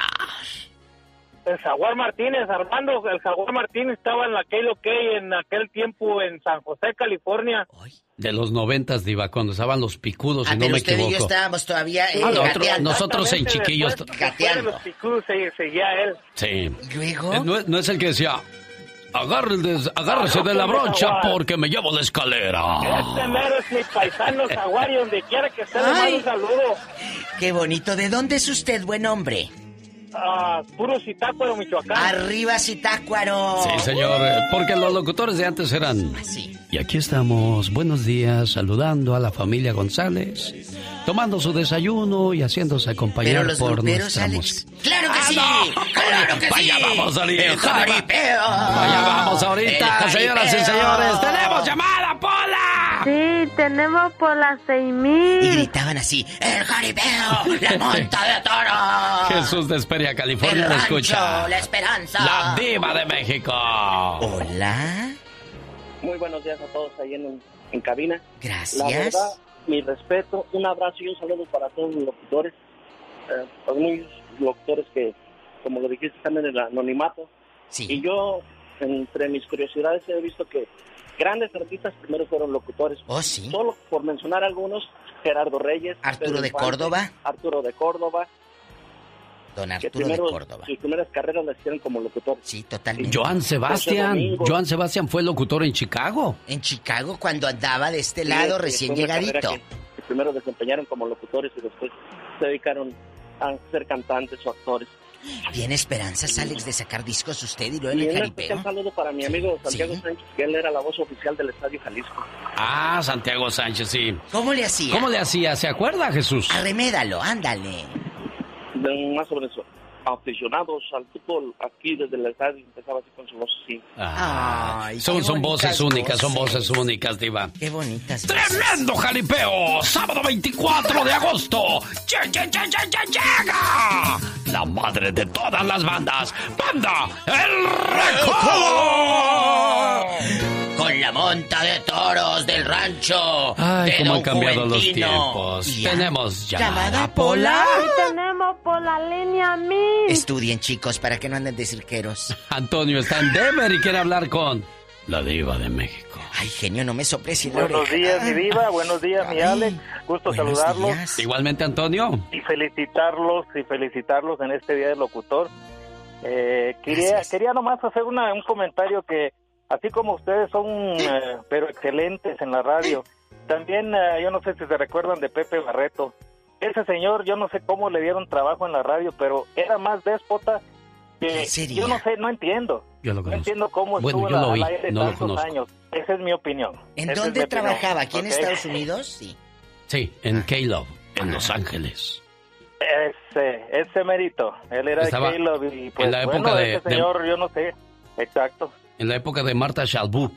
El Jaguar Martínez, Armando, el Jaguar Martínez estaba en la KLOK en aquel tiempo en San José, California. De los noventas, Diva, cuando estaban los picudos, Ah, si no me usted y yo estábamos todavía eh, Ah, nosotros- en chiquillos. Después, después de los picudos se- seguía él. Sí. ¿Luego? Eh, no es el que decía, "Agárrese- agárrese de la brocha porque me llevo la escalera. Este mero es mi paisano Jaguar y donde quiera que esté le mando Ay. un saludo. Qué bonito. ¿De dónde es usted, buen hombre? a puro Zitácuaro, Michoacán. Arriba Zitácuaro. Sí, señor, eh, porque los locutores de antes eran... Y aquí estamos, buenos días, saludando a la familia González, tomando su desayuno y haciéndose acompañar Pero los por nuestra Alex. música. ¡Claro que ¡Ah, sí! no! ¡Claro que Vaya, sí! vamos ahorita. ¡El jaripeo! Vaya, vamos ahorita, ¡El señoras y señores. ¡Tenemos llamada, Pola! Sí, tenemos por las seis Y mil. gritaban así, ¡El jaripeo! ¡La monta de toro! Jesús de Esperia, California, ¡El le rancho! escucha. ¡La esperanza! La diva de México. Hola. Muy buenos días a todos ahí en, en cabina. Gracias. La verdad, mi respeto, un abrazo y un saludo para todos los locutores. Eh, los muchos locutores que, como lo dijiste, están en el anonimato. Y yo, entre mis curiosidades, he visto que grandes artistas primero fueron locutores. Oh, sí. Solo por mencionar algunos, Gerardo Reyes. Arturo Pedro de Infante, Córdoba. Arturo de Córdoba. Don Arturo de primero Córdoba. sus primeras carreras las hicieron como locutores. Sí, totalmente. Joan Sebastián. Joan Sebastián fue locutor en Chicago. En Chicago, cuando andaba de este Sí, lado, sí, recién llegadito. Que, que primero desempeñaron como locutores y después se dedicaron a ser cantantes o actores. ¿Tiene esperanzas, Alex, de sacar discos usted y luego en el un jaripeo? especial saludo para mi amigo Santiago Sánchez, que él era la voz oficial del Estadio Jalisco. Ah, Santiago Sánchez, sí. ¿Cómo le hacía? ¿Cómo le hacía? ¿Se acuerda, Jesús? Arremédalo, ándale. De- más sobre eso. Aficionados al fútbol, aquí desde el estadio empezaba así con su voz así. Ay, son son voces únicas, son voces. voces únicas, Diva. Qué bonitas. ¡Tremendo jaripeo! ¡Sábado 24 de agosto! ¡Lle- lle- lle- lle- lle- ¡Llega! La madre de todas las bandas, ¡Banda El Recodo! Con la monta de toros del rancho. Ay, de cómo han cambiado los tiempos. Ya. Tenemos Llamada llamada Pola. Tenemos por la línea mil. Estudien, chicos, para que no anden de cirqueros. Antonio está en Denver y quiere hablar con la diva de México. Ay, genio, no me soples la Buenos oreja. días, mi diva. Buenos días, mi Alex. Gusto saludarlos. Igualmente, Antonio. Y felicitarlos y felicitarlos en este Día del Locutor. Eh, quería, quería nomás hacer una, un comentario que, así como ustedes son, eh, pero excelentes en la radio, también eh, yo no sé si se recuerdan de Pepe Barreto. Ese señor, yo no sé cómo le dieron trabajo en la radio, pero era más déspota que sería? yo no sé, no entiendo. Yo lo No conozco. entiendo cómo Bueno, estuvo yo lo al vi, aire no lo tantos conozco. años. Esa es mi opinión. ¿En Esa dónde trabajaba? ¿Aquí en. Estados Unidos? Sí. Sí, en K-Love, en Los Ángeles. Ese, ese mérito. Él era Estaba de Caleb y pues en la época bueno, de- ese de- señor, yo no sé. Exacto. En la época de Marta Chalbú.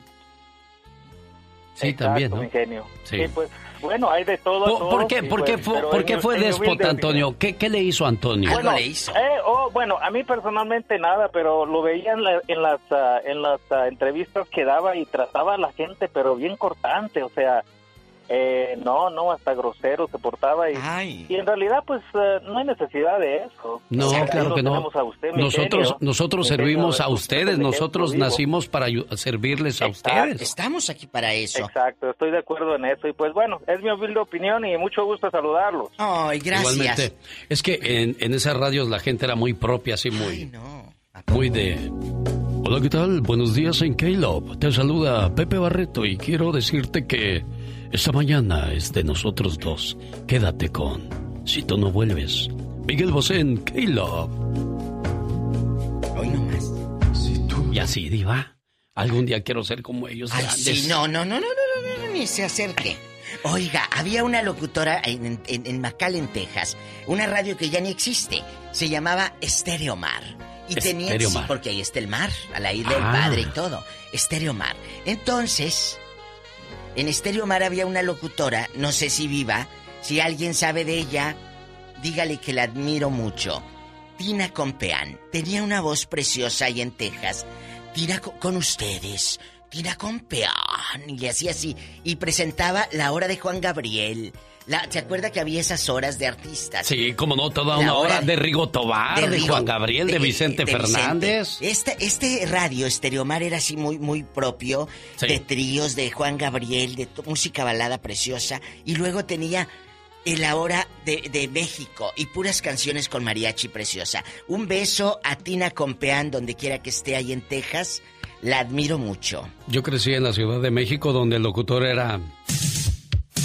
Sí, Exacto, también, ¿no? mi genio. Sí. Sí, pues, bueno, hay de todo. ¿Por, todo, por qué, por qué pues, fue, por qué fue déspota, Antonio? ¿Qué, ¿Qué le hizo Antonio? Bueno, eh, oh, bueno, a mí personalmente nada, pero lo veía en, la- en las ah, en las ah, entrevistas que daba y trataba a la gente, pero bien cortante, o sea, eh, no, no, hasta grosero se portaba y, y en realidad pues eh, no hay necesidad de eso. No, O sea, ahí claro que no. a usted, Nosotros, genio. nosotros servimos a usted ustedes, nosotros nacimos para servirles a ustedes. Estamos aquí para eso. Exacto, estoy de acuerdo en eso y pues bueno, es mi humilde opinión y mucho gusto saludarlos. Ay, Igualmente. Es que en, en esas radios la gente era muy propia, así muy, muy de... Hola, ¿qué tal? Buenos días en K-Love. Te saluda Pepe Barreto y quiero decirte que esta mañana es de nosotros dos. Quédate con Si tú no vuelves. Miguel Bosé en K-Love. Hoy nomás. Y así, Diva. Algún día quiero ser como ellos. Ay, grandes. sí, no, no, no, no, no, no, no, ni se acerque. Oiga, había una locutora en, en, en McAllen, Texas, una radio que ya ni existe. Se llamaba Estéreo Mar. Y tenía, sí, porque ahí está el mar, a la isla del Ah. padre y todo. Estéreo Mar. Entonces, En Estéreo Mar había una locutora, no sé si viva, si alguien sabe de ella, dígale que la admiro mucho. Tina Compeán tenía una voz preciosa ahí en Texas. Tina co- con ustedes, Tina Compeán, y le hacía así, y presentaba la hora de Juan Gabriel. La, ¿Se acuerda que había esas horas de artistas? Sí, como no, toda una hora hora de Rigo Tobar, de, Juan Gabriel, de, Vicente de Vicente. Fernández. Este, este radio Estereomar era así muy, muy propio Sí. de tríos de Juan Gabriel, de música balada preciosa. Y luego tenía el ahora de, de México y puras canciones con mariachi preciosa. Un beso a Tina Compeán, donde quiera que esté ahí en Texas. La admiro mucho. Yo crecí en la Ciudad de México donde el locutor era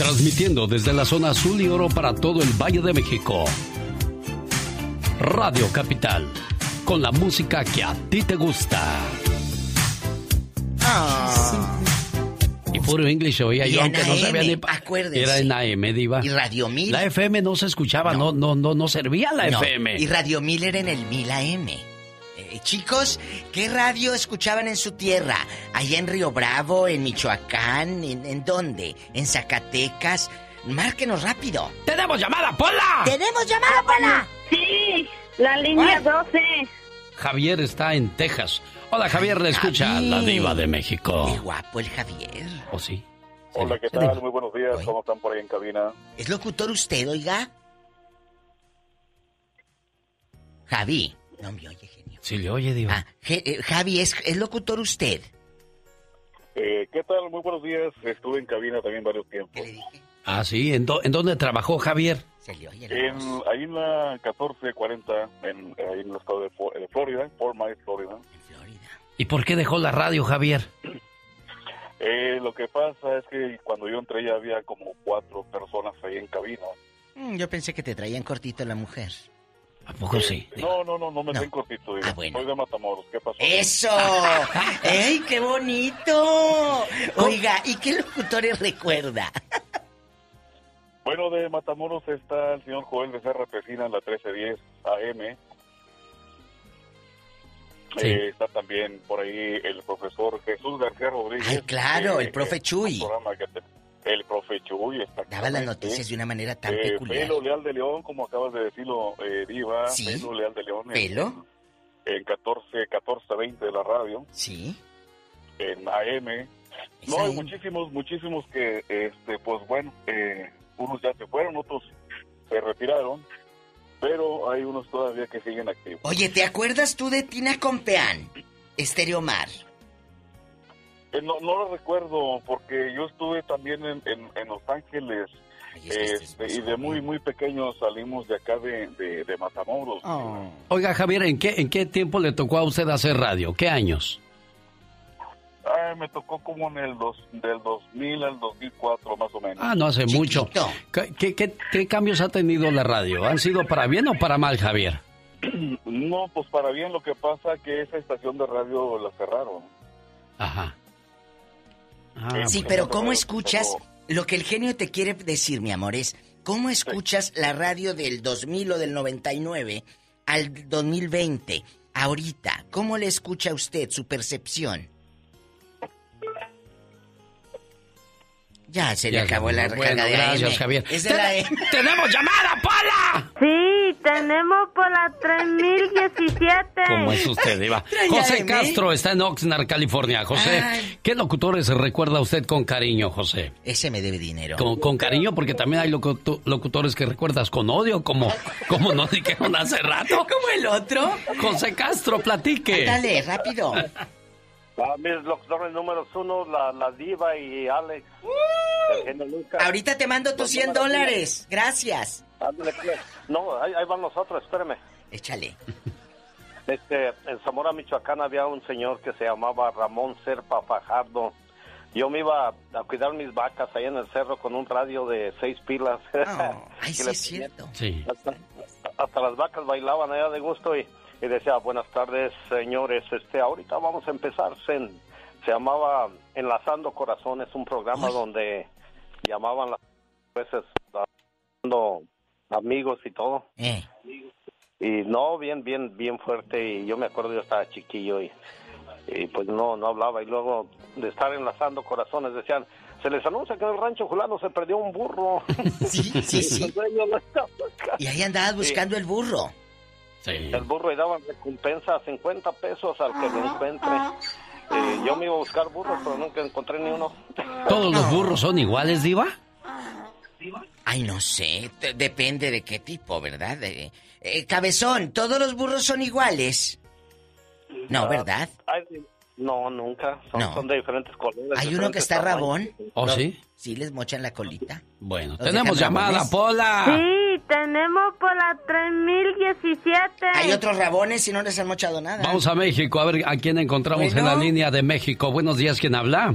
transmitiendo desde la zona azul y oro para todo el Valle de México. Radio Capital, con la música que a ti te gusta. Y puro English oía yo, aunque no sabía ni... acuérdese. Era en AM, Diva. Y Radio Mil. La FM no se escuchaba, no, no, no, no servía la FM. Y Radio Miller en el 1000 AM. Eh, chicos, ¿qué radio escuchaban en su tierra? Allá en Río Bravo, en Michoacán, ¿en, en dónde? ¿En Zacatecas? Márquenos rápido. ¡Tenemos llamada, Pola! ¡Tenemos llamada, Pola! Sí, la línea 12. Javier está en Texas. Hola, Javier, le escucha la diva de México. Qué guapo el Javier. ¿O sí? Hola, ¿qué tal? Muy buenos días. ¿Cómo están por ahí en cabina? ¿Es locutor usted, oiga? Javi. No me oye. Sí le oye, diva. Ah, eh, Javi, ¿es, ¿es locutor usted? Eh, ¿Qué tal? Muy buenos días. Estuve en cabina también varios tiempos. Ah, sí. ¿En, dó- en dónde trabajó Javier? En, ahí en la 1440, en, ahí en el estado de, Fo- de Florida, Fort Myers, Florida. ¿Y por qué dejó la radio, Javier? Eh, lo que pasa es que cuando yo entré ya había como cuatro personas ahí en cabina. Mm, yo pensé que te traían cortito la mujer. ¿A poco sí? No, no, no, no me ven cortito. digo. Soy de Matamoros. ¿Qué pasó? ¡Eso! ¡Ey, qué bonito! Oiga, ¿y qué locutores recuerda? Bueno, de Matamoros está el señor Joel Becerra Pesina en la 1310 AM. Sí. Eh, está también por ahí el profesor Jesús García Rodríguez. Ay, claro, eh, el profe Chuy. un programa que te- El profe Chuy, Daba las noticias de una manera tan Eh, peculiar. Pelo Leal de León, como acabas de decirlo, eh, Diva. Sí. Pelo Leal de León. en- ¿Pelo? En 14, 14, 20 de la radio. Sí. En AM. No, hay muchísimos, muchísimos que, este, pues bueno, eh, unos ya se fueron, otros se retiraron, pero hay unos todavía que siguen activos. Oye, ¿te acuerdas tú de Tina Compeán? Estereomar. Eh, no, no lo recuerdo porque yo estuve también en, en, en Los Ángeles este, y de muy, muy pequeño salimos de acá de, de, de Matamoros. Oh. Oiga, Javier, ¿en qué, ¿en qué tiempo le tocó a usted hacer radio? ¿Qué años? Ah, me tocó como en el dos, del 2000 al 2004 más o menos. Ah, no hace mucho. ¿Qué, qué, qué- qué cambios ha tenido la radio? ¿Han sido para bien o para mal, Javier? No, pues para bien lo que pasa que esa estación de radio la cerraron. Ajá. Sí, pues, pero ¿cómo escuchas? Lo que el genio te quiere decir, mi amor, es ¿cómo escuchas la radio del 2000 o del 99 al 2020? Ahorita, ¿cómo le escucha usted su percepción? Ya se le Ya, acabó la bueno, recarga gracias, AM. Javier. Es de la M. ¡Tenemos llamada, Pola! Sí, tenemos por la 3017. ¿Cómo es usted, Diva? José AM. Castro está en Oxnard, California. José, Ay. ¿qué locutores recuerda usted con cariño, José? Ese me debe dinero. Con, con cariño, porque también hay locuto- locutores que recuerdas con odio, como, como nos dijeron hace rato. ¿Como el otro? José Castro, platique. Dale, rápido. A mis locutores números uno, la, la Diva y Alex. Ahorita te mando tus 100 dólares. Gracias. Ándale, pues. No, ahí, ahí van los otros, espérame. Échale. Este, en Zamora, Michoacán, había un señor que se llamaba Ramón Serpa Fajardo. Yo me iba a cuidar mis vacas ahí en el cerro con un radio de seis pilas. ay, Y sí es cierto. Sí. Hasta, hasta las vacas bailaban allá de gusto y, y decía, buenas tardes, señores. Este, ahorita vamos a empezar. Se, se llamaba Enlazando Corazones, un programa donde llamaban las veces amigos y todo. Eh. Y no, bien, bien, bien fuerte. Y yo me acuerdo, yo estaba chiquillo y, y pues no, no hablaba. Y luego de estar enlazando corazones, decían, se les anuncia que en el rancho fulano se perdió un burro. Sí, sí, sí. y ahí andabas buscando el burro. El burro y daban recompensa 50 pesos al que lo encuentre. Eh, yo me iba a buscar burros, pero nunca encontré ni uno. ¿Todos los burros son iguales, Diva? Ay, no sé, depende de qué tipo, ¿verdad? Eh, eh, cabezón, ¿todos los burros son iguales? No, ¿verdad? Ay, no, nunca. Son, No. son de diferentes colores. Hay uno que está tamaños. rabón. ¿Oh, sí? Sí, les mochan la colita. Bueno, tenemos llamada. Pola. Sí, tenemos por la 3017. Hay otros rabones y no les han mochado nada. Vamos a México, a ver a quién encontramos en la línea de México. Buenos días, ¿quién habla?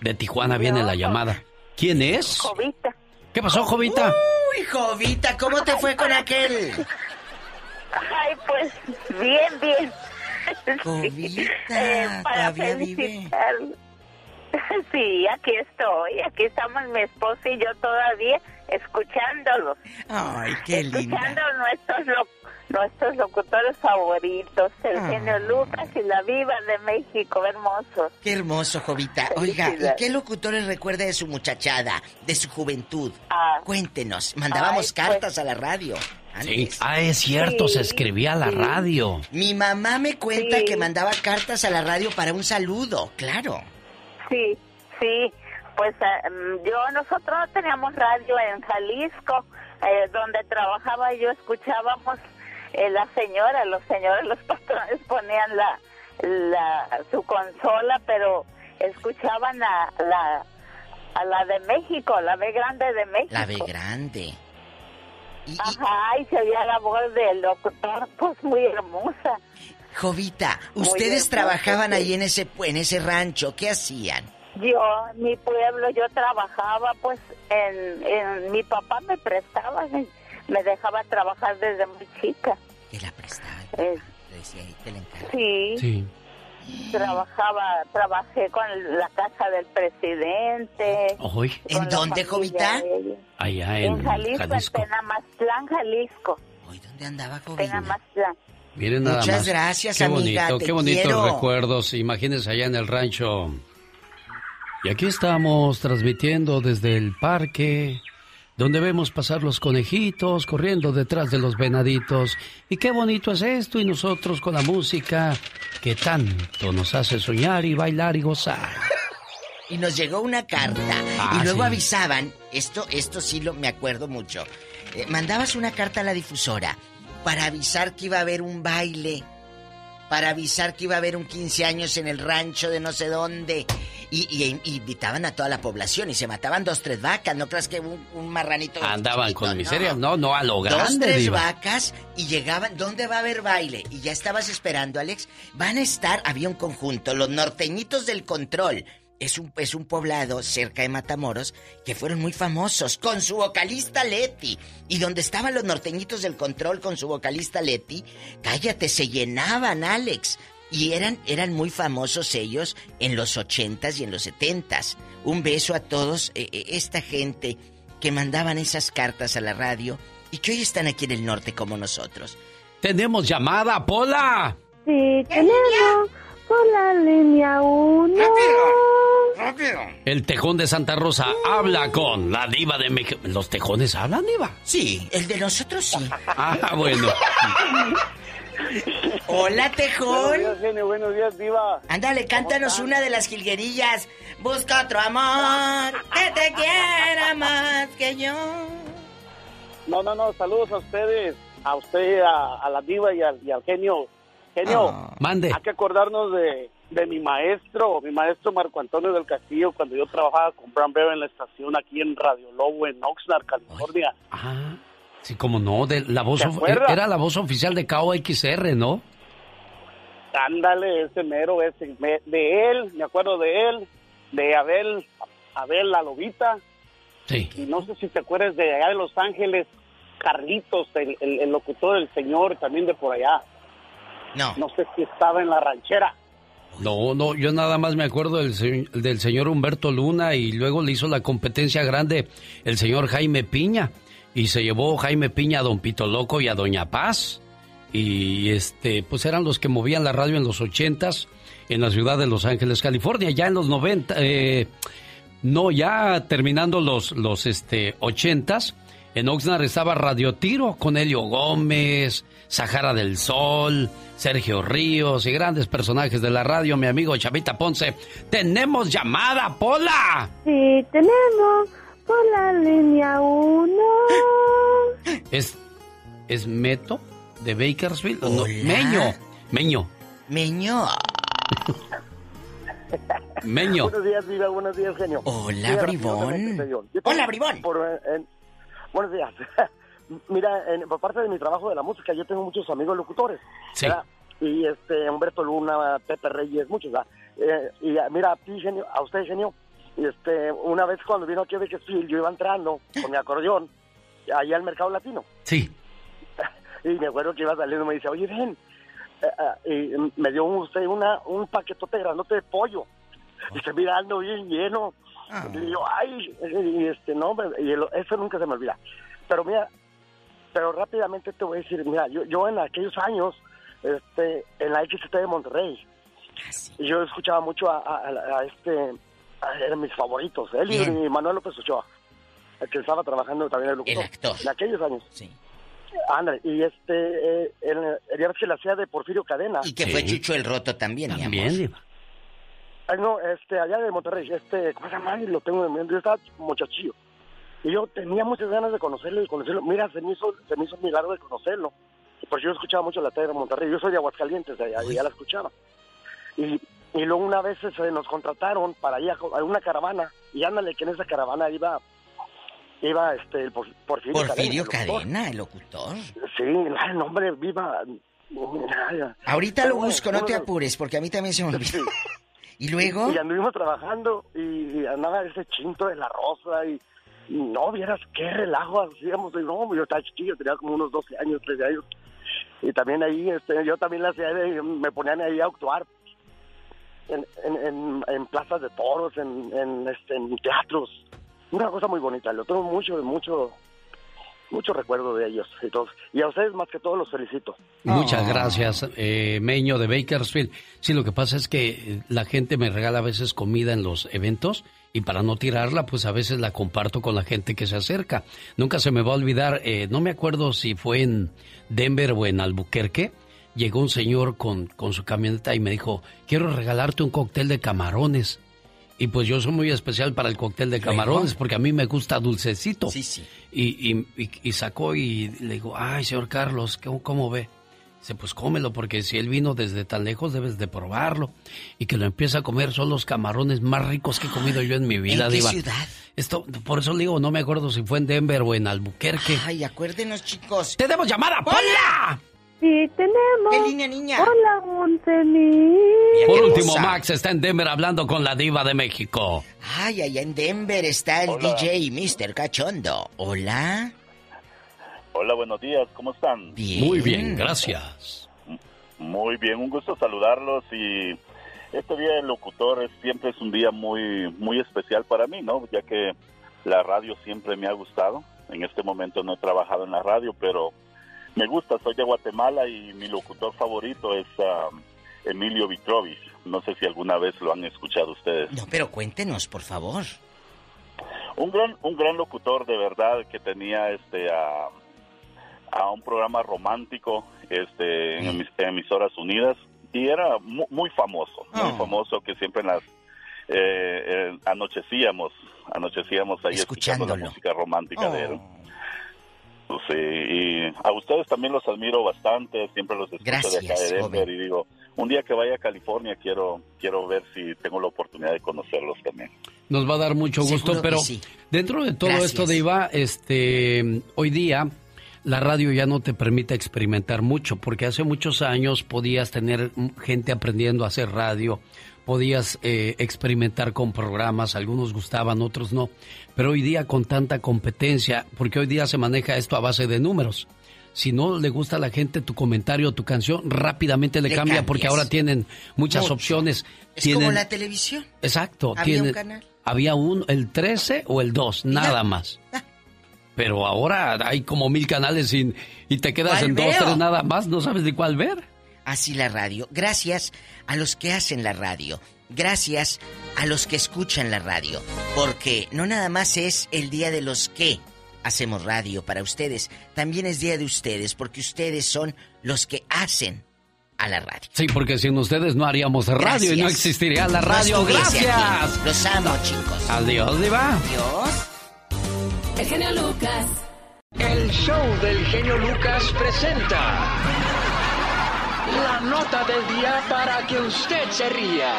De Tijuana viene la llamada. ¿Quién es? Jovita. ¿Qué pasó, Jovita? Uy, Jovita, ¿cómo te fue con aquel? Ay, pues, bien, bien. Jovita, Eh, para todavía vive. Sí, aquí estoy. Aquí estamos mi esposo y yo todavía escuchándolos. Ay, qué linda. Escuchando nuestros, lo- nuestros locutores favoritos, el Ah. genio Lucas y la Viva de México, hermosos. Qué hermoso, Jovita. Oiga, ¿y qué locutores recuerda de su muchachada, de su juventud? Ah. Cuéntenos. Mandábamos Ay, pues- cartas a la radio. Sí. Ah, es cierto, se escribía a la radio. Mi mamá me cuenta Sí. que mandaba cartas a la radio para un saludo, claro. Sí, sí. Pues eh, mm, yo, nosotros no teníamos radio en Jalisco, eh, donde trabajaba yo, escuchábamos eh, la señora, los señores, los patrones ponían la, la su consola, pero escuchaban a la, a la de México, la B grande de México. La B grande. Ajá, y se oía la voz del locutor, pues muy hermosa. Jovita, ustedes trabajaban sí. ahí en ese en ese rancho, ¿qué hacían? Yo, mi pueblo, yo trabajaba, pues, en, en mi papá me prestaba, me, dejaba trabajar desde muy chica. Que la prestaba. Eh, Le decía ahí, te la encargo. sí, Sí. trabajaba, trabajé con la casa del presidente. Hoy, ¿En dónde, Jovita? allá En, en Jalisco, Jalisco. en Penamaztlán, Jalisco. ¿Dónde andaba, Jovita? Penamaztlán. Miren nada Muchas más. gracias, qué amiga, bonito, te qué bonitos recuerdos. Imagínense allá en el rancho. Y aquí estamos transmitiendo desde el parque, donde vemos pasar los conejitos corriendo detrás de los venaditos. Y qué bonito es esto, y nosotros con la música que tanto nos hace soñar y bailar y gozar. Y nos llegó una carta. Ah, y luego sí. avisaban, esto, esto sí lo me acuerdo mucho. Eh, mandabas una carta a la difusora para avisar que iba a haber un baile, para avisar que iba a haber un 15 años en el rancho de no sé dónde. Y, y- y invitaban a toda la población y se mataban dos, tres vacas. ¿No creas que un, un marranito... Andaban chiquito, con no. miseria. No, no, a lo Dos, tres diva. vacas y llegaban. ¿Dónde va a haber baile? Y ya estabas esperando, Alex. Van a estar, había un conjunto, los norteñitos del control. Es un, es un poblado cerca de Matamoros que fueron muy famosos con su vocalista Leti. Y donde estaban los norteñitos del control con su vocalista Leti, cállate, se llenaban, Alex. Y eran, eran muy famosos ellos en los ochentas y en los setentas. Un beso a todos, eh, eh, esta gente que mandaban esas cartas a la radio y que hoy están aquí en el norte como nosotros. Tenemos llamada, Pola. Sí, tenemos por la línea 1. ¡Rápido! El tejón de Santa Rosa habla con la diva de México. ¿Los tejones hablan, diva? Sí, el de nosotros sí. Ah, bueno. Hola, Tejón. Buenos días, genio. Buenos días, diva. Ándale, cántanos una de las jilguerillas. Busca otro amor que te quiera más que yo. No, no, no. Saludos a ustedes. A usted, a, a la diva y al, y al genio. Genio, Ah. Mande. hay que acordarnos de, de mi maestro, mi maestro Marco Antonio del Castillo, cuando yo trabajaba con Bram Bear en la estación aquí en Radio Lobo, en Oxnard, California. Ah, sí, como no, de la voz era la voz oficial de KOXR, ¿no? Ándale, ese mero, ese, me- de él, me acuerdo de él, de Abel, Abel la Lobita, Sí. y no sé si te acuerdas de allá de Los Ángeles, Carlitos, el, el- el locutor, el señor, también de por allá. No. No sé si estaba en la ranchera. No, no, yo nada más me acuerdo del, del señor Humberto Luna y luego le hizo la competencia grande el señor Jaime Piña y se llevó Jaime Piña a Don Pito Loco y a Doña Paz y este, pues eran los que movían la radio en los ochentas en la ciudad de Los Ángeles, California. Ya en los noventa, eh, No, ya terminando los, los este, ochentas, en Oxnard estaba Radio Tiro con Helio Gómez, Sahara del Sol, Sergio Ríos y grandes personajes de la radio, mi amigo Chavita Ponce. ¡Tenemos llamada, Pola! Sí, tenemos por la línea 1. ¿Es, ¿Es Meto de Bakersfield? No, Meño. Meño. Meño. Meño. Buenos días, Viva. Buenos días, genio. Hola, Bribón. Hola, Bribón. buenos días. Mira, en- por parte de mi trabajo de la música, yo tengo muchos amigos locutores. Sí. ¿verdad? Y este, Humberto Luna, Pepe Reyes, muchos. Eh, y ah, mira, a ti, genio, a usted, genio, este, una vez cuando vino aquí a Bakersfield, yo iba entrando con mi acordeón allá al Mercado Latino. Sí. Y me acuerdo que iba saliendo y me dice, oye, ven. Eh, eh, y me dio usted una, un paquetote grandote de pollo. Y se mira, ando bien lleno. Y yo, ay, y este, no, y el- eso nunca se me olvida. Pero mira, pero rápidamente te voy a decir, mira, yo, yo en aquellos años, este, en la XT de Monterrey, y yo escuchaba mucho a, a- a- a este, a- eran mis favoritos, él y, Bien. y Manuel López Ochoa, el que estaba trabajando también el locutor. El actor. En aquellos años. Sí. Ándale, y este, eh, el, que la hacía de Porfirio Cadena. Y que fue Chucho el Roto también, mi amor. Bien, Diva. Ay, no, este, allá de Monterrey, este, ¿cómo se llama? Ay, Lo tengo en mente, yo estaba muchachillo. Y yo tenía muchas ganas de conocerlo y conocerlo. Mira, se me hizo, se me hizo un milagro de conocerlo. Pues yo escuchaba mucho la tele de Monterrey. Yo soy de Aguascalientes, de allá, y ya la escuchaba. Y, y luego una vez se nos contrataron para ir a, a una caravana. Y ándale, que en esa caravana iba, iba este, el Por- Porfirio, Porfirio Cadena. el locutor. Cadena, el locutor. Sí, el nombre, viva. Ahorita lo Pero busco, no te apures, porque a mí también se me olvidó. ¿Y luego? Y anduvimos trabajando y, andaba ese chinto de la rosa y no vieras qué relajo hacíamos. Y no, yo estaba chiquillo, tenía como unos 12 años, 13 años. Y también ahí, este, yo también la hacía, de- me ponían ahí a actuar en, en, en, en plazas de toros, en, en, este, en teatros. Una cosa muy bonita, lo tengo mucho, mucho, mucho recuerdo de ellos y todos. Y a ustedes más que todo los felicito. Muchas gracias, eh, Meño de Bakersfield. Sí, lo que pasa es que la gente me regala a veces comida en los eventos y para no tirarla, pues a veces la comparto con la gente que se acerca. Nunca se me va a olvidar, eh, no me acuerdo si fue en Denver o en Albuquerque. Llegó un señor con, con su camioneta y me dijo, quiero regalarte un cóctel de camarones. Y pues yo soy muy especial para el cóctel de camarones porque a mí me gusta dulcecito. Sí, sí. Y, y- y- y sacó y le digo, ay, señor Carlos, ¿cómo, cómo ve? Dice, pues cómelo, porque si él vino desde tan lejos debes de probarlo. Y que lo empieza a comer son los camarones más ricos que he comido yo en mi vida, ¿En qué Diva. ciudad? Esto, por eso le digo, no me acuerdo si fue en Denver o en Albuquerque. Ay, acuérdenos, chicos. ¡Tenemos llamada, Pola! Sí, tenemos. ¿Qué línea, niña? Hola, Montemí. Por último. Max está en Denver hablando con la diva de México. Ay, allá en Denver está el DJ Mr. Cachondo. Hola. Hola, buenos días, ¿cómo están? Bien. Muy bien, gracias. Muy bien, un gusto saludarlos y este día del locutor es, siempre es un día muy muy especial para mí, ¿no? Ya que la radio siempre me ha gustado. En este momento no he trabajado en la radio, pero me gusta. Soy de Guatemala y mi locutor favorito es ah, Emilio Vitrovich. No sé si alguna vez lo han escuchado ustedes. No, pero cuéntenos, por favor. Un gran un gran locutor de verdad que tenía este a, a un programa romántico este en emis- emisoras unidas y era mu- muy, famoso muy Oh. famoso que siempre en las eh, eh, anochecíamos anochecíamos ahí escuchando la Escuchándolo. música romántica de Oh. él Pues, sí, y a ustedes también los admiro bastante siempre los escucho de acá de Denver joven. y digo un día que vaya a California quiero quiero ver si tengo la oportunidad de conocerlos también Nos va a dar mucho gusto, Seguro pero sí. dentro de todo Gracias. esto de Iva, este, hoy día la radio ya no te permite experimentar mucho, porque hace muchos años podías tener gente aprendiendo a hacer radio, podías eh, experimentar con programas, algunos gustaban, otros no, pero hoy día con tanta competencia, porque hoy día se maneja esto a base de números. Si no le gusta a la gente tu comentario, tu canción, rápidamente le, Le cambia porque ahora tienen muchas Mucho. opciones. Es tienen, como la televisión. Exacto. Había un canal. Había un, el 13 o el 2, nada más. Pero ahora hay como mil canales y, y te quedas ¿Cuál en dos, tres nada más, no sabes de cuál ver. Así la radio. Gracias a los que hacen la radio. gracias a los que escuchan la radio, porque no nada más es el día de los que hacemos radio para ustedes, también es día de ustedes, porque ustedes son los que hacen a la radio. Sí, porque sin ustedes no haríamos radio y no existiría la radio. Gracias. Los amo, chicos. Adiós, Diva. Adiós. El genio Lucas. El show del genio Lucas presenta la nota del día para que usted se ría.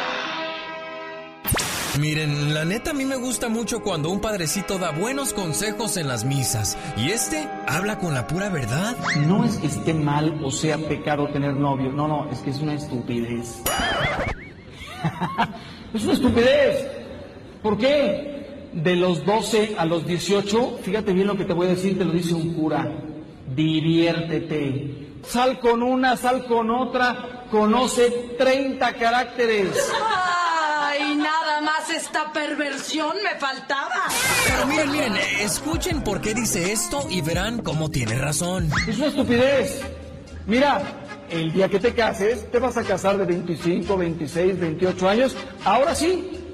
Miren, la neta a mí me gusta mucho cuando un padrecito da buenos consejos en las misas. Y este habla con la pura verdad. No es que esté mal o sea pecado tener novio. No, no, es que es una estupidez. es una estupidez. ¿Por qué? De los 12 a los 18, fíjate bien lo que te voy a decir, te lo dice un cura. Diviértete. Sal con una, sal con otra, conoce 30 caracteres. Y nada más esta perversión me faltaba. Pero miren, miren, escuchen por qué dice esto y verán cómo tiene razón. Es una estupidez. Mira, el día que te cases, te vas a casar de 25, 26, 28 años. Ahora sí,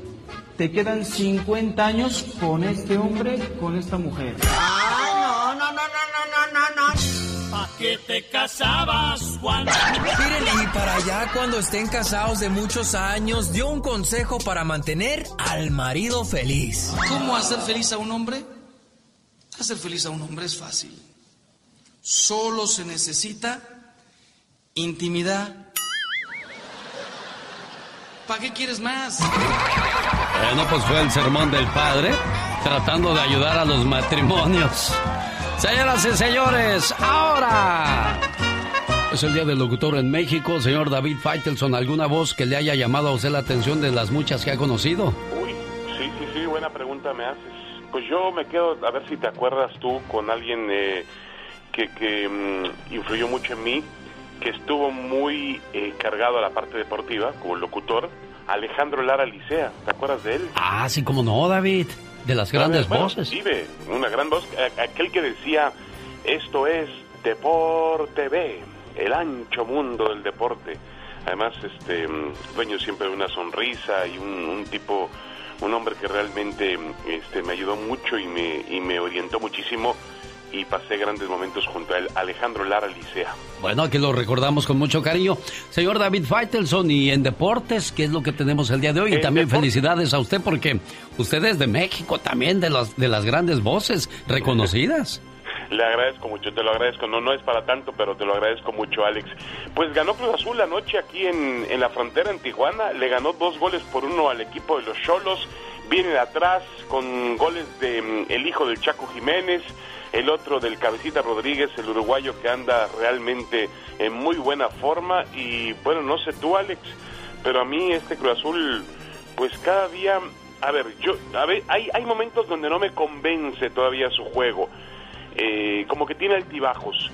te quedan 50 años con este hombre, con esta mujer. Ah, no, no, no, no, no, no, no. ¿Para qué te casabas, Juan? Miren, y para allá cuando estén casados de muchos años, dio un consejo para mantener al marido feliz. ¿Cómo hacer feliz a un hombre? Hacer feliz a un hombre es fácil. Solo se necesita intimidad. ¿Para qué quieres más? Bueno, pues fue el sermón del padre tratando de ayudar a los matrimonios. Señoras y señores, ahora es el día del locutor en México. Señor David Faitelson, ¿alguna voz que le haya llamado a usted la atención de las muchas que ha conocido? Uy, sí, sí, sí, buena pregunta me haces. Pues yo me quedo, a ver si te acuerdas tú con alguien eh, que, que mm, influyó mucho en mí, que estuvo muy eh, cargado a la parte deportiva como locutor, Alejandro Lara Licea. ¿Te acuerdas de él? Ah, sí, como no, David. De las grandes bueno, voces. Vive, una gran voz. Aquel que decía, esto es Deporte B, el ancho mundo del deporte. Además, este dueño siempre de una sonrisa y un, un tipo, un hombre que realmente este, me ayudó mucho y me, y me orientó muchísimo y pasé grandes momentos junto a él, Alejandro Lara Licea. Bueno, aquí lo recordamos con mucho cariño. Señor David Faitelson, y en deportes, ¿qué es lo que tenemos el día de hoy? Y también felicidades a usted porque usted es de México también, de, las de las grandes voces reconocidas. Le agradezco mucho, te lo agradezco. No, no es para tanto, pero te lo agradezco mucho, Alex. Pues ganó Cruz Azul la noche aquí en, en la frontera, en Tijuana. Le ganó dos goles por uno al equipo de los Cholos. Viene de atrás con goles de mm, el hijo del Chaco Jiménez, el otro del Cabecita Rodríguez, el uruguayo que anda realmente en muy buena forma. Y bueno, no sé tú, Alex, pero a mí este Cruz Azul, pues cada día, a ver, yo, a ver, hay, hay momentos donde no me convence todavía su juego. Eh, como que tiene altibajos,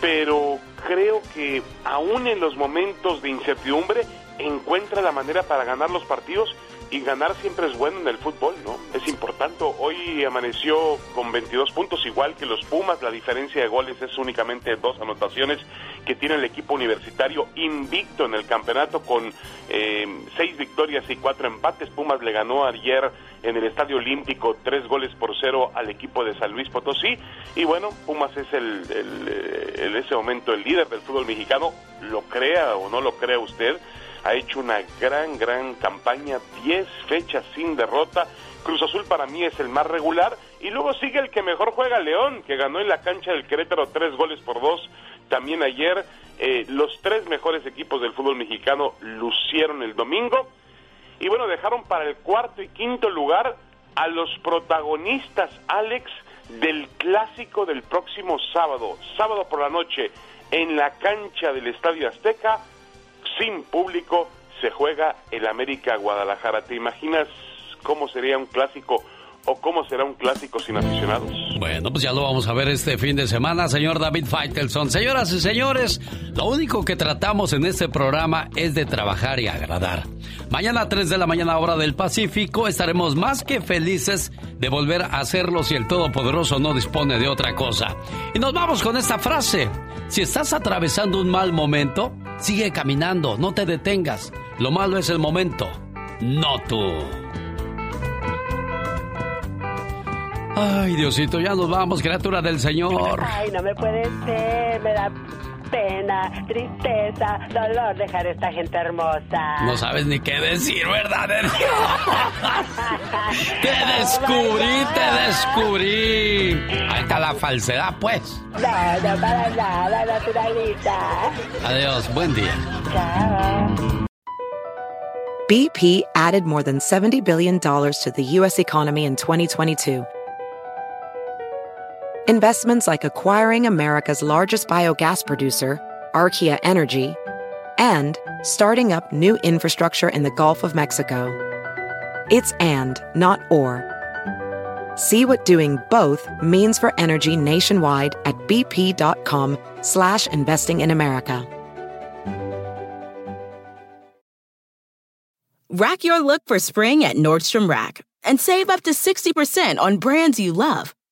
pero creo que aún en los momentos de incertidumbre encuentra la manera para ganar los partidos y ganar siempre es bueno en el fútbol, ¿no? Es importante. Hoy amaneció con 22 puntos, igual que los Pumas. La diferencia de goles es únicamente dos anotaciones que tiene el equipo universitario invicto en el campeonato con eh, seis victorias y cuatro empates. Pumas le ganó ayer en el Estadio Olímpico tres goles por cero al equipo de San Luis Potosí. Y bueno, Pumas es el, el, en ese momento el líder del fútbol mexicano, lo crea o no lo crea usted ha hecho una gran, gran campaña, 10 fechas sin derrota. Cruz Azul para mí es el más regular. Y luego sigue el que mejor juega León, que ganó en la cancha del Querétaro tres goles por dos. También ayer eh, los tres mejores equipos del fútbol mexicano lucieron el domingo. Y bueno, dejaron para el cuarto y quinto lugar a los protagonistas, Alex, del clásico del próximo sábado, sábado por la noche, en la cancha del Estadio Azteca sin público se juega el América Guadalajara. ¿Te imaginas cómo sería un clásico o cómo será un clásico sin aficionados? Bueno, pues ya lo vamos a ver este fin de semana, señor David Feitelson. Señoras y señores, lo único que tratamos en este programa es de trabajar y agradar. Mañana a 3 de la mañana hora del Pacífico estaremos más que felices de volver a hacerlo si el Todopoderoso no dispone de otra cosa. Y nos vamos con esta frase. Si estás atravesando un mal momento, sigue caminando, no te detengas. Lo malo es el momento no tú. Ay, Diosito, ya nos vamos, criatura del Señor. Ay, no me puede ser, me da pena, tristeza, dolor dejar esta gente hermosa. No sabes ni qué decir, ¿verdad? te descubrí, te descubrí. Ahí está la falsedad, pues. No, no para nada, naturalista. Adiós, buen día. Chao. BP added more than $70 billion to the U.S. economy in 2022. Investments like acquiring America's largest biogas producer, Archaea Energy, and starting up new infrastructure in the Gulf of Mexico. It's and, not or. See what doing both means for energy nationwide at bp.com slash investing in America. Rack your look for spring at Nordstrom Rack and save up to 60% on brands you love.